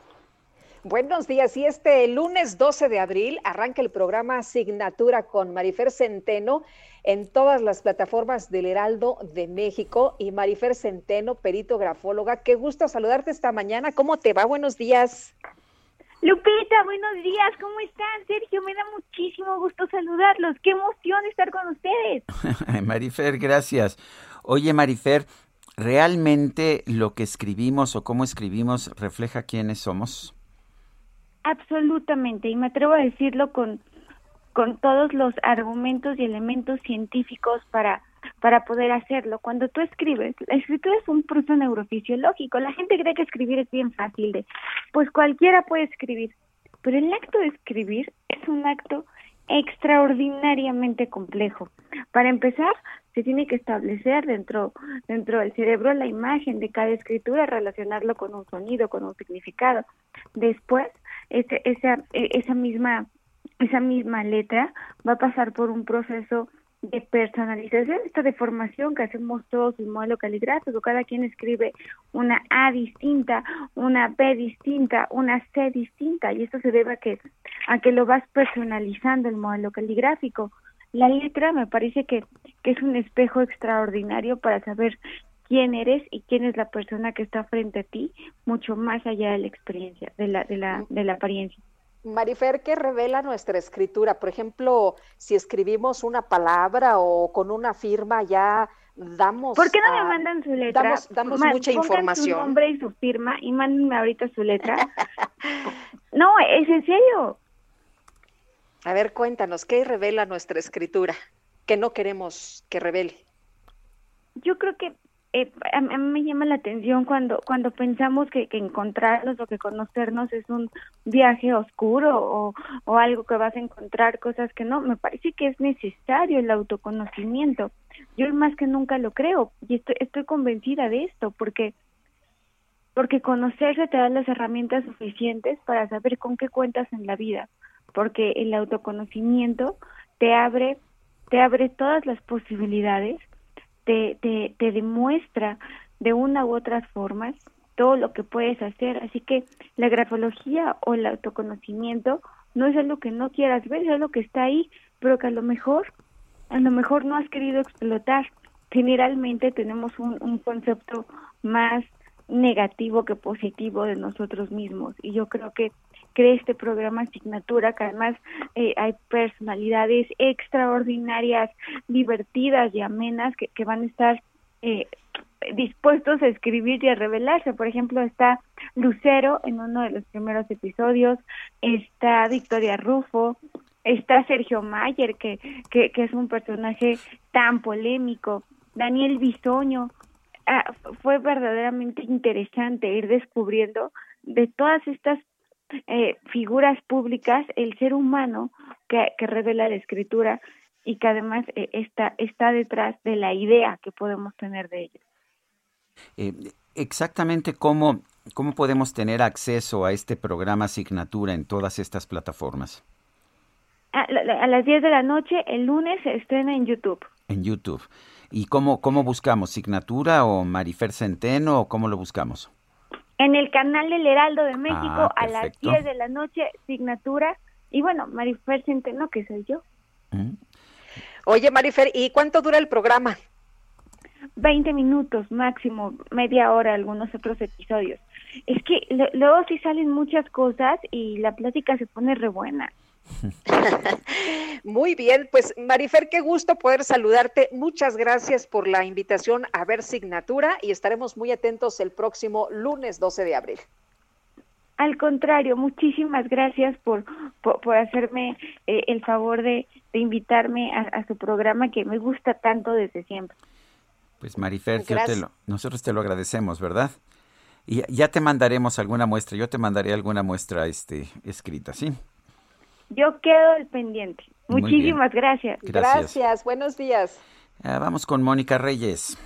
Buenos días. Y este lunes 12 de abril arranca el programa Asignatura con Marifer Centeno en todas las plataformas del Heraldo de México. Y Marifer Centeno, perito grafóloga, qué gusto saludarte esta mañana. ¿Cómo te va? Buenos días. Lupita, buenos días, ¿cómo están? Sergio, me da muchísimo gusto saludarlos. Qué emoción estar con ustedes. Marifer, gracias. Oye, Marifer, ¿realmente lo que escribimos o cómo escribimos refleja quiénes somos? Absolutamente, y me atrevo a decirlo con, con todos los argumentos y elementos científicos para, para poder hacerlo. Cuando tú escribes, la escritura es un proceso neurofisiológico. La gente cree que escribir es bien fácil, de, pues cualquiera puede escribir, pero el acto de escribir es un acto extraordinariamente complejo. Para empezar, se tiene que establecer dentro, dentro del cerebro la imagen de cada escritura, relacionarlo con un sonido, con un significado. Después, esa, e, esa, misma, esa misma letra va a pasar por un proceso de personalización, esta deformación que hacemos todos en modelo caligráfico, cada quien escribe una A distinta, una B distinta, una C distinta, y esto se debe a que, a que lo vas personalizando el modelo caligráfico. La letra me parece que, que es un espejo extraordinario para saber quién eres y quién es la persona que está frente a ti, mucho más allá de la experiencia, de la, de la, de la apariencia. Marifer, ¿qué revela nuestra escritura? Por ejemplo, si escribimos una palabra o con una firma ya damos... ¿Por qué no me mandan su letra? Damos, damos mucha información. su nombre y su firma y mándenme ahorita su letra. no, es en serio. A ver, cuéntanos, ¿qué revela nuestra escritura? Que no queremos que revele. Yo creo que eh, a, mí me llama la atención cuando cuando pensamos que, que, encontrarnos o que conocernos es un viaje oscuro o, o algo que vas a encontrar cosas que no. Me parece que es necesario el autoconocimiento. Yo más que nunca lo creo y estoy, estoy convencida de esto porque porque conocerse te da las herramientas suficientes para saber con qué cuentas en la vida, porque el autoconocimiento te abre te abre todas las posibilidades te, te, demuestra de una u otras formas todo lo que puedes hacer. Así que la grafología o el autoconocimiento no es algo que no quieras ver, es algo que está ahí, pero que a lo mejor, a lo mejor no has querido explotar. Generalmente tenemos un, un concepto más negativo que positivo de nosotros mismos y yo creo que cree este programa asignatura que además eh, hay personalidades extraordinarias, divertidas y amenas que, van a estar eh, dispuestos a escribir y a revelarse. Por ejemplo, está Lucero en uno de los primeros episodios, está Victoria Rufo, está Sergio Mayer, que, que, que es un personaje tan polémico, Daniel Bisoño. Ah, fue verdaderamente interesante ir descubriendo de todas estas eh, figuras públicas el ser humano que, que, revela la escritura y que además eh, está, está detrás de la idea que podemos tener de ellos. Eh, exactamente cómo, cómo podemos tener acceso a este programa asignatura en todas estas plataformas. A, a las 10 de la noche, el lunes, se estrena en YouTube. En YouTube. ¿Y cómo, cómo buscamos? ¿Signatura o Marifer Centeno o cómo lo buscamos? En el canal del Heraldo de México ah, a las 10 de la noche, signatura. Y bueno, Marifer Centeno, que soy yo. Mm. Oye, Marifer, ¿y cuánto dura el programa? 20 minutos máximo, media hora, algunos otros episodios. Es que luego sí salen muchas cosas y la plática se pone re buena. Muy bien, pues Marifer, qué gusto poder saludarte. Muchas gracias por la invitación a ver Signatura y estaremos muy atentos el próximo lunes 12 de abril. Al contrario, muchísimas gracias por, por, hacerme eh, el favor de, invitarme a, su programa que me gusta tanto desde siempre. Pues Marifer, nosotros te lo agradecemos, ¿verdad? Y ya te mandaremos alguna muestra, yo te mandaré alguna muestra este, escrita, ¿sí? Yo quedo el pendiente. Muchísimas gracias. gracias. Buenos días. Ah, vamos con Mónica Reyes.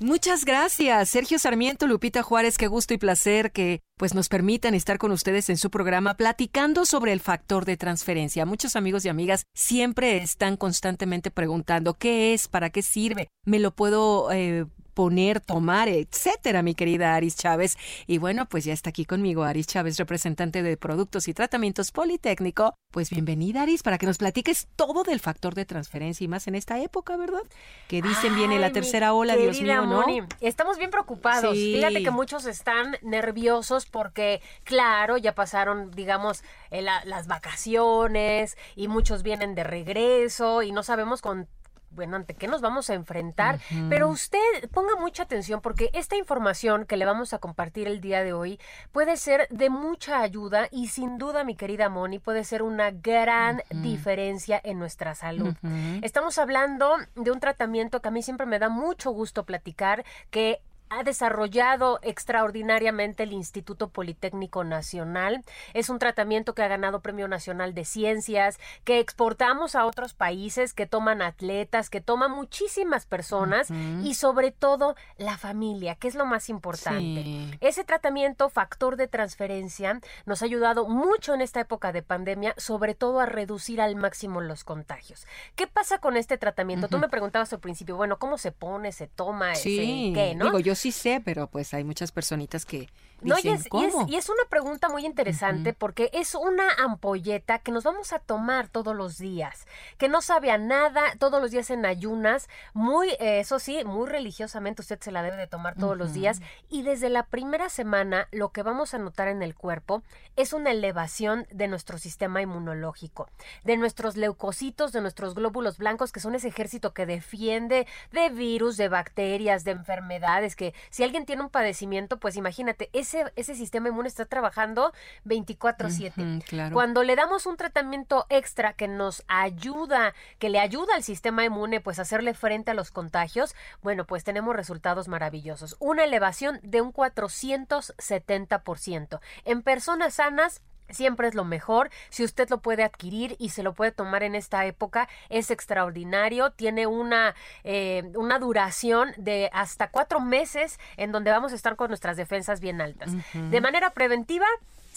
Muchas gracias, Sergio Sarmiento, Lupita Juárez, qué gusto y placer que pues nos permitan estar con ustedes en su programa platicando sobre el factor de transferencia. Muchos amigos y amigas siempre están constantemente preguntando qué es, para qué sirve, me lo puedo eh, poner, tomar, etcétera, mi querida Aris Chávez. Y bueno, pues ya está aquí conmigo Aris Chávez, representante de Productos y Tratamientos Politécnico. Pues bienvenida, Aris, para que nos platiques todo del factor de transferencia y más en esta época, ¿verdad? Que dicen viene la tercera ola, Dios mío, ¿no? Estamos bien preocupados. Fíjate que muchos están nerviosos porque, claro, ya pasaron, digamos, eh, las vacaciones y muchos vienen de regreso y no sabemos con bueno, ante qué nos vamos a enfrentar, pero usted ponga mucha atención porque esta información que le vamos a compartir el día de hoy puede ser de mucha ayuda y sin duda, mi querida Moni, puede ser una gran diferencia en nuestra salud. Estamos hablando de un tratamiento que a mí siempre me da mucho gusto platicar, que ha desarrollado extraordinariamente el Instituto Politécnico Nacional. Es un tratamiento que ha ganado Premio Nacional de Ciencias, que exportamos a otros países, que toman atletas, que toman muchísimas personas y sobre todo la familia, que es lo más importante. Ese tratamiento, factor de transferencia, nos ha ayudado mucho en esta época de pandemia, sobre todo a reducir al máximo los contagios. ¿Qué pasa con este tratamiento? Tú me preguntabas al principio, bueno, ¿cómo se pone, se toma, sí. qué, no? Digo, yo sí sé, pero pues hay muchas personitas que no, y, es, Y, es, una pregunta muy interesante porque es una ampolleta que nos vamos a tomar todos los días, que no sabe a nada, todos los días en ayunas, muy, eh, eso sí, muy religiosamente usted se la debe de tomar todos los días y desde la primera semana lo que vamos a notar en el cuerpo es una elevación de nuestro sistema inmunológico, de nuestros leucocitos, de nuestros glóbulos blancos, que son ese ejército que defiende de virus, de bacterias, de enfermedades, que si alguien tiene un padecimiento, pues imagínate, es ese, sistema inmune está trabajando 24/7. Cuando le damos un tratamiento extra que nos ayuda, que le ayuda al sistema inmune pues a hacerle frente a los contagios, bueno, pues tenemos resultados maravillosos. Una elevación de un 470%. En personas sanas Siempre es lo mejor. Si usted lo puede adquirir y se lo puede tomar en esta época, es extraordinario. Tiene una, eh, una duración de hasta cuatro meses en donde vamos a estar con nuestras defensas bien altas. De manera preventiva,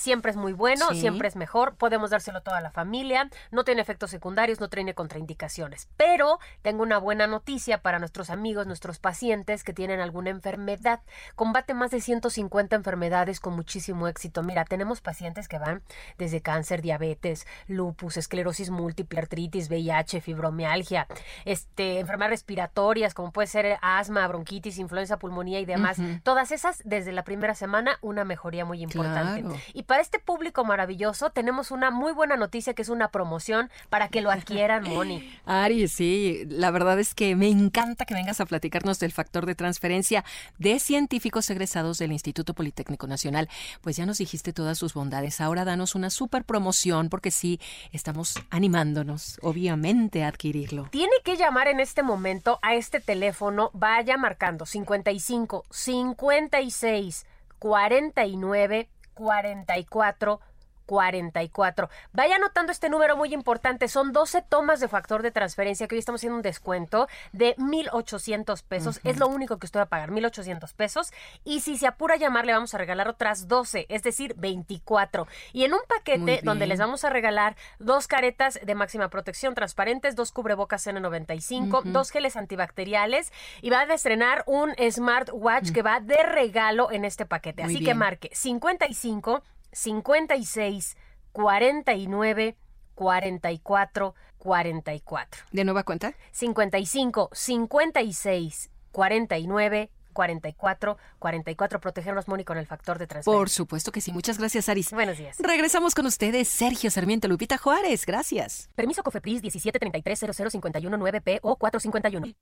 siempre es muy bueno, siempre es mejor, podemos dárselo a toda la familia, no tiene efectos secundarios, no tiene contraindicaciones. Pero tengo una buena noticia para nuestros amigos, nuestros pacientes que tienen alguna enfermedad. Combate más de 150 enfermedades con muchísimo éxito. Mira, tenemos pacientes que van desde cáncer, diabetes, lupus, esclerosis múltiple, artritis, VIH, fibromialgia, este, enfermedades respiratorias como puede ser asma, bronquitis, influenza, pulmonía y demás. Todas esas desde la primera semana una mejoría muy importante. Y para este público maravilloso tenemos una muy buena noticia que es una promoción para que lo adquieran, Moni. Ari, sí, la verdad es que me encanta que vengas a platicarnos del factor de transferencia de científicos egresados del Instituto Politécnico Nacional. Pues ya nos dijiste todas sus bondades. Ahora danos una super promoción porque sí, estamos animándonos, obviamente, a adquirirlo. Tiene que llamar en este momento a este teléfono, vaya marcando 55 56 49 44 44. Vaya anotando este número muy importante. Son 12 tomas de factor de transferencia que hoy estamos haciendo un descuento de 1,800 pesos. Es lo único que usted va a pagar, 1,800 pesos. Y si se apura a llamar, le vamos a regalar otras 12, es decir, 24. Y en un paquete donde les vamos a regalar dos caretas de máxima protección transparentes, dos cubrebocas N95, dos geles antibacteriales y va a estrenar un smartwatch que va de regalo en este paquete. Así que marque 55 56 49 44 44. ¿De nueva cuenta? 55 56 49 44 44 protegernos Moni con el factor de transferencia. Por supuesto que sí. Muchas gracias, Aris. Buenos días. Regresamos con ustedes, Sergio Sarmiento Lupita Juárez. Gracias. Permiso Cofepris 1733 9 p o 451.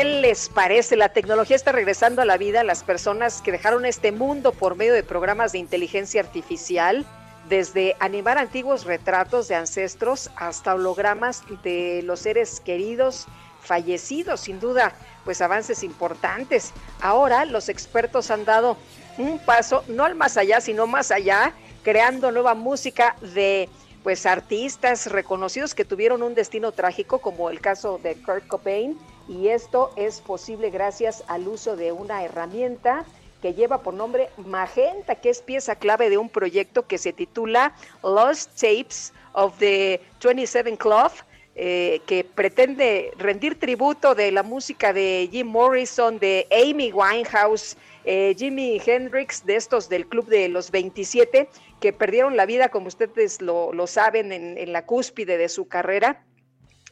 ¿Qué les parece? La tecnología está regresando a la vida a las personas que dejaron este mundo por medio de programas de inteligencia artificial, desde animar antiguos retratos de ancestros hasta hologramas de los seres queridos fallecidos, sin duda, pues avances importantes. Ahora los expertos han dado un paso, no al más allá, sino más allá, creando nueva música de pues artistas reconocidos que tuvieron un destino trágico, como el caso de Kurt Cobain, y esto es posible gracias al uso de una herramienta que lleva por nombre Magenta, que es pieza clave de un proyecto que se titula Lost Tapes of the 27 Club, eh, que pretende rendir tributo de la música de Jim Morrison, de Amy Winehouse, eh, Jimi Hendrix, de estos del Club de los 27, que perdieron la vida, como ustedes lo, saben, en, la cúspide de su carrera.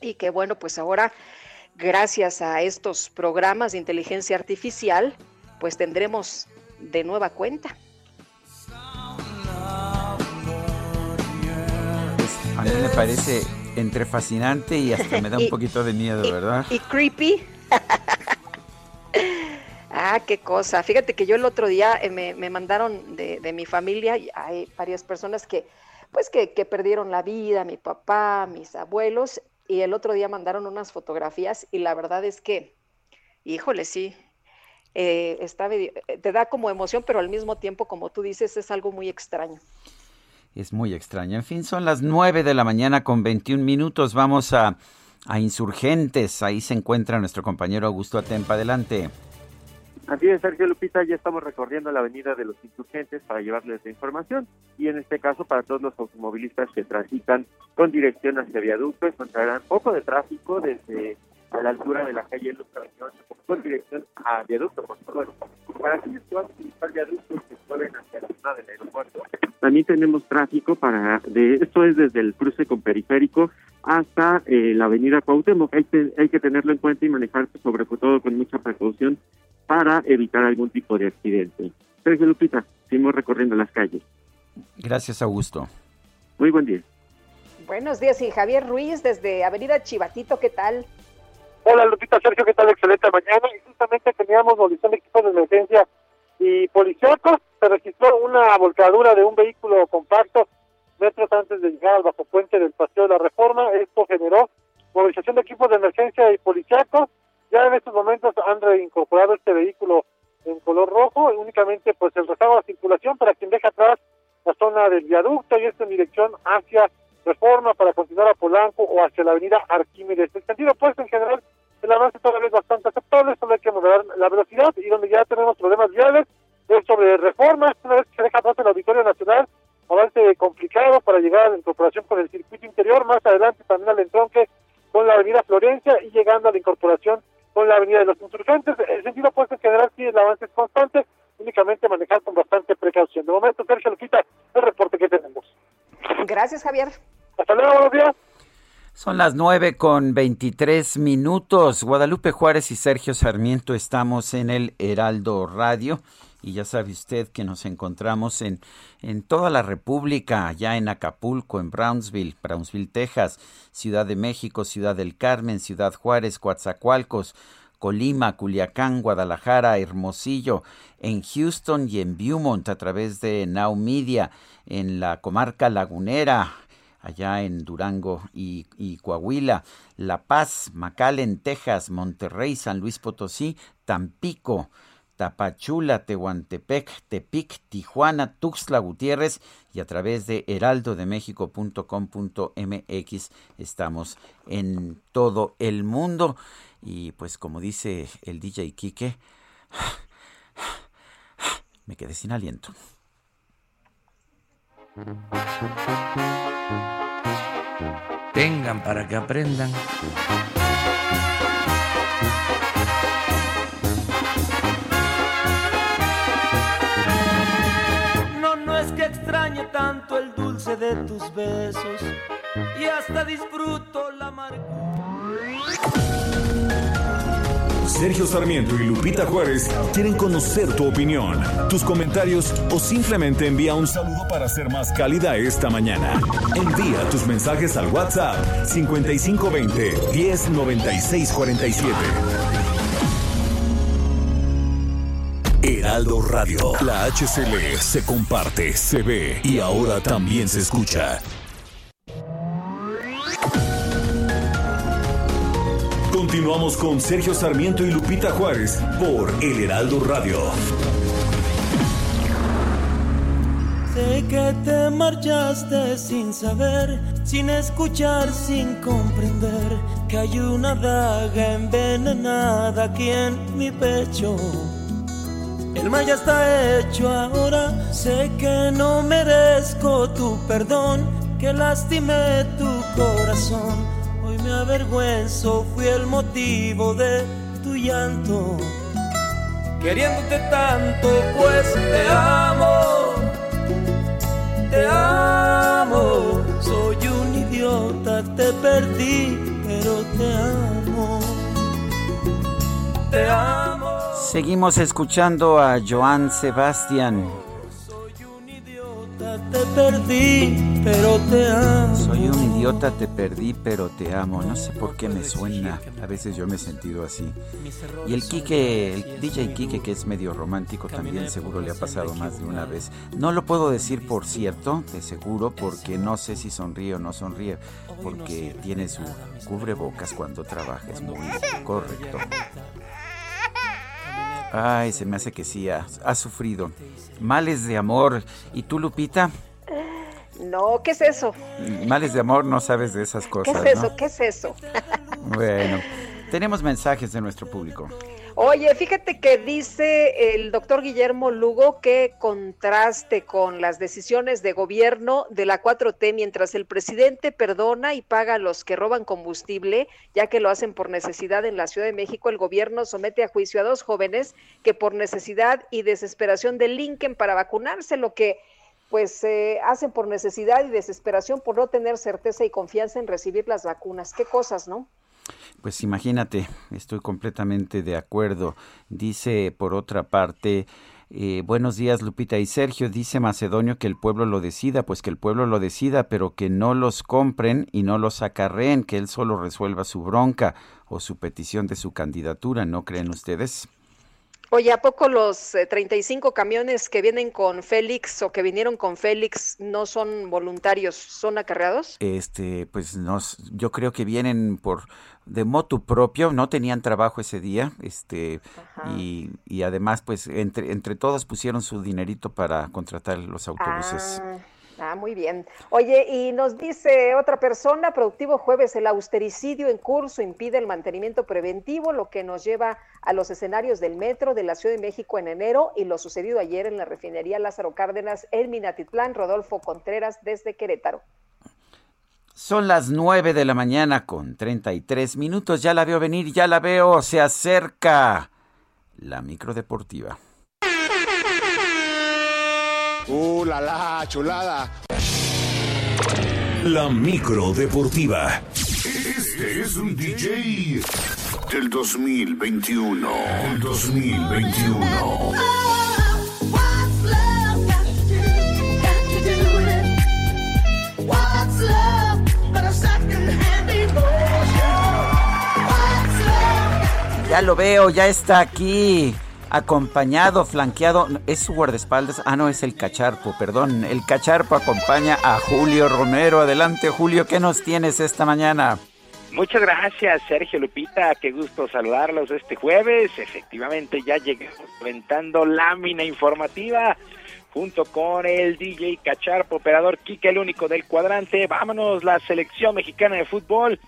Y que bueno, pues ahora, gracias a estos programas de inteligencia artificial, pues tendremos de nueva cuenta. a mí me parece entre fascinante y hasta me da un poquito de miedo, ¿verdad? Y creepy. Ah, qué cosa. Fíjate que yo el otro día eh, me, mandaron de, mi familia, hay varias personas que, pues, que, perdieron la vida, mi papá, mis abuelos, y el otro día mandaron unas fotografías y la verdad es que, híjole, sí, eh, está, te da como emoción, pero al mismo tiempo, como tú dices, es algo muy extraño. Es muy extraño. En fin, son las 9 de la mañana con 21 minutos. Vamos a, a Insurgentes. Ahí se encuentra nuestro compañero Augusto Atempa. Adelante. Así es, Sergio Lupita, ya estamos recorriendo la avenida de los insurgentes para llevarles la información y en este caso para todos los automovilistas que transitan con dirección hacia viaducto encontrarán poco de tráfico desde a la altura de la calle Ilustración con dirección a viaducto, favor. Para aquellos que van a utilizar viaductos que suelen hacia la zona del aeropuerto, también tenemos tráfico para, de esto es desde el cruce con periférico hasta eh, la avenida Cuauhtémoc. Hay, hay que tenerlo en cuenta y manejarse sobre todo con mucha precaución para evitar algún tipo de accidente. Sergio Lupita, seguimos recorriendo las calles. Gracias, Augusto. Muy buen día. Buenos días, y Javier Ruiz desde Avenida Chivatito, ¿qué tal? Hola Lupita, Sergio, ¿qué tal? Excelente mañana. Y justamente teníamos movilización de equipos de emergencia y policíacos. Se registró una volcadura de un vehículo compacto metros antes de llegar al bajo puente del Paseo de la Reforma. Esto generó movilización de equipos de emergencia y policíacos ya en estos momentos han reincorporado este vehículo en color rojo, únicamente pues el rezago de circulación para quien deja atrás la zona del viaducto y esto en dirección hacia Reforma para continuar a Polanco o hacia la avenida Arquímedes. El sentido pues en general el avance todavía es bastante aceptable, solo hay que moderar la velocidad y donde ya tenemos problemas viales es sobre Reforma, una vez que se deja atrás el Auditorio Nacional, avance complicado para llegar a la incorporación con el circuito interior, más adelante también al entronque con la avenida Florencia y llegando a la incorporación con la avenida de los insurgentes. El sentido pues en general sí el avance es constante, únicamente manejar con bastante precaución. De momento, Sergio Lupita, el reporte que tenemos. Gracias, Javier. Hasta luego, buenos días. Son las nueve con veintitrés minutos. Guadalupe Juárez y Sergio Sarmiento estamos en el Heraldo Radio y ya sabe usted que nos encontramos en, en toda la República, allá en Acapulco, en Brownsville, Brownsville, Texas, Ciudad de México, Ciudad del Carmen, Ciudad Juárez, Coatzacoalcos, Colima, Culiacán, Guadalajara, Hermosillo, en Houston y en Beaumont a través de Now Media, en la comarca lagunera, allá en Durango y, y, Coahuila, La Paz, McAllen, Texas, Monterrey, San Luis Potosí, Tampico, Tapachula, Tehuantepec, Tepic, Tijuana, Tuxtla Gutiérrez y a través de heraldodemexico.com.mx estamos en todo el mundo. Y pues como dice el DJ Quique, me quedé sin aliento. Tengan para que aprendan. Tanto el dulce de tus besos y hasta disfruto la Sergio Sarmiento y Lupita Juárez quieren conocer tu opinión, tus comentarios o simplemente envía un saludo para ser más cálida esta mañana. Envía tus mensajes al WhatsApp 5520 109647. Heraldo Radio. La HCL se comparte, se ve y ahora también se escucha. Continuamos con Sergio Sarmiento y Lupita Juárez por El Heraldo Radio. Sé que te marchaste sin saber, sin escuchar, sin comprender que hay una daga envenenada aquí en mi pecho el mal ya está hecho ahora, sé que no merezco tu perdón, que lastimé tu corazón. Hoy me avergüenzo, fui el motivo de tu llanto. Queriéndote tanto, pues te amo. Te amo. Soy un idiota, te perdí, pero te amo. Te amo. Seguimos escuchando a Joan Sebastián. Te perdí, pero te amo. Soy un idiota, te perdí, pero te amo. No sé por qué me suena. A veces yo me he sentido así. Y el Kike, el DJ Kike, que es medio romántico, también seguro le ha pasado más de una vez. No lo puedo decir por cierto, de seguro, porque no sé si sonríe o no sonríe, porque tiene su cubrebocas cuando trabaja. Es muy correcto. Ay, se me hace que sí, ha, ha, sufrido. Males de amor. ¿Y tú, Lupita? No, ¿qué es eso? Males de amor, no sabes de esas cosas. ¿Qué es eso? ¿no? ¿Qué es eso? Bueno, tenemos mensajes de nuestro público. Oye, fíjate que dice el doctor Guillermo Lugo que contraste con las decisiones de gobierno de la 4T mientras el presidente perdona y paga a los que roban combustible, ya que lo hacen por necesidad en la Ciudad de México, el gobierno somete a juicio a dos jóvenes que por necesidad y desesperación delinquen para vacunarse, lo que pues eh, hacen por necesidad y desesperación por no tener certeza y confianza en recibir las vacunas. Qué cosas, ¿no? Pues imagínate, estoy completamente de acuerdo. Dice, por otra parte, eh, buenos días Lupita y Sergio, dice Macedonio que el pueblo lo decida, pues que el pueblo lo decida, pero que no los compren y no los acarreen, que él solo resuelva su bronca o su petición de su candidatura, ¿no creen ustedes? Oye, ¿a poco los eh, 35 camiones que vienen con Félix o que vinieron con Félix no son voluntarios, son acarreados? Este, pues no, yo creo que vienen por de motu propio, no tenían trabajo ese día, este, y, y, además, pues entre, entre todos pusieron su dinerito para contratar los autobuses. Ah. Ah, muy bien. Oye, y nos dice otra persona, productivo jueves, el austericidio en curso impide el mantenimiento preventivo, lo que nos lleva a los escenarios del metro de la Ciudad de México en enero y lo sucedido ayer en la refinería Lázaro Cárdenas en Minatitlán, Rodolfo Contreras desde Querétaro. Son las nueve de la mañana con 33 minutos, ya la veo venir, ya la veo, se acerca la micro deportiva. ¡Uh, la, la chulada! La micro deportiva. Este es un DJ del 2021. El 2021. Ya lo veo, ya está aquí acompañado, flanqueado, es su guardaespaldas, ah no, es el cacharpo, perdón, el cacharpo acompaña a Julio Romero. Adelante Julio, ¿qué nos tienes esta mañana? Muchas gracias Sergio Lupita, qué gusto saludarlos este jueves, efectivamente ya llegamos aventando lámina informativa junto con el DJ Cacharpo, operador Kike, el único del cuadrante, vámonos, la selección mexicana de fútbol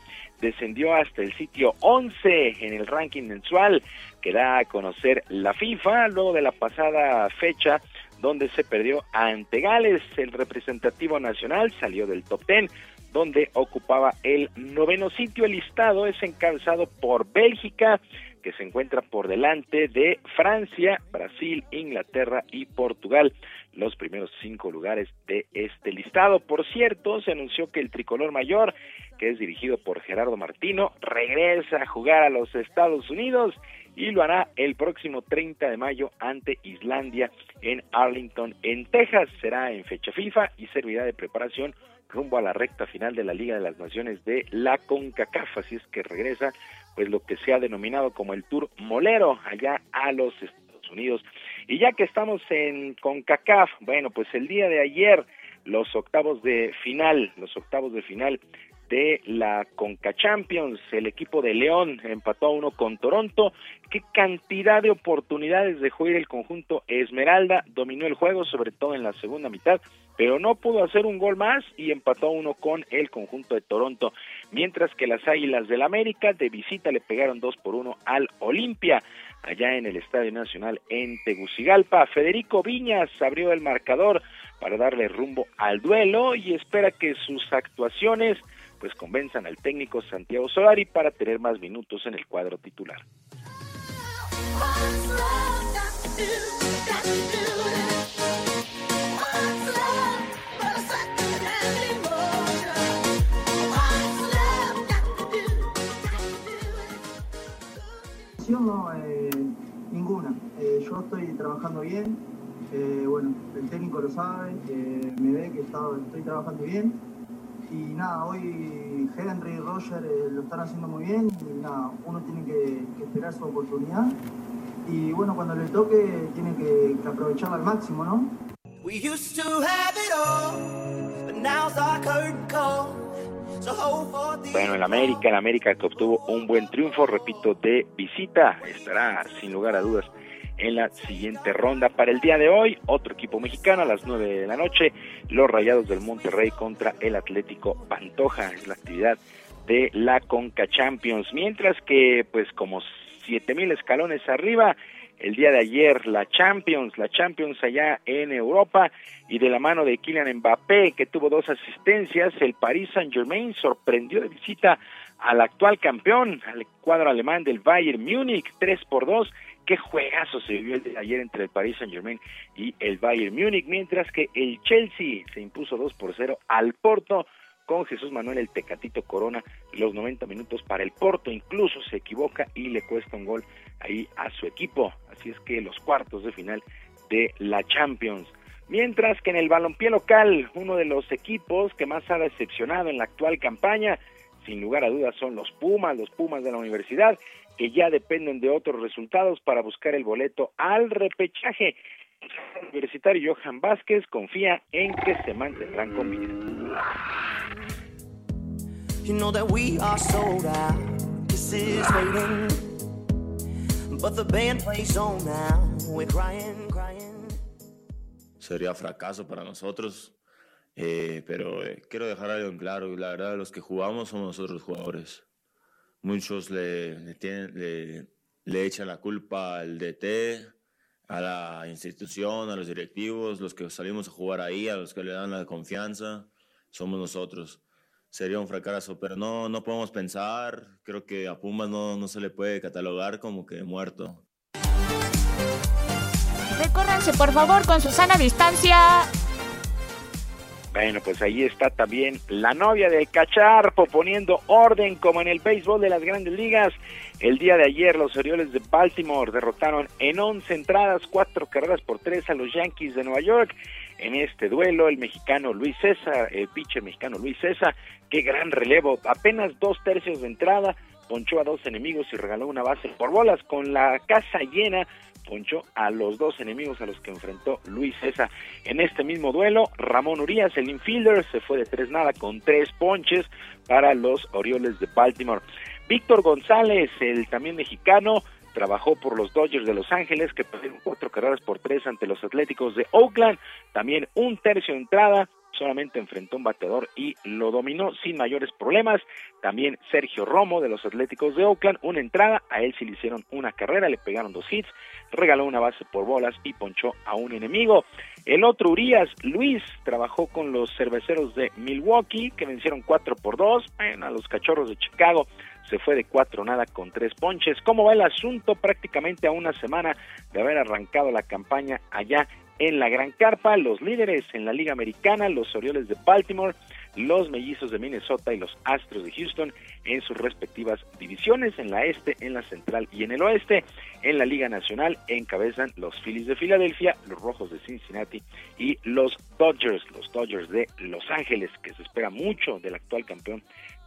descendió hasta el sitio 11 en el ranking mensual que da a conocer la FIFA luego de la pasada fecha donde se perdió ante Gales. El representativo nacional salió del top 10 donde ocupaba el noveno sitio. El listado es encabezado por Bélgica, que se encuentra por delante de Francia, Brasil, Inglaterra y Portugal, los primeros cinco lugares de este listado. Por cierto, se anunció que el tricolor mayor, que es dirigido por Gerardo Martino, regresa a jugar a los Estados Unidos y lo hará el próximo 30 de mayo ante Islandia en Arlington, en Texas. Será en fecha FIFA y servirá de preparación rumbo a la recta final de la Liga de las Naciones de la CONCACAF, así es que regresa pues lo que se ha denominado como el Tour Molero allá a los Estados Unidos. Y ya que estamos en CONCACAF, bueno, pues el día de ayer los octavos de final, los octavos de final de la Conca Champions. El equipo de León empató a uno con Toronto. Qué cantidad de oportunidades dejó ir el conjunto Esmeralda. Dominó el juego, sobre todo en la segunda mitad, pero no pudo hacer un gol más y empató a uno con el conjunto de Toronto. Mientras que las Águilas del América de visita le pegaron dos por uno al Olimpia allá en el Estadio Nacional en Tegucigalpa. Federico Viñas abrió el marcador para darle rumbo al duelo y espera que sus actuaciones pues convenzan al técnico Santiago Solari para tener más minutos en el cuadro titular. No, eh, ninguna. Eh, yo estoy trabajando bien. Eh, bueno, el técnico lo sabe, me ve que estoy trabajando bien. Y nada, hoy Henry y Roger lo están haciendo muy bien y nada, uno tiene que, esperar su oportunidad. Y bueno, cuando le toque, tiene que, que aprovecharla al máximo, ¿no? Bueno, el América, el América que obtuvo un buen triunfo, repito, de visita, estará sin lugar a dudas en la siguiente ronda. Para el día de hoy, otro equipo mexicano a las 9 de la noche, los Rayados del Monterrey contra el Atlético Pantoja, es la actividad de la Conca Champions, mientras que pues como siete mil escalones arriba, el día de ayer la Champions, la Champions allá en Europa y de la mano de Kylian Mbappé que tuvo dos asistencias, el Paris Saint-Germain sorprendió de visita al actual campeón, al cuadro alemán del Bayern Múnich, 3 por 2. Qué juegazo se vivió el de ayer entre el Paris Saint-Germain y el Bayern Múnich, mientras que el Chelsea se impuso 2 por 0 al Porto con Jesús Manuel el Tecatito Corona los 90 minutos para el Porto, incluso se equivoca y le cuesta un gol ahí a su equipo. Así es que los cuartos de final de la Champions. Mientras que en el balompié local, uno de los equipos que más ha decepcionado en la actual campaña, sin lugar a dudas, son los Pumas, los Pumas de la universidad, que ya dependen de otros resultados para buscar el boleto al repechaje. El universitario Johan Vázquez confía en que se mantendrán con vida. You know that we are sold out. This is waiting. But the band plays on now. We're crying, crying. Sería fracaso para nosotros. Eh, pero eh, quiero dejar algo en claro. La verdad, los que jugamos somos nosotros jugadores. Muchos le, le, tienen, le, echan la culpa al DT, a la institución, a los directivos, los que salimos a jugar ahí, a los que le dan la confianza, somos nosotros sería un fracaso, pero no, no podemos pensar, creo que a Pumas no, no se le puede catalogar como que muerto. Recórranse por favor con su sana distancia. Bueno, pues ahí está también la novia de Cacharpo poniendo orden como en el béisbol de las grandes ligas. El día de ayer los Orioles de Baltimore derrotaron en 11 entradas, 4 carreras por 3 a los Yankees de Nueva York. En este duelo, el mexicano Luis César, el pitcher mexicano Luis César, qué gran relevo, apenas dos tercios de entrada, ponchó a dos enemigos y regaló una base por bolas. Con la casa llena, ponchó a los dos enemigos a los que enfrentó Luis César. En este mismo duelo, Ramón Urias, el infielder, se fue de tres nada con tres ponches para los Orioles de Baltimore. Víctor González, el también mexicano, trabajó por los Dodgers de Los Ángeles, que perdieron cuatro carreras por tres ante los Atléticos de Oakland. También un tercio de entrada, solamente enfrentó un bateador y lo dominó sin mayores problemas. También Sergio Romo de los Atléticos de Oakland, una entrada, a él sí le hicieron una carrera, le pegaron dos hits, regaló una base por bolas y ponchó a un enemigo. El otro Urias, Luis, trabajó con los cerveceros de Milwaukee, que vencieron cuatro por dos, bueno, a los cachorros de Chicago se fue de cuatro nada con tres ponches. ¿Cómo va el asunto? Prácticamente a una semana de haber arrancado la campaña allá en la Gran Carpa, los líderes en la Liga Americana, los Orioles de Baltimore, los Mellizos de Minnesota y los Astros de Houston en sus respectivas divisiones, en la este, en la central y en el oeste. En la Liga Nacional encabezan los Phillies de Filadelfia, los Rojos de Cincinnati y los Dodgers, los Dodgers de Los Ángeles, que se espera mucho del actual campeón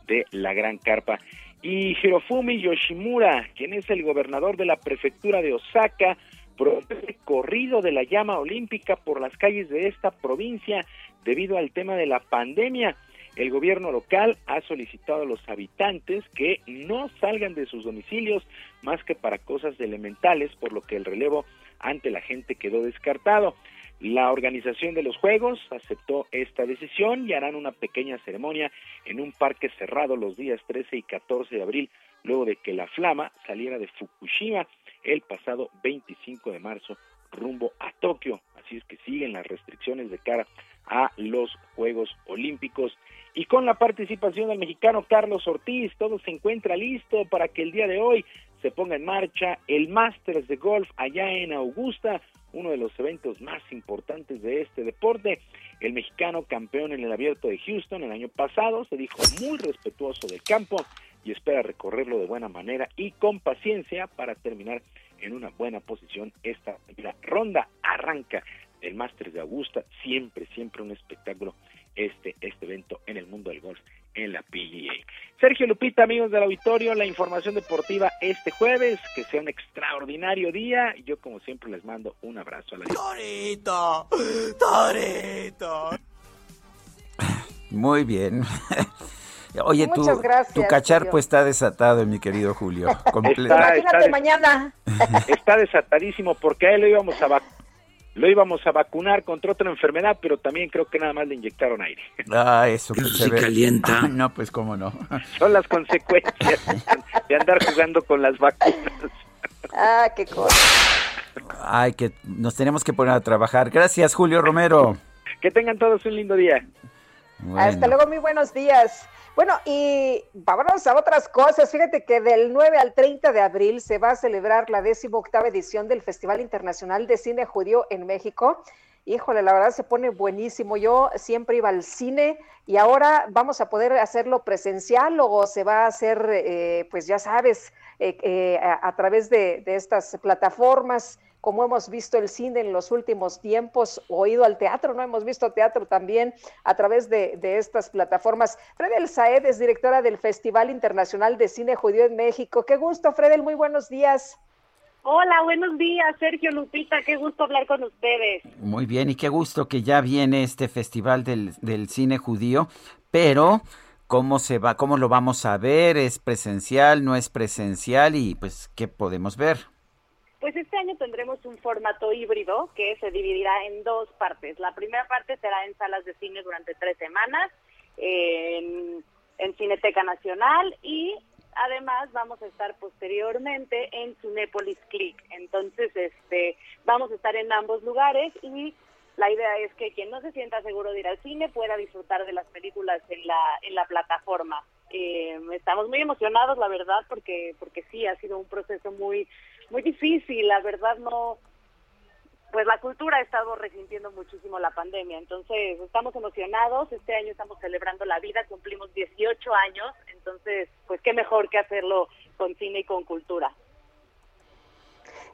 de la Gran Carpa. Y Hirofumi Yoshimura, quien es el gobernador de la prefectura de Osaka, el corrido de la llama olímpica por las calles de esta provincia debido al tema de la pandemia. El gobierno local ha solicitado a los habitantes que no salgan de sus domicilios más que para cosas elementales, por lo que el relevo ante la gente quedó descartado. La organización de los Juegos aceptó esta decisión y harán una pequeña ceremonia en un parque cerrado los días 13 y 14 de abril, luego de que la flama saliera de Fukushima el pasado 25 de marzo rumbo a Tokio. Así es que siguen las restricciones de cara a los Juegos Olímpicos. Y con la participación del mexicano Carlos Ortiz, todo se encuentra listo para que el día de hoy se ponga en marcha el Masters de Golf allá en Augusta, uno de los eventos más importantes de este deporte. El mexicano campeón en el abierto de Houston el año pasado se dijo muy respetuoso del campo y espera recorrerlo de buena manera y con paciencia para terminar en una buena posición esta ronda. Arranca el Masters de Augusta, siempre, siempre un espectáculo este, este evento en el mundo del golf en la PGA. Sergio Lupita, amigos del auditorio, la información deportiva este jueves, que sea un extraordinario día. Yo, como siempre, les mando un abrazo a la ¡Torito! ¡Torito! Muy bien. Oye, tu, tu cacharpo está desatado, mi querido Julio. Imagínate mañana. Está desatadísimo porque a él lo íbamos a vacunar lo íbamos a vacunar contra otra enfermedad, pero también creo que nada más le inyectaron aire. Ah, eso. se calienta. no, pues cómo no. Son las consecuencias de andar jugando con las vacunas. Ah, qué cosa. Ay, que nos tenemos que poner a trabajar. Gracias, Julio Romero. Que tengan todos un lindo día. Hasta luego, muy buenos días. Bueno, y vámonos a otras cosas. Fíjate que del 9 al 30 de abril se va a celebrar la 18 edición del Festival Internacional de Cine Judío en México. Híjole, la verdad se pone buenísimo. Yo siempre iba al cine y ahora vamos a poder hacerlo presencial o se va a hacer, eh, pues ya sabes, eh, eh, a, través de, de estas plataformas como hemos visto el cine en los últimos tiempos, o ido al teatro, ¿no? Hemos visto teatro también a través de, estas plataformas. Fredel Saed es directora del Festival Internacional de Cine Judío en México. Qué gusto, Fredel, muy buenos días. Hola, buenos días, Sergio Lupita, qué gusto hablar con ustedes. Muy bien, y qué gusto que ya viene este Festival del, del Cine Judío, pero cómo se va, cómo lo vamos a ver, es presencial, no es presencial y pues qué podemos ver. Pues este año tendremos un formato híbrido que se dividirá en dos partes. La primera parte será en salas de cine durante tres semanas, en, Cineteca Nacional y además vamos a estar posteriormente en Cinépolis Click. Entonces, este, vamos a estar en ambos lugares y la idea es que quien no se sienta seguro de ir al cine pueda disfrutar de las películas en la, en la plataforma. Eh, estamos muy emocionados, la verdad, porque, porque sí, ha sido un proceso muy muy difícil, la verdad no, pues la cultura ha estado resintiendo muchísimo la pandemia, entonces estamos emocionados, este año estamos celebrando la vida, cumplimos 18 años, entonces pues qué mejor que hacerlo con cine y con cultura.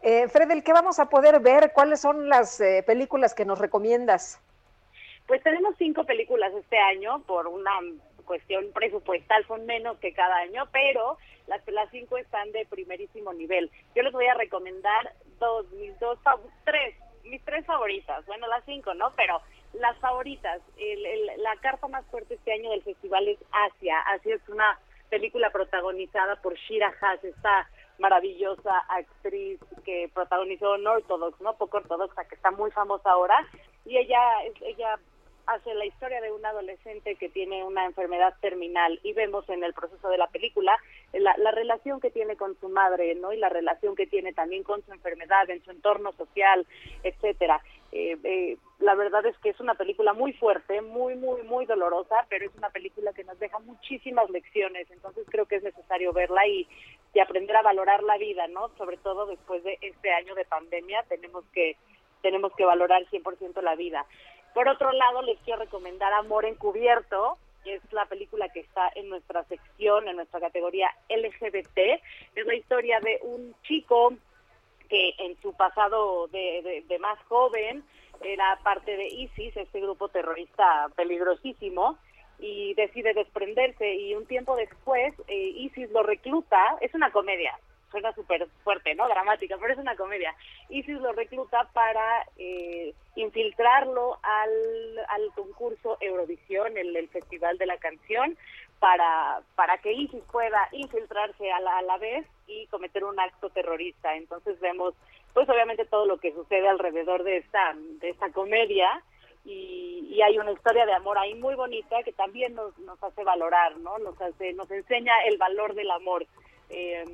Eh, Fredel, ¿qué vamos a poder ver? ¿Cuáles son las eh, películas que nos recomiendas? Pues tenemos cinco películas este año por una cuestión presupuestal, son menos que cada año, pero las, las cinco están de primerísimo nivel. Yo les voy a recomendar dos, mis dos, tres, mis tres favoritas, bueno, las cinco, ¿no? Pero las favoritas, la carta más fuerte este año del festival es Asia. Asia es una película protagonizada por Shira Haas, esta maravillosa actriz que protagonizó Orthodox, ¿no? Poco ortodoxa, que está muy famosa ahora. Y ella, ella hace la historia de un adolescente que tiene una enfermedad terminal y vemos en el proceso de la película la, relación que tiene con su madre, ¿no? Y la relación que tiene también con su enfermedad, en su entorno social, etcétera. Eh, eh, la verdad es que es una película muy fuerte, muy, muy, muy dolorosa, pero es una película que nos deja muchísimas lecciones, entonces creo que es necesario verla y, y aprender a valorar la vida, ¿no? Sobre todo después de este año de pandemia, tenemos que tenemos que valorar 100% la vida. Por otro lado, les quiero recomendar Amor Encubierto, que es la película que está en nuestra sección, en nuestra categoría LGBT. Es la historia de un chico que en su pasado de, más joven era parte de ISIS, este grupo terrorista peligrosísimo, y decide desprenderse y un tiempo después eh, ISIS lo recluta, es una comedia, suena súper fuerte, ¿no? Dramática, pero es una comedia. Isis lo recluta para eh, infiltrarlo al, al concurso Eurovisión, el, Festival de la Canción, para, para que Isis pueda infiltrarse a la, a la vez y cometer un acto terrorista. Entonces vemos, pues obviamente todo lo que sucede alrededor de esta, de esta comedia. Y, y, hay una historia de amor ahí muy bonita que también nos, nos hace valorar, ¿no? Nos hace, nos enseña el valor del amor. Eh,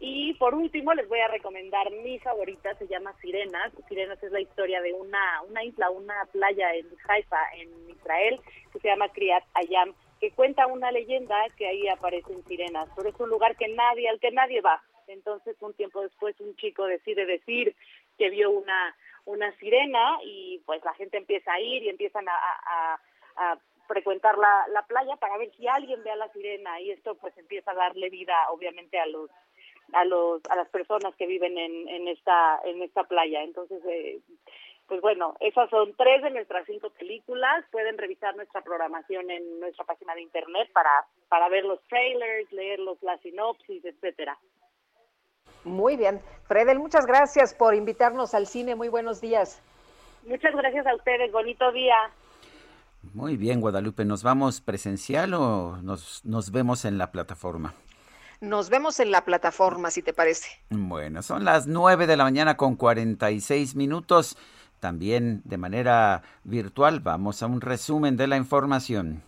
Y por último les voy a recomendar mi favorita, se llama Sirenas. Sirenas es la historia de una, una isla, una playa en Haifa, en Israel, que se llama Kriyat Ayam, que cuenta una leyenda que ahí aparecen sirenas, pero es un lugar que nadie, al que nadie va. Entonces un tiempo después un chico decide decir que vio una, una sirena y pues la gente empieza a ir y empiezan a, a, frecuentar la, la playa para ver si alguien ve a la sirena y esto pues empieza a darle vida obviamente a los a los a las personas que viven en, en esta en esta playa. Entonces eh, pues bueno esas son tres de nuestras cinco películas. Pueden revisar nuestra programación en nuestra página de internet para para ver los trailers leer los la sinopsis etcétera. Muy bien. Fredel muchas gracias por invitarnos al cine. Muy buenos días. Muchas gracias a ustedes. Bonito día. Muy bien Guadalupe. Nos vamos presencial o nos nos vemos en la plataforma nos vemos en la plataforma, si te parece. Bueno, son las 9 de la mañana con 46 minutos. También de manera virtual vamos a un resumen de la información.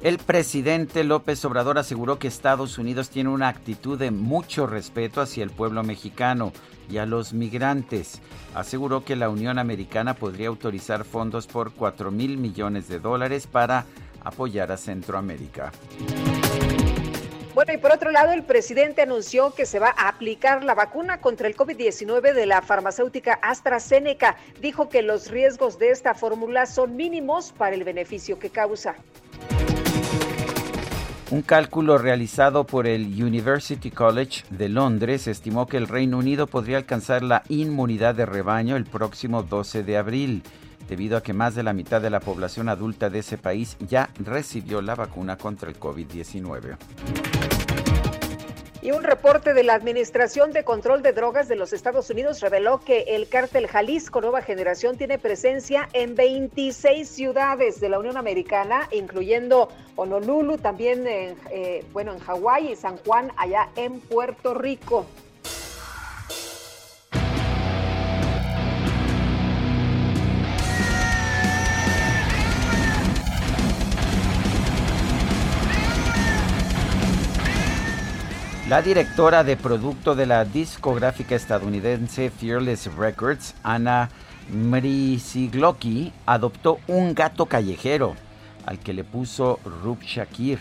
El presidente López Obrador aseguró que Estados Unidos tiene una actitud de mucho respeto hacia el pueblo mexicano y a los migrantes. Aseguró que la Unión Americana podría autorizar fondos por 4 mil millones de dólares para apoyar a Centroamérica. Bueno, y por otro lado, el presidente anunció que se va a aplicar la vacuna contra el COVID-19 de la farmacéutica AstraZeneca. Dijo que los riesgos de esta fórmula son mínimos para el beneficio que causa. Un cálculo realizado por el University College de Londres estimó que el Reino Unido podría alcanzar la inmunidad de rebaño el próximo 12 de abril debido a que más de la mitad de la población adulta de ese país ya recibió la vacuna contra el COVID-19. Y un reporte de la Administración de Control de Drogas de los Estados Unidos reveló que el cártel Jalisco Nueva Generación tiene presencia en 26 ciudades de la Unión Americana, incluyendo Honolulu, también en, eh, bueno, en Hawái y San Juan, allá en Puerto Rico. La directora de producto de la discográfica estadounidense Fearless Records, Ana Mrisigloki, adoptó un gato callejero al que le puso Rub Shakir.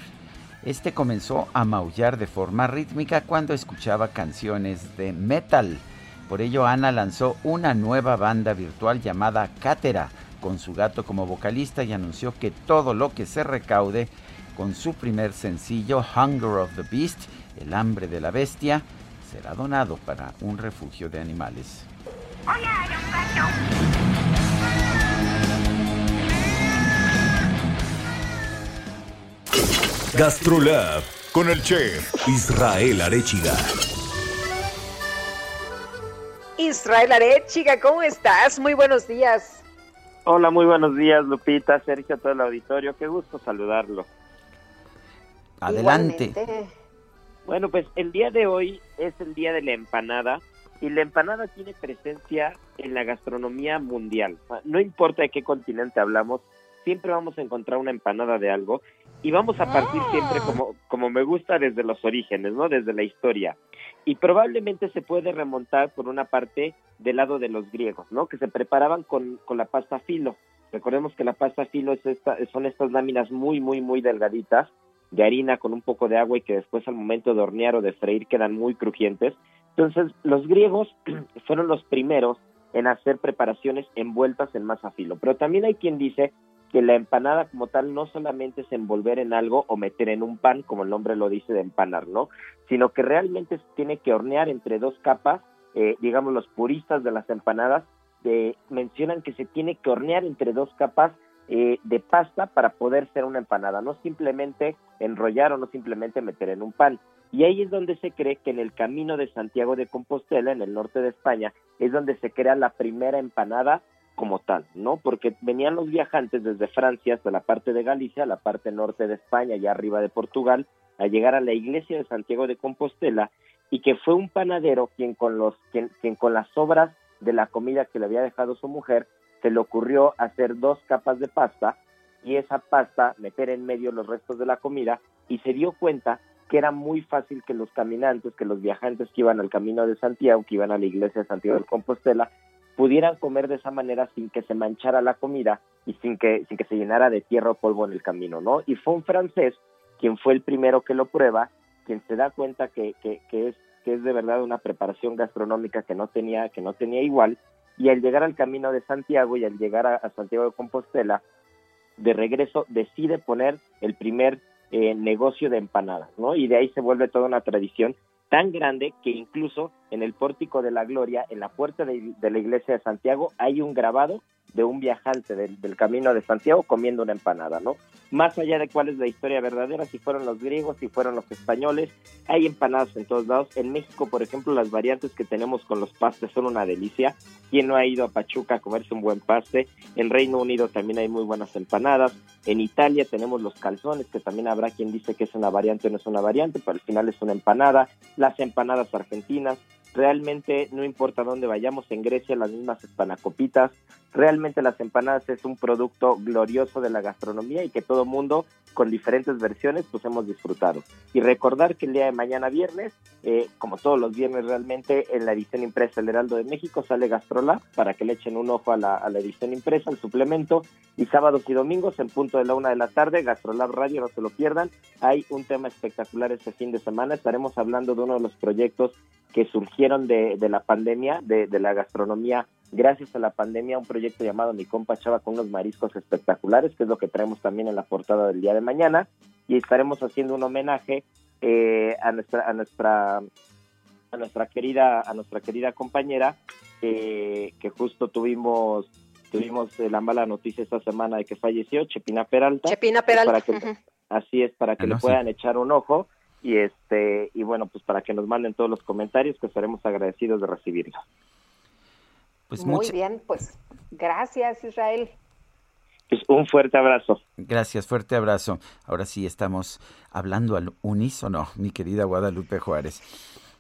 Este comenzó a maullar de forma rítmica cuando escuchaba canciones de metal. Por ello, Ana lanzó una nueva banda virtual llamada Cátera, con su gato como vocalista y anunció que todo lo que se recaude con su primer sencillo, Hunger of the Beast, el hambre de la bestia será donado para un refugio de animales. Gastrolab con el chef Israel Arechiga. Israel Arechiga, ¿cómo estás? Muy buenos días. Hola, muy buenos días, Lupita, Sergio, todo el auditorio. Qué gusto saludarlo. Adelante. Bueno, pues el día de hoy es el día de la empanada y la empanada tiene presencia en la gastronomía mundial. No importa de qué continente hablamos, siempre vamos a encontrar una empanada de algo y vamos a partir siempre como, como me gusta desde los orígenes, ¿no? Desde la historia. Y probablemente se puede remontar por una parte del lado de los griegos, ¿no? Que se preparaban con, con la pasta filo. Recordemos que la pasta filo es esta, son estas láminas muy, muy, muy delgaditas de harina con un poco de agua y que después al momento de hornear o de freír quedan muy crujientes. Entonces, los griegos fueron los primeros en hacer preparaciones envueltas en masa filo, pero también hay quien dice que la empanada como tal no solamente es envolver en algo o meter en un pan, como el nombre lo dice de empanar, ¿no? Sino que realmente se tiene que hornear entre dos capas, eh, digamos los puristas de las empanadas eh, mencionan que se tiene que hornear entre dos capas eh, de pasta para poder ser una empanada, no simplemente enrollar o no simplemente meter en un pan. Y ahí es donde se cree que en el camino de Santiago de Compostela, en el norte de España, es donde se crea la primera empanada como tal, ¿no? Porque venían los viajantes desde Francia hasta la parte de Galicia, la parte norte de España y arriba de Portugal, a llegar a la iglesia de Santiago de Compostela y que fue un panadero quien con los quien, quien con las sobras de la comida que le había dejado su mujer se le ocurrió hacer dos capas de pasta y esa pasta meter en medio los restos de la comida y se dio cuenta que era muy fácil que los caminantes, que los viajantes que iban al camino de Santiago, que iban a la iglesia de Santiago de Compostela, pudieran comer de esa manera sin que se manchara la comida y sin que, sin que se llenara de tierra o polvo en el camino, ¿no? Y fue un francés quien fue el primero que lo prueba, quien se da cuenta que, que, es, que es de verdad una preparación gastronómica que no tenía, que no tenía igual, y al llegar al camino de Santiago y al llegar a, Santiago de Compostela, de regreso decide poner el primer eh, negocio de empanadas, ¿no? Y de ahí se vuelve toda una tradición tan grande que incluso en el pórtico de la gloria, en la puerta de, la iglesia de Santiago, hay un grabado de un viajante del, camino de Santiago comiendo una empanada, ¿no? Más allá de cuál es la historia verdadera, si fueron los griegos, si fueron los españoles, hay empanadas en todos lados. En México, por ejemplo, las variantes que tenemos con los pastes son una delicia. ¿Quién no ha ido a Pachuca a comerse un buen paste? En Reino Unido también hay muy buenas empanadas. En Italia tenemos los calzones, que también habrá quien dice que es una variante o no es una variante, pero al final es una empanada. Las empanadas argentinas, realmente no importa dónde vayamos, en Grecia las mismas espanacopitas, realmente las empanadas es un producto glorioso de la gastronomía y que todo mundo con diferentes versiones pues hemos disfrutado. Y recordar que el día de mañana viernes, eh, como todos los viernes realmente, en la edición impresa del Heraldo de México sale Gastrolab para que le echen un ojo a la, edición impresa, al suplemento, y sábados y domingos en punto de la una de la tarde, Gastrolab Radio, no se lo pierdan, hay un tema espectacular este fin de semana, estaremos hablando de uno de los proyectos que surgieron de, de la pandemia, de, de la gastronomía gracias a la pandemia, un proyecto llamado Mi Compa Chava con unos mariscos espectaculares, que es lo que traemos también en la portada del día de mañana, y estaremos haciendo un homenaje eh, a nuestra a nuestra a nuestra querida a nuestra querida compañera que justo tuvimos tuvimos eh, la mala noticia esta semana de que falleció Chepina Peralta. Chepina Peralta así es para que le puedan echar un ojo y este y bueno pues para que nos manden todos los comentarios que estaremos agradecidos de recibirlos pues Muy bien, pues gracias Israel. Pues un fuerte abrazo. Gracias, fuerte abrazo. Ahora sí estamos hablando al unísono, mi querida Guadalupe Juárez.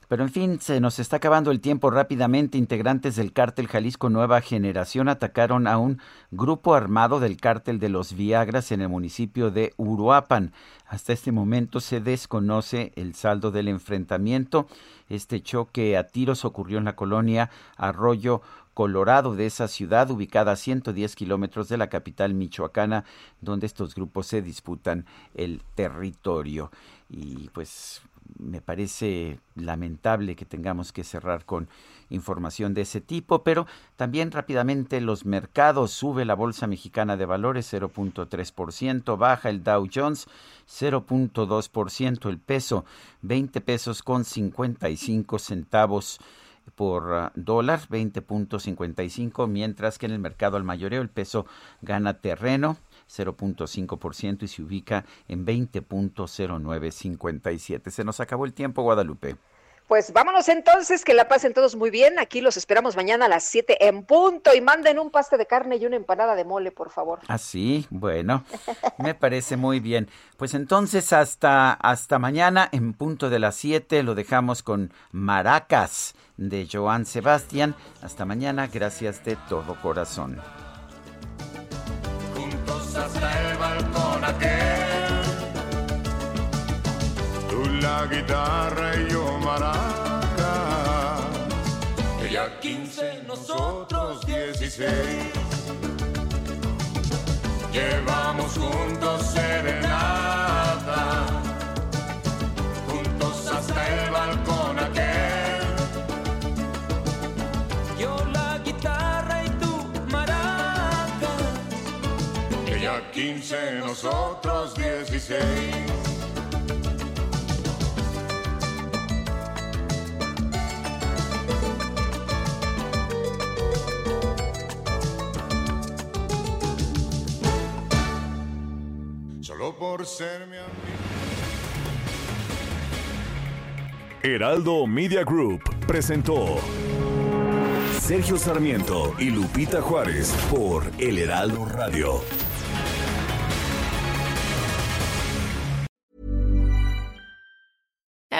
Pero en fin, se nos está acabando el tiempo rápidamente. Integrantes del cártel Jalisco Nueva Generación atacaron a un grupo armado del cártel de los Viagras en el municipio de Uruapan. Hasta este momento se desconoce el saldo del enfrentamiento. Este choque a tiros ocurrió en la colonia Arroyo Colorado de esa ciudad, ubicada a 110 kilómetros de la capital michoacana, donde estos grupos se disputan el territorio. Y pues me parece lamentable que tengamos que cerrar con información de ese tipo, pero también rápidamente los mercados sube la bolsa mexicana de valores 0.3%, baja el Dow Jones 0.2%, el peso 20 pesos con 55 centavos por ah, dólar, 20.55, mientras que en el mercado al mayoreo el peso gana terreno 0.5% y se ubica en 20.0957. Se nos acabó el tiempo, Guadalupe. Pues vámonos entonces, que la pasen todos muy bien. Aquí los esperamos mañana a las 7 en punto y manden un paste de carne y una empanada de mole, por favor. Ah, sí, bueno, me parece muy bien. Pues entonces hasta, hasta mañana en punto de las 7 lo dejamos con Maracas de Joan Sebastián. Hasta mañana, gracias de todo corazón. Juntos hasta el balcón aquel. Tú la guitarra y yo maracas. Ella 15, nosotros 16. Llevamos juntos serenata. 15, nosotros 16. Solo por ser mi amigo. Heraldo Media Group presentó Sergio Sarmiento y Lupita Juárez por El Heraldo Radio.